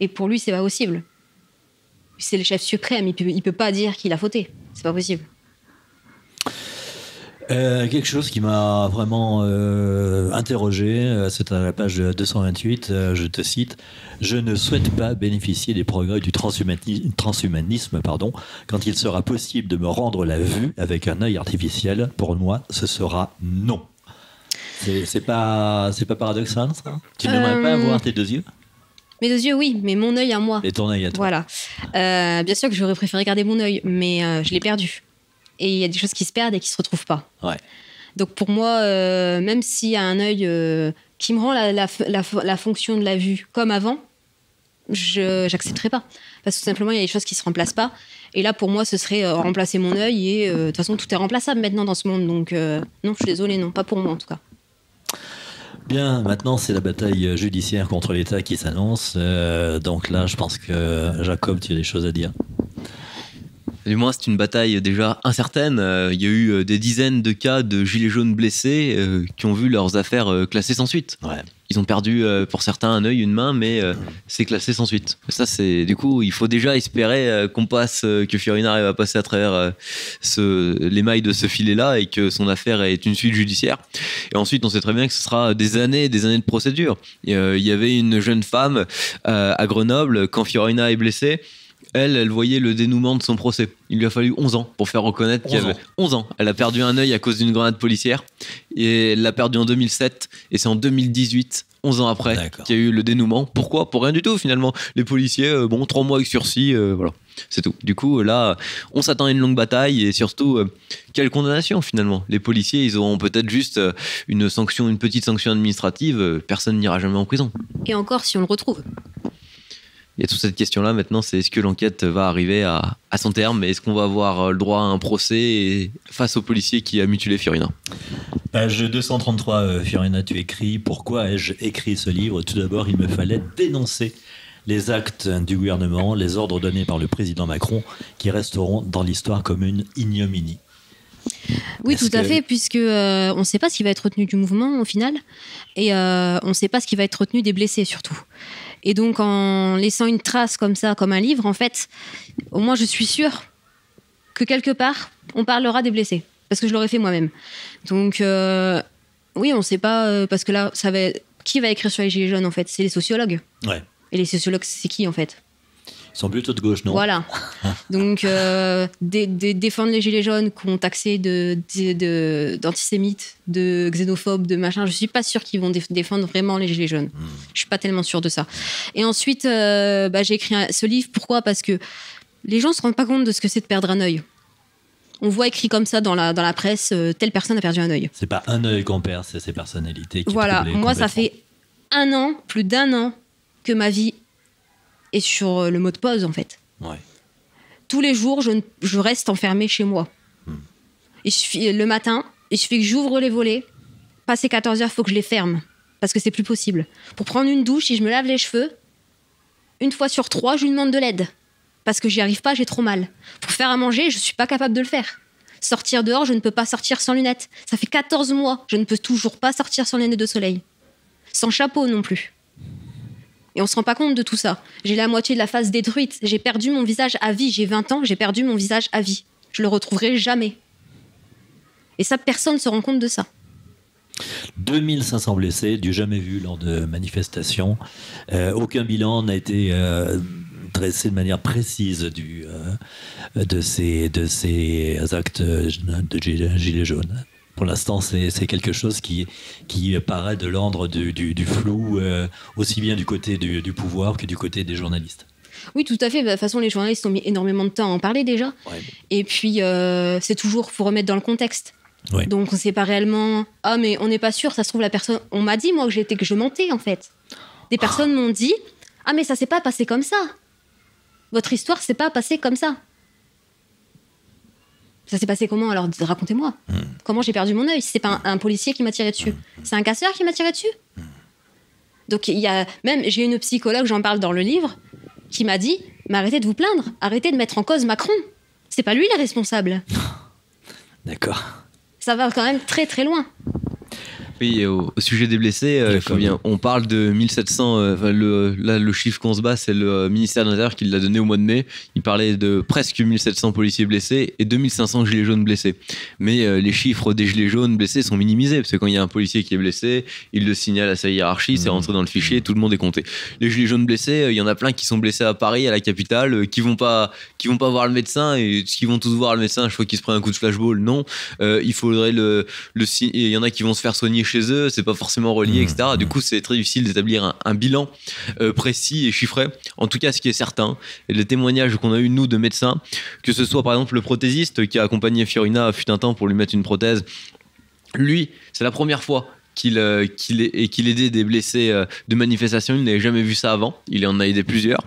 Et pour lui, c'est pas possible. C'est le chef suprême, il peut, il peut pas dire qu'il a fauté. C'est pas possible. Euh, quelque chose qui m'a vraiment euh, interrogé, euh, c'est à la page 228, je te cite, Je ne souhaite pas bénéficier des progrès du transhumanisme, pardon, quand il sera possible de me rendre la vue avec un œil artificiel. Pour moi, ce sera non. C'est pas, pas paradoxal, ça? Tu n'aimerais pas avoir tes deux yeux? mes deux yeux, oui, mais mon œil à moi. Et ton œil à toi. Voilà. bien sûr que j'aurais préféré garder mon œil, mais je l'ai perdu et il y a des choses qui se perdent et qui se retrouvent pas. Ouais. Donc pour moi, euh, même s'il y a un œil euh, qui me rend la, la, la, fonction de la vue comme avant, je n'accepterai pas. Parce que tout simplement, il y a des choses qui ne se remplacent pas. Et là, pour moi, ce serait euh, remplacer mon œil. Et de toute façon, tout est remplaçable maintenant dans ce monde. Donc non, je suis désolée, non, pas pour moi en tout cas. Bien, maintenant c'est la bataille judiciaire contre l'État qui s'annonce. donc là, je pense que Jacob, tu as des choses à dire. Du moins, c'est une bataille déjà incertaine. Euh, il y a eu euh, des dizaines de cas de gilets jaunes blessés euh, qui ont vu leurs affaires classées sans suite. Ils ont perdu pour certains un œil, une main, mais c'est classé sans suite. Ça, c'est du coup, il faut déjà espérer qu'on passe, que Fiorina arrive à passer à travers ce, les mailles de ce filet-là et que son affaire est une suite judiciaire. Et ensuite, on sait très bien que ce sera des années, des années de procédure. Il y avait une jeune femme à Grenoble quand Fiorina est blessée elle, elle voyait le dénouement de son procès. Il lui a fallu 11 ans pour faire reconnaître qu'il y avait 11 ans. Elle a perdu un œil à cause d'une grenade policière et elle l'a perdu en 2007 et c'est en 2018 11 ans après qu'il y a eu le dénouement. Pourquoi? Pour rien du tout finalement. Les policiers, euh, bon, 3 mois avec sursis, euh, voilà. C'est tout. Du coup, là, on s'attend à une longue bataille et surtout, euh, quelle condamnation finalement Les policiers, ils auront peut-être juste une sanction, une petite sanction administrative, personne n'ira jamais en prison. Et encore si on le retrouve il y a toute cette question-là maintenant, c'est est-ce que l'enquête va arriver à, son terme Est-ce qu'on va avoir euh, le droit à un procès face au policier qui a mutilé Fiorina? Page 233, euh, Fiorina, tu écris Pourquoi ai-je écrit ce livre? Tout d'abord, il me fallait dénoncer les actes du gouvernement, les ordres donnés par le président Macron, qui resteront dans l'histoire comme une ignominie. Oui, tout à fait, puisque on ne sait pas ce qui va être retenu du mouvement au final, et on ne sait pas ce qui va être retenu des blessés surtout. Et donc, en laissant une trace comme ça, comme un livre, en fait, au moins je suis sûre que quelque part, on parlera des blessés. Parce que je l'aurais fait moi-même. Donc, euh, oui, on ne sait pas, euh, parce que là, ça va, qui va écrire sur les Gilets jaunes, en fait? C'est les sociologues. Ouais. Et les sociologues, c'est qui, en fait? Ils sont plutôt de gauche, non Voilà. Donc, euh, défendre les gilets jaunes qu'on taxé d'antisémites, de, de, xénophobes, de machin, je suis pas sûre qu'ils vont défendre vraiment les gilets jaunes. Je hmm. Je suis pas tellement sûre de ça. Et ensuite, euh, bah, j'ai écrit ce livre. Pourquoi? Parce que les gens se rendent pas compte de ce que c'est de perdre un œil. On voit écrit comme ça dans la, dans la presse, euh, telle personne a perdu un œil. C'est pas un œil qu'on perd, c'est ses personnalités qui Voilà, moi ça fait un an, plus d'un an, que ma vie et sur euh, le mot de pause en fait. Tous les jours, je, je reste enfermée chez moi. Hmm. Il suffit, le matin, il suffit que j'ouvre les volets. Passé 14 heures, il faut que je les ferme parce que c'est plus possible. Pour prendre une douche, si je me lave les cheveux, une fois sur trois, je lui demande de l'aide parce que j'y arrive pas, j'ai trop mal. Pour faire à manger, je suis pas capable de le faire. Sortir dehors, je ne peux pas sortir sans lunettes. Ça fait 14 mois, je ne peux toujours pas sortir sans lunettes de soleil. Sans chapeau non plus. Et on se rend pas compte de tout ça. J'ai la moitié de la face détruite. J'ai perdu mon visage à vie. J'ai 20 ans, j'ai perdu mon visage à vie. Je le retrouverai jamais. Et ça, personne ne se rend compte de ça. 2500 blessés, du jamais vu lors de manifestations. Euh, aucun bilan n'a été euh, dressé de manière précise du, euh, de, ces, de ces actes de gilets jaunes pour l'instant, c'est quelque chose qui, qui paraît de l'ordre du, du, flou, euh, aussi bien du côté du, pouvoir que du côté des journalistes. Oui, tout à fait. Bah, de toute façon, les journalistes ont mis énormément de temps à en parler déjà. Et puis, euh, c'est toujours, faut remettre dans le contexte. Donc, on ne sait pas réellement. Ah, mais on n'est pas sûr. Ça se trouve, la personne. On m'a dit, moi, que j'étais que je mentais, en fait. Des ah. personnes m'ont dit Ah, mais ça s'est pas passé comme ça. Votre histoire s'est pas passée comme ça. Ça s'est passé comment Alors? Racontez-moi. Hmm. Comment j'ai perdu mon œil C'est pas un, policier qui m'a tiré dessus? Hmm. C'est un casseur qui m'a tiré dessus? Hmm. Donc il y a même j'ai une psychologue, j'en parle dans le livre, qui m'a dit "Mais arrêtez de vous plaindre, arrêtez de mettre en cause Macron. C'est pas lui le responsable." D'accord. Ça va quand même très très loin. Oui, au, sujet des blessés, euh, on parle de 1700. Euh, le, là, le chiffre qu'on se bat, c'est le euh, ministère de l'Intérieur qui l'a donné au mois de mai. Il parlait de presque 1700 policiers blessés et 2500 gilets jaunes blessés. Mais les chiffres des gilets jaunes blessés sont minimisés parce que quand il y a un policier qui est blessé, il le signale à sa hiérarchie, c'est mmh. rentré dans le fichier, tout le monde est compté. Les gilets jaunes blessés, il y en a plein qui sont blessés à Paris, à la capitale, qui vont pas, qui vont pas voir le médecin et qui vont tous voir le médecin. Je crois qu'ils se prennent un coup de flashball. Non, il faudrait le, le, il y en a qui vont se faire soigner chez eux, c'est pas forcément relié, mmh. etc. Du mmh. coup, c'est très difficile d'établir un, bilan euh, précis et chiffré. En tout cas, ce qui est certain, et les témoignages qu'on a eu nous de médecins, que ce soit par exemple le prothésiste qui a accompagné Fiorina fut un temps pour lui mettre une prothèse, lui, c'est la première fois qu'il euh, qu'il aidait des blessés euh, de manifestation. Il n'avait jamais vu ça avant. Il en a aidé plusieurs.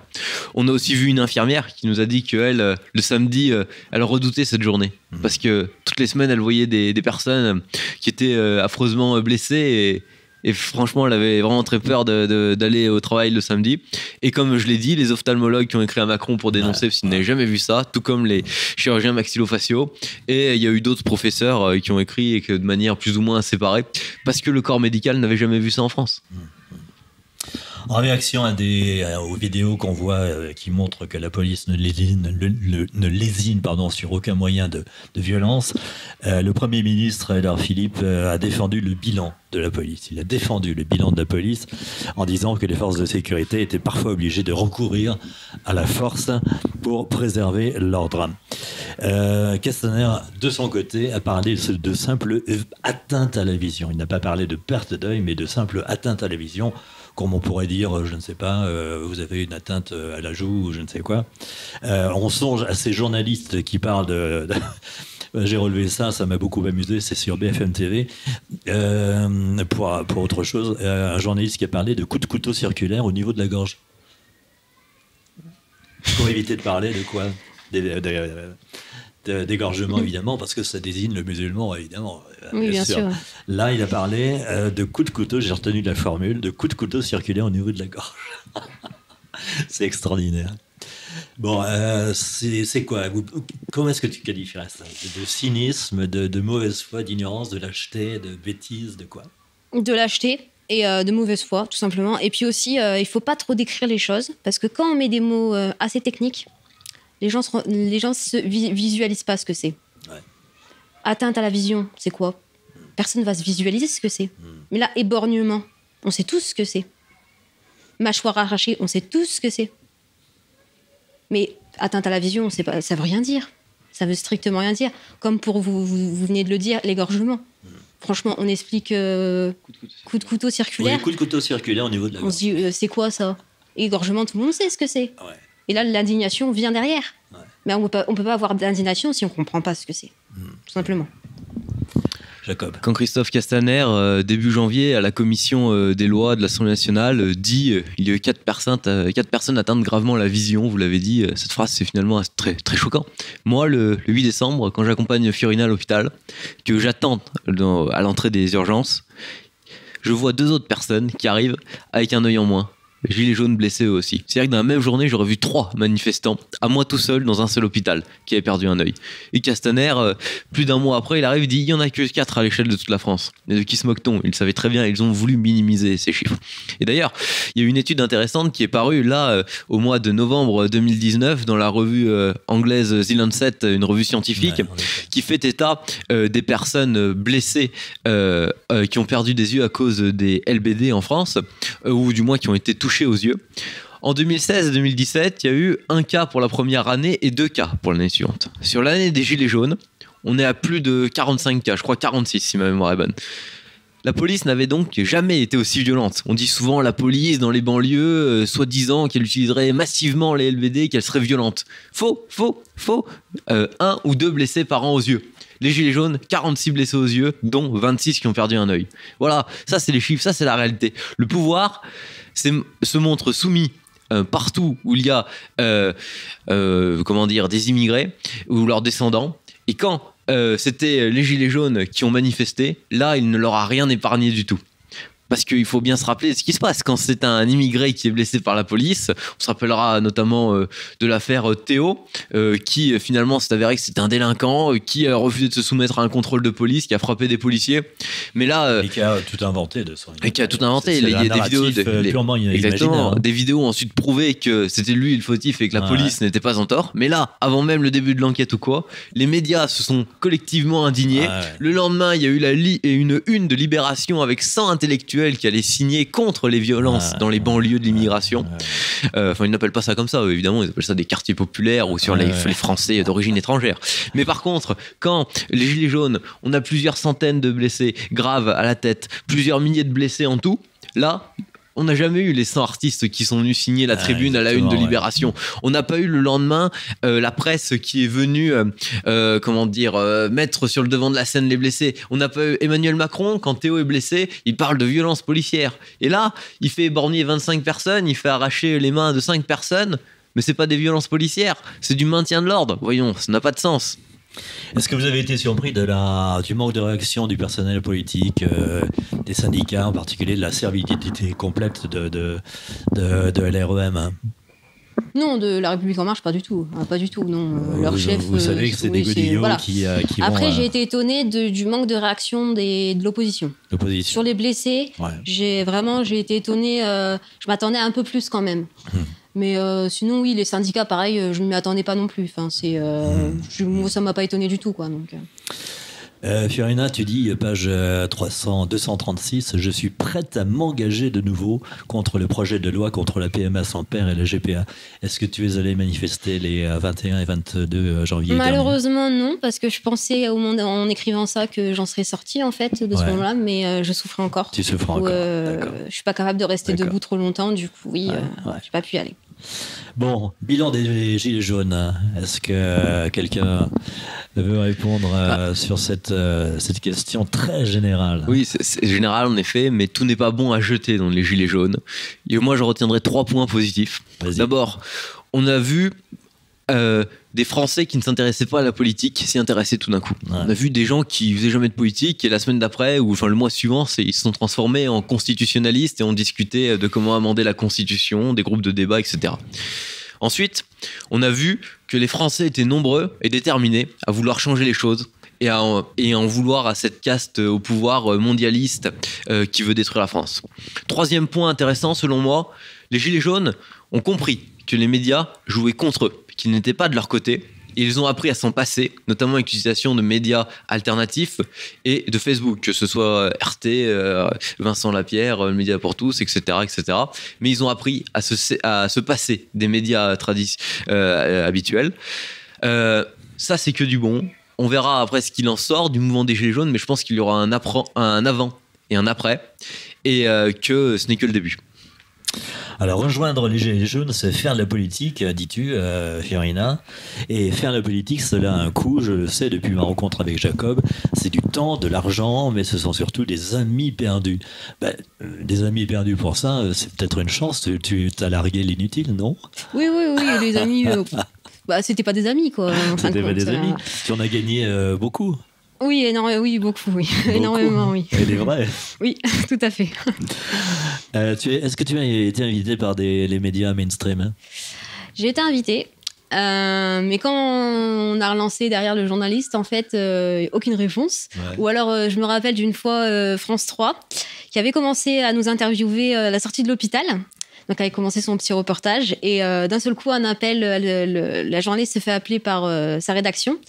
On a aussi vu une infirmière qui nous a dit qu'elle, euh, le samedi, elle redoutait cette journée. Mmh. Parce que toutes les semaines, elle voyait des, des personnes qui étaient affreusement blessées et et franchement, elle avait vraiment très peur d'aller au travail le samedi. Et comme je l'ai dit, les ophtalmologues qui ont écrit à Macron pour dénoncer, parce qu'ils n'avaient jamais vu ça, tout comme les chirurgiens maxillofaciaux. Et il y a eu d'autres professeurs euh, qui ont écrit et que de manière plus ou moins séparée, parce que le corps médical n'avait jamais vu ça en France. Mmh. En réaction euh, aux vidéos qu'on voit euh, qui montrent que la police ne lésine, sur aucun moyen de, violence, euh, le Premier ministre Edouard Philippe a défendu le bilan de la police. Il a défendu le bilan de la police en disant que les forces de sécurité étaient parfois obligées de recourir à la force pour préserver l'ordre. Castaner, de son côté, a parlé de simple atteinte à la vision. Il n'a pas parlé de perte d'œil, mais de simple atteinte à la vision comme on pourrait dire, euh, je ne sais pas, euh, vous avez une atteinte euh, à la joue ou je ne sais quoi. on songe à ces journalistes qui parlent de... J'ai relevé ça, ça m'a beaucoup amusé, c'est sur BFM TV. pour, pour autre chose, un journaliste qui a parlé de coups de couteau circulaire au niveau de la gorge. Pour éviter de parler de quoi? D'égorgement, évidemment, parce que ça désigne le musulman, évidemment. Oui, bien, sûr. Là, il a parlé euh, de coups de couteau, j'ai retenu la formule, de coups de couteau circulaire au niveau de la gorge. C'est extraordinaire. Bon, euh, c'est quoi? Comment est-ce que tu qualifierais ça? De, cynisme, de, mauvaise foi, d'ignorance, de lâcheté, de bêtise, de quoi? De lâcheté et euh, de mauvaise foi, tout simplement. Et puis aussi, euh, il faut pas trop décrire les choses, parce que quand on met des mots assez techniques, les gens les gens se visualisent pas ce que c'est. Atteinte à la vision, c'est quoi? Personne va se visualiser ce que c'est. Hmm. Mais là, éborgnement, on sait tous ce que c'est. Mâchoire arrachée, on sait tous ce que c'est. Mais atteinte à la vision, pas, ça veut rien dire. Ça veut strictement rien dire. Comme pour vous, vous, venez de le dire, l'égorgement. Franchement, on explique euh, coup, de couteau, circulaire. coup de couteau circulaire au niveau de la. On se dit, euh, c'est quoi ça? Égorgement, tout le monde sait ce que c'est. Et là, l'indignation vient derrière. Mais on ne peut pas avoir d'indignation si on ne comprend pas ce que c'est. Hmm. Tout simplement. Jacob. Quand Christophe Castaner, euh, début janvier, à la commission euh, des lois de l'Assemblée nationale, euh, dit il y a eu quatre personnes, quatre personnes atteintes gravement la vision, vous l'avez dit, cette phrase c'est finalement très, très choquant. Moi, le, 8 décembre, quand j'accompagne Fiorina à l'hôpital, que j'attends à l'entrée des urgences, je vois deux autres personnes qui arrivent avec un œil en moins gilets jaunes blessés eux aussi. C'est-à-dire que dans la même journée, j'aurais vu trois manifestants, à moi tout seul, dans un seul hôpital, qui avaient perdu un œil. Et Castaner, euh, plus d'un mois après, il arrive, il dit il y en a que quatre à l'échelle de toute la France. Mais de qui se moque-t-on? Il savait très bien, ils ont voulu minimiser ces chiffres. Et d'ailleurs, il y a une étude intéressante qui est parue là, euh, au mois de novembre 2019, dans la revue euh, anglaise The Lancet, une revue scientifique, qui fait état des personnes blessées qui ont perdu des yeux à cause des LBD en France, ou du moins qui ont été touchées aux yeux. En 2016 et 2017, il y a eu un cas pour la première année et deux cas pour l'année suivante. Sur l'année des Gilets jaunes, on est à plus de 45 cas, je crois 46 si ma mémoire est bonne. La police n'avait donc jamais été aussi violente. On dit souvent la police dans les banlieues, euh, soi-disant qu'elle utiliserait massivement les LBD, qu'elle serait violente. Faux, faux, faux. Euh, un ou deux blessés par an aux yeux. Les gilets jaunes, 46 blessés aux yeux, dont 26 qui ont perdu un œil. Voilà, ça c'est les chiffres, ça c'est la réalité. Le pouvoir, se montre soumis euh, partout où il y a euh, euh, comment dire des immigrés ou leurs descendants. Et quand c'était les gilets jaunes qui ont manifesté là il ne leur a rien épargné du tout parce qu'il faut bien se rappeler ce qui se passe quand c'est un immigré qui est blessé par la police. On se rappellera notamment euh, de l'affaire euh, Théo, euh, qui finalement s'est avéré que c'était un délinquant, qui a refusé de se soumettre à un contrôle de police, qui a frappé des policiers. Mais là, et qui a tout inventé de son. Et qui a tout inventé. Il y a des vidéos, de, exactement, des vidéos ensuite prouvées que c'était lui le fautif et que la police n'était pas en tort. Mais là, avant même le début de l'enquête ou quoi, les médias se sont collectivement indignés. Le lendemain, il y a eu la une une de Libération avec 100 intellectuels qui allait signer contre les violences dans les banlieues de l'immigration. Euh, enfin, ils n'appellent pas ça comme ça, évidemment, ils appellent ça des quartiers populaires ou sur les, les, Français d'origine étrangère. Mais par contre, quand les Gilets jaunes, on a plusieurs centaines de blessés graves à la tête, plusieurs milliers de blessés en tout, là, on n'a jamais eu les 100 artistes qui sont venus signer la tribune à la une de Libération. On n'a pas eu le lendemain euh, la presse qui est venue, euh, euh, comment dire, mettre sur le devant de la scène les blessés. On n'a pas eu Emmanuel Macron, quand Théo est blessé, il parle de violence policière. Et là, il fait éborgner 25 personnes, il fait arracher les mains de 5 personnes, mais c'est pas des violences policières, c'est du maintien de l'ordre. Voyons, ça n'a pas de sens. Est-ce que vous avez été surpris de la, du manque de réaction du personnel politique, euh, des syndicats, en particulier de la servilité complète de, de, de, l'REM hein? Non, de la République en marche, pas du tout. Ah, pas du tout, non. Euh, leur chef. Vous savez que c'est des godillots qui, euh, qui, Après, j'ai été étonné du manque de réaction des, de l'opposition. Sur les blessés, j'ai vraiment j'ai été étonné. je m'attendais un peu plus quand même. Hum. Mais euh, sinon, oui, les syndicats, pareil, euh, je ne m'y attendais pas non plus. Enfin, c'est, euh, hmm. ça m'a pas étonné du tout. Quoi, donc. Fiorina, tu dis, page 300, 236, je suis prête à m'engager de nouveau contre le projet de loi contre la PMA sans père et la GPA. Est-ce que tu es allé manifester les 21 et 22 janvier Malheureusement, non, parce que je pensais au moment, en écrivant ça que j'en serais sortie en fait de ce moment-là, mais je souffrais encore. Tu souffres encore. je suis pas capable de rester debout trop longtemps, du coup, oui, je n'ai pas pu y aller. Bon, bilan des Gilets jaunes. Est-ce que quelqu'un veut répondre euh, ah. sur cette, euh, cette question très générale? Oui, c'est général en effet, mais tout n'est pas bon à jeter dans les Gilets jaunes. Et moi, je retiendrai trois points positifs. D'abord, on a vu euh, des Français qui ne s'intéressaient pas à la politique s'y intéressaient tout d'un coup. On a vu des gens qui faisaient jamais de politique et la semaine d'après ou enfin le mois suivant, ils se sont transformés en constitutionnalistes et ont discuté de comment amender la Constitution, des groupes de débat, etc. Ensuite, on a vu que les Français étaient nombreux et déterminés à vouloir changer les choses et à en, et en vouloir à cette caste au pouvoir mondialiste euh, qui veut détruire la France. Troisième point intéressant selon moi, les Gilets jaunes ont compris que les médias jouaient contre eux, qu'ils n'étaient pas de leur côté ils ont appris à s'en passer, notamment avec l'utilisation de médias alternatifs et de Facebook, que ce soit RT, euh, Vincent Lapierre, euh, Média pour tous, etc., etc. Mais ils ont appris à se, passer des médias euh, habituels. ça, c'est que du bon. On verra après ce qu'il en sort du mouvement des Gilets jaunes, mais je pense qu'il y aura un avant et un après, et que ce n'est que le début. Alors rejoindre les Gilets jaunes, c'est faire de la politique, euh, dis-tu, euh, Fiorina. Et faire de la politique, cela a un coût, je le sais depuis ma rencontre avec Jacob. C'est du temps, de l'argent, mais ce sont surtout des amis perdus. Ben, euh, des amis perdus pour ça, c'est peut-être une chance. Tu, as largué l'inutile, non? Oui, oui, oui, les amis. bah, c'était pas des amis, quoi. C'était pas des amis. Tu en as gagné beaucoup. Oui, énormément, oui, beaucoup, oui. énormément, oui. Elle est vraie. oui, tout à fait. Euh, est-ce que tu as été invité par des, les médias mainstream hein? J'ai été invité. Euh, mais quand on a relancé derrière le journaliste, en fait, euh, aucune réponse. Ou alors, je me rappelle d'une fois France 3 qui avait commencé à nous interviewer à la sortie de l'hôpital. Donc, avait commencé son petit reportage. Et d'un seul coup, un appel, la journaliste se fait appeler par sa rédaction.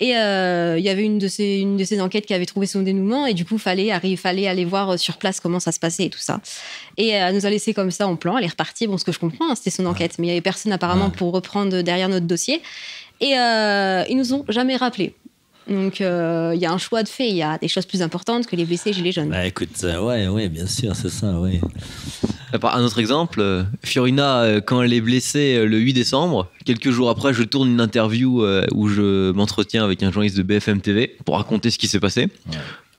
Et euh, il y avait une de, ces, une de ces enquêtes qui avait trouvé son dénouement, et du coup, fallait, il fallait aller voir euh, sur place comment ça se passait et tout ça. Et elle nous a laissé comme ça en plan, elle est repartie. Bon, ce que je comprends, hein, c'était son enquête, mais il y avait personne apparemment pour reprendre derrière notre dossier. Et euh, ils nous ont jamais rappelé. Donc euh, il y a un choix de fait, il y a des choses plus importantes que les blessés gilets jaunes. Bah écoute, ouais, ouais, bien sûr, c'est ça, ouais. Un autre exemple, euh, Fiorina, euh, quand elle est blessée le 8 décembre, quelques jours après, je tourne une interview où je m'entretiens avec un journaliste de BFM TV pour raconter ce qui s'est passé.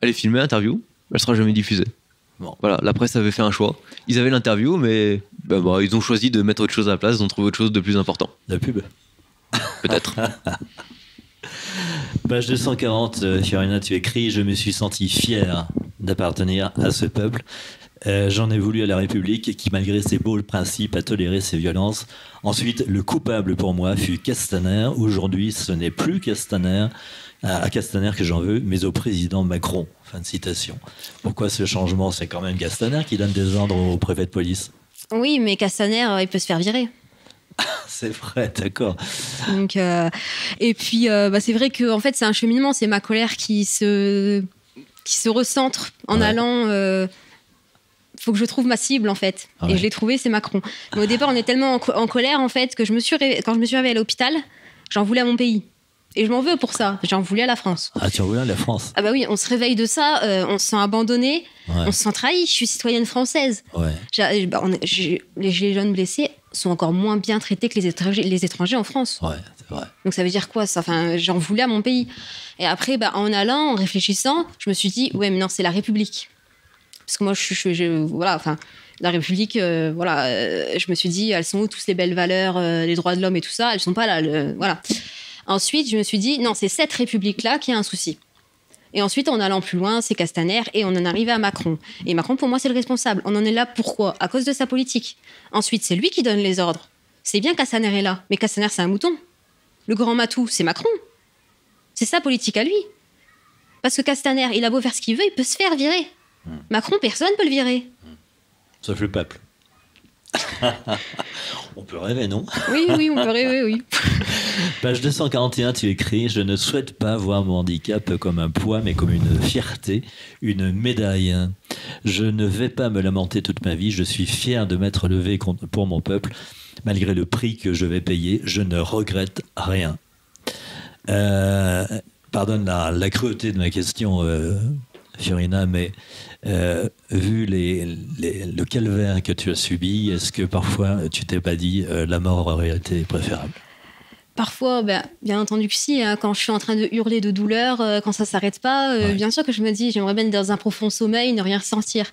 Elle est filmée, l'interview, elle sera jamais diffusée. Bon. Voilà, la presse avait fait un choix. Ils avaient l'interview, mais bah, bah, ils ont choisi de mettre autre chose à la place, ils ont trouvé autre chose de plus important. La pub Peut-être. Page 240, euh, Fiorina, tu écris Je me suis senti fier d'appartenir à ce peuple. Euh, j'en ai voulu à la République qui, malgré ses beaux principes, a toléré ses violences. Ensuite, le coupable pour moi fut Castaner. Aujourd'hui, ce n'est plus Castaner, à Castaner que j'en veux, mais au président Macron. Fin de citation. Pourquoi ce changement? C'est quand même Castaner qui donne des ordres au préfet de police. Oui, mais Castaner, il peut se faire virer. C'est vrai, d'accord. Donc, euh, et puis, euh, bah, c'est vrai que en fait, c'est un cheminement. C'est ma colère qui se, qui se recentre en allant. Euh, faut que je trouve ma cible en fait. Et je l'ai trouvé, c'est Macron. Mais au départ, on est tellement en, colère en fait que je me suis quand je me suis réveillée à l'hôpital, j'en voulais à mon pays. Et je m'en veux pour ça. J'en voulais à la France. Ah, tu en voulais à la France Ah, bah oui, on se réveille de ça, on se sent abandonné, on se sent trahi. Je suis citoyenne française. Ouais. Bah, les jeunes blessés, sont encore moins bien traités que les étrangers, les étrangers en France. Ouais, c'est vrai. Donc ça veut dire quoi ça? Enfin, j'en voulais à mon pays. Et après, bah, en allant, en réfléchissant, je me suis dit, ouais, mais non, c'est la République. Parce que moi, je, je, voilà, enfin, la République, euh, voilà, euh, je me suis dit, elles sont où toutes les belles valeurs, euh, les droits de l'homme et tout ça? Elles sont pas là, voilà. Ensuite, je me suis dit, non, c'est cette République-là qui a un souci. Et ensuite, en allant plus loin, c'est Castaner et on en arrive à Macron. Et Macron, pour moi, c'est le responsable. On en est là pourquoi? À cause de sa politique. Ensuite, c'est lui qui donne les ordres. C'est bien Castaner est là, mais Castaner, c'est un mouton. Le grand matou, c'est Macron. C'est sa politique à lui. Parce que Castaner, il a beau faire ce qu'il veut, il peut se faire virer. Hmm. Macron, personne ne peut le virer. Sauf le peuple. on peut rêver, non? Oui, oui, on peut rêver, oui. Page 241, tu écris Je ne souhaite pas voir mon handicap comme un poids, mais comme une fierté, une médaille. Je ne vais pas me lamenter toute ma vie. Je suis fier de m'être levé pour mon peuple. Malgré le prix que je vais payer, je ne regrette rien. Euh, pardonne la, cruauté de ma question, euh, Fiorina, mais euh, vu les, le calvaire que tu as subi, est-ce que parfois tu t'es pas dit euh, la mort aurait été préférable? Parfois, ben, bien entendu que si. Hein, quand je suis en train de hurler de douleur, euh, quand ça s'arrête pas, bien sûr que je me dis j'aimerais bien être dans un profond sommeil, ne rien ressentir.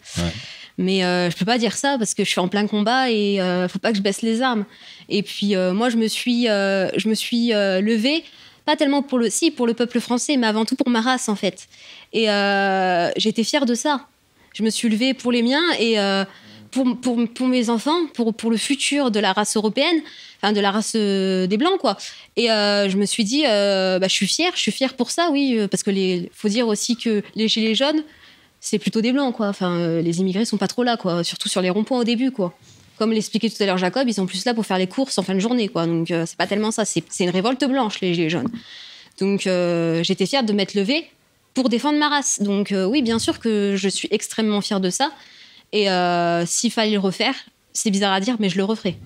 Mais je peux pas dire ça parce que je suis en plein combat et faut pas que je baisse les armes. Et puis moi, je me suis, je me suis levée pas tellement pour le si pour le peuple français, mais avant tout pour ma race en fait. Et j'étais fière de ça je me suis levée pour les miens et euh, pour, pour, pour, mes enfants, pour, pour le futur de la race européenne, enfin de la race euh, des blancs, quoi. Et euh, je me suis dit, bah, je suis fière, je suis fière pour ça, oui, parce que les, faut dire aussi que les gilets jaunes, c'est plutôt des blancs, quoi. Enfin, les immigrés sont pas trop là, quoi. Surtout sur les ronds-points au début, quoi. Comme l'expliquait tout à l'heure Jacob, ils sont plus là pour faire les courses en fin de journée, quoi. Donc c'est pas tellement ça, c'est une révolte blanche, les gilets jaunes. Donc j'étais fière de m'être levée pour défendre ma race. Donc oui, bien sûr que je suis extrêmement fière de ça. Et euh, s'il fallait le refaire, c'est bizarre à dire, mais je le referai.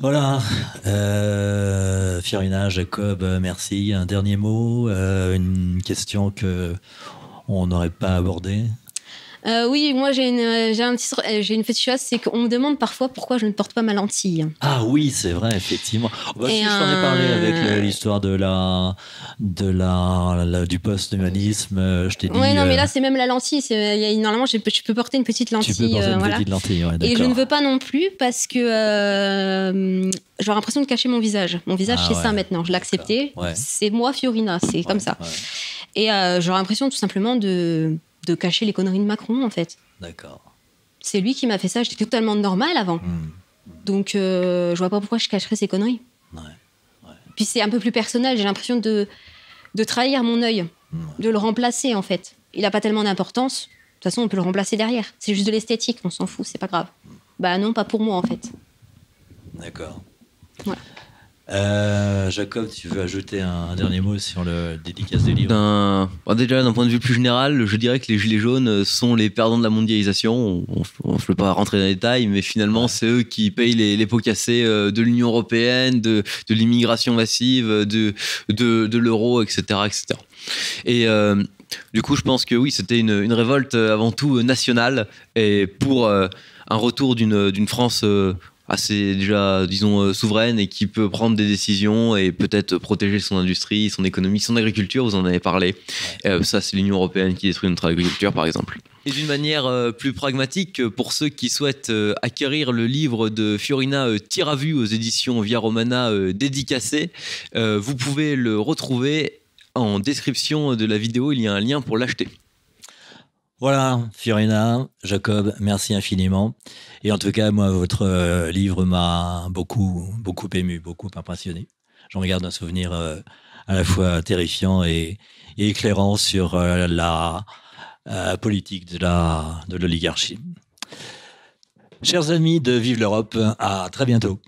Voilà. Euh, Fiorina, Jacob, merci. Un dernier mot, euh, une question que on n'aurait pas abordée. Euh, oui, moi j'ai une, j'ai un petit, euh, j'ai une petite chose, c'est qu'on me demande parfois pourquoi je ne porte pas ma lentille. Ah oui, c'est vrai, effectivement. Bah, si je t'en ai parlé avec l'histoire de la, de la, du post-humanisme, euh, je t'ai dit. Oui, non, mais là c'est même la lentille. C'est, normalement, je peux, peux, porter une petite lentille. Tu peux porter une petite lentille, ouais, Et je ne veux pas non plus parce que j'aurais l'impression de cacher mon visage. Mon visage, ah c'est ça maintenant. Je l'ai accepté. C'est moi, Fiorina. C'est comme ça. Et j'aurais l'impression tout simplement de de cacher les conneries de Macron, en fait. D'accord. C'est lui qui m'a fait ça. J'étais totalement normal avant. Hmm. Donc, euh, je vois pas pourquoi je cacherais ces conneries. Ouais. Puis c'est un peu plus personnel. J'ai l'impression de, de trahir mon œil, de le remplacer, en fait. Il n'a pas tellement d'importance. De toute façon, on peut le remplacer derrière. C'est juste de l'esthétique, on s'en fout, c'est pas grave. Bah non, pas pour moi, en fait. D'accord. Ouais. Euh, Jacob, tu veux ajouter un, dernier mot sur le dédicace des livres Déjà, d'un point de vue plus général, je dirais que les Gilets jaunes sont les perdants de la mondialisation. On ne peut pas rentrer dans les détails, mais finalement, c'est eux qui payent les, pots cassés euh, de l'Union européenne, de, l'immigration massive, de, de, l'euro, etc., etc. Et euh, du coup, je pense que oui, c'était une, révolte avant tout nationale et pour un retour d'une France assez déjà, disons, euh, souveraine et qui peut prendre des décisions et peut-être protéger son industrie, son économie, son agriculture, vous en avez parlé. Euh, ça, c'est l'Union européenne qui détruit notre agriculture, par exemple. Et d'une manière euh, plus pragmatique, pour ceux qui souhaitent acquérir le livre de Fiorina Tiravu aux éditions Via Romana dédicacé, vous pouvez le retrouver en description de la vidéo, il y a un lien pour l'acheter. Voilà, Fiorina, Jacob, merci infiniment. Et en tout cas, moi, votre euh, livre m'a beaucoup, beaucoup ému, beaucoup impressionné. J'en regarde un souvenir euh, à la fois terrifiant et, éclairant sur euh, la politique de la de l'oligarchie. Chers amis de Vive l'Europe, à très bientôt.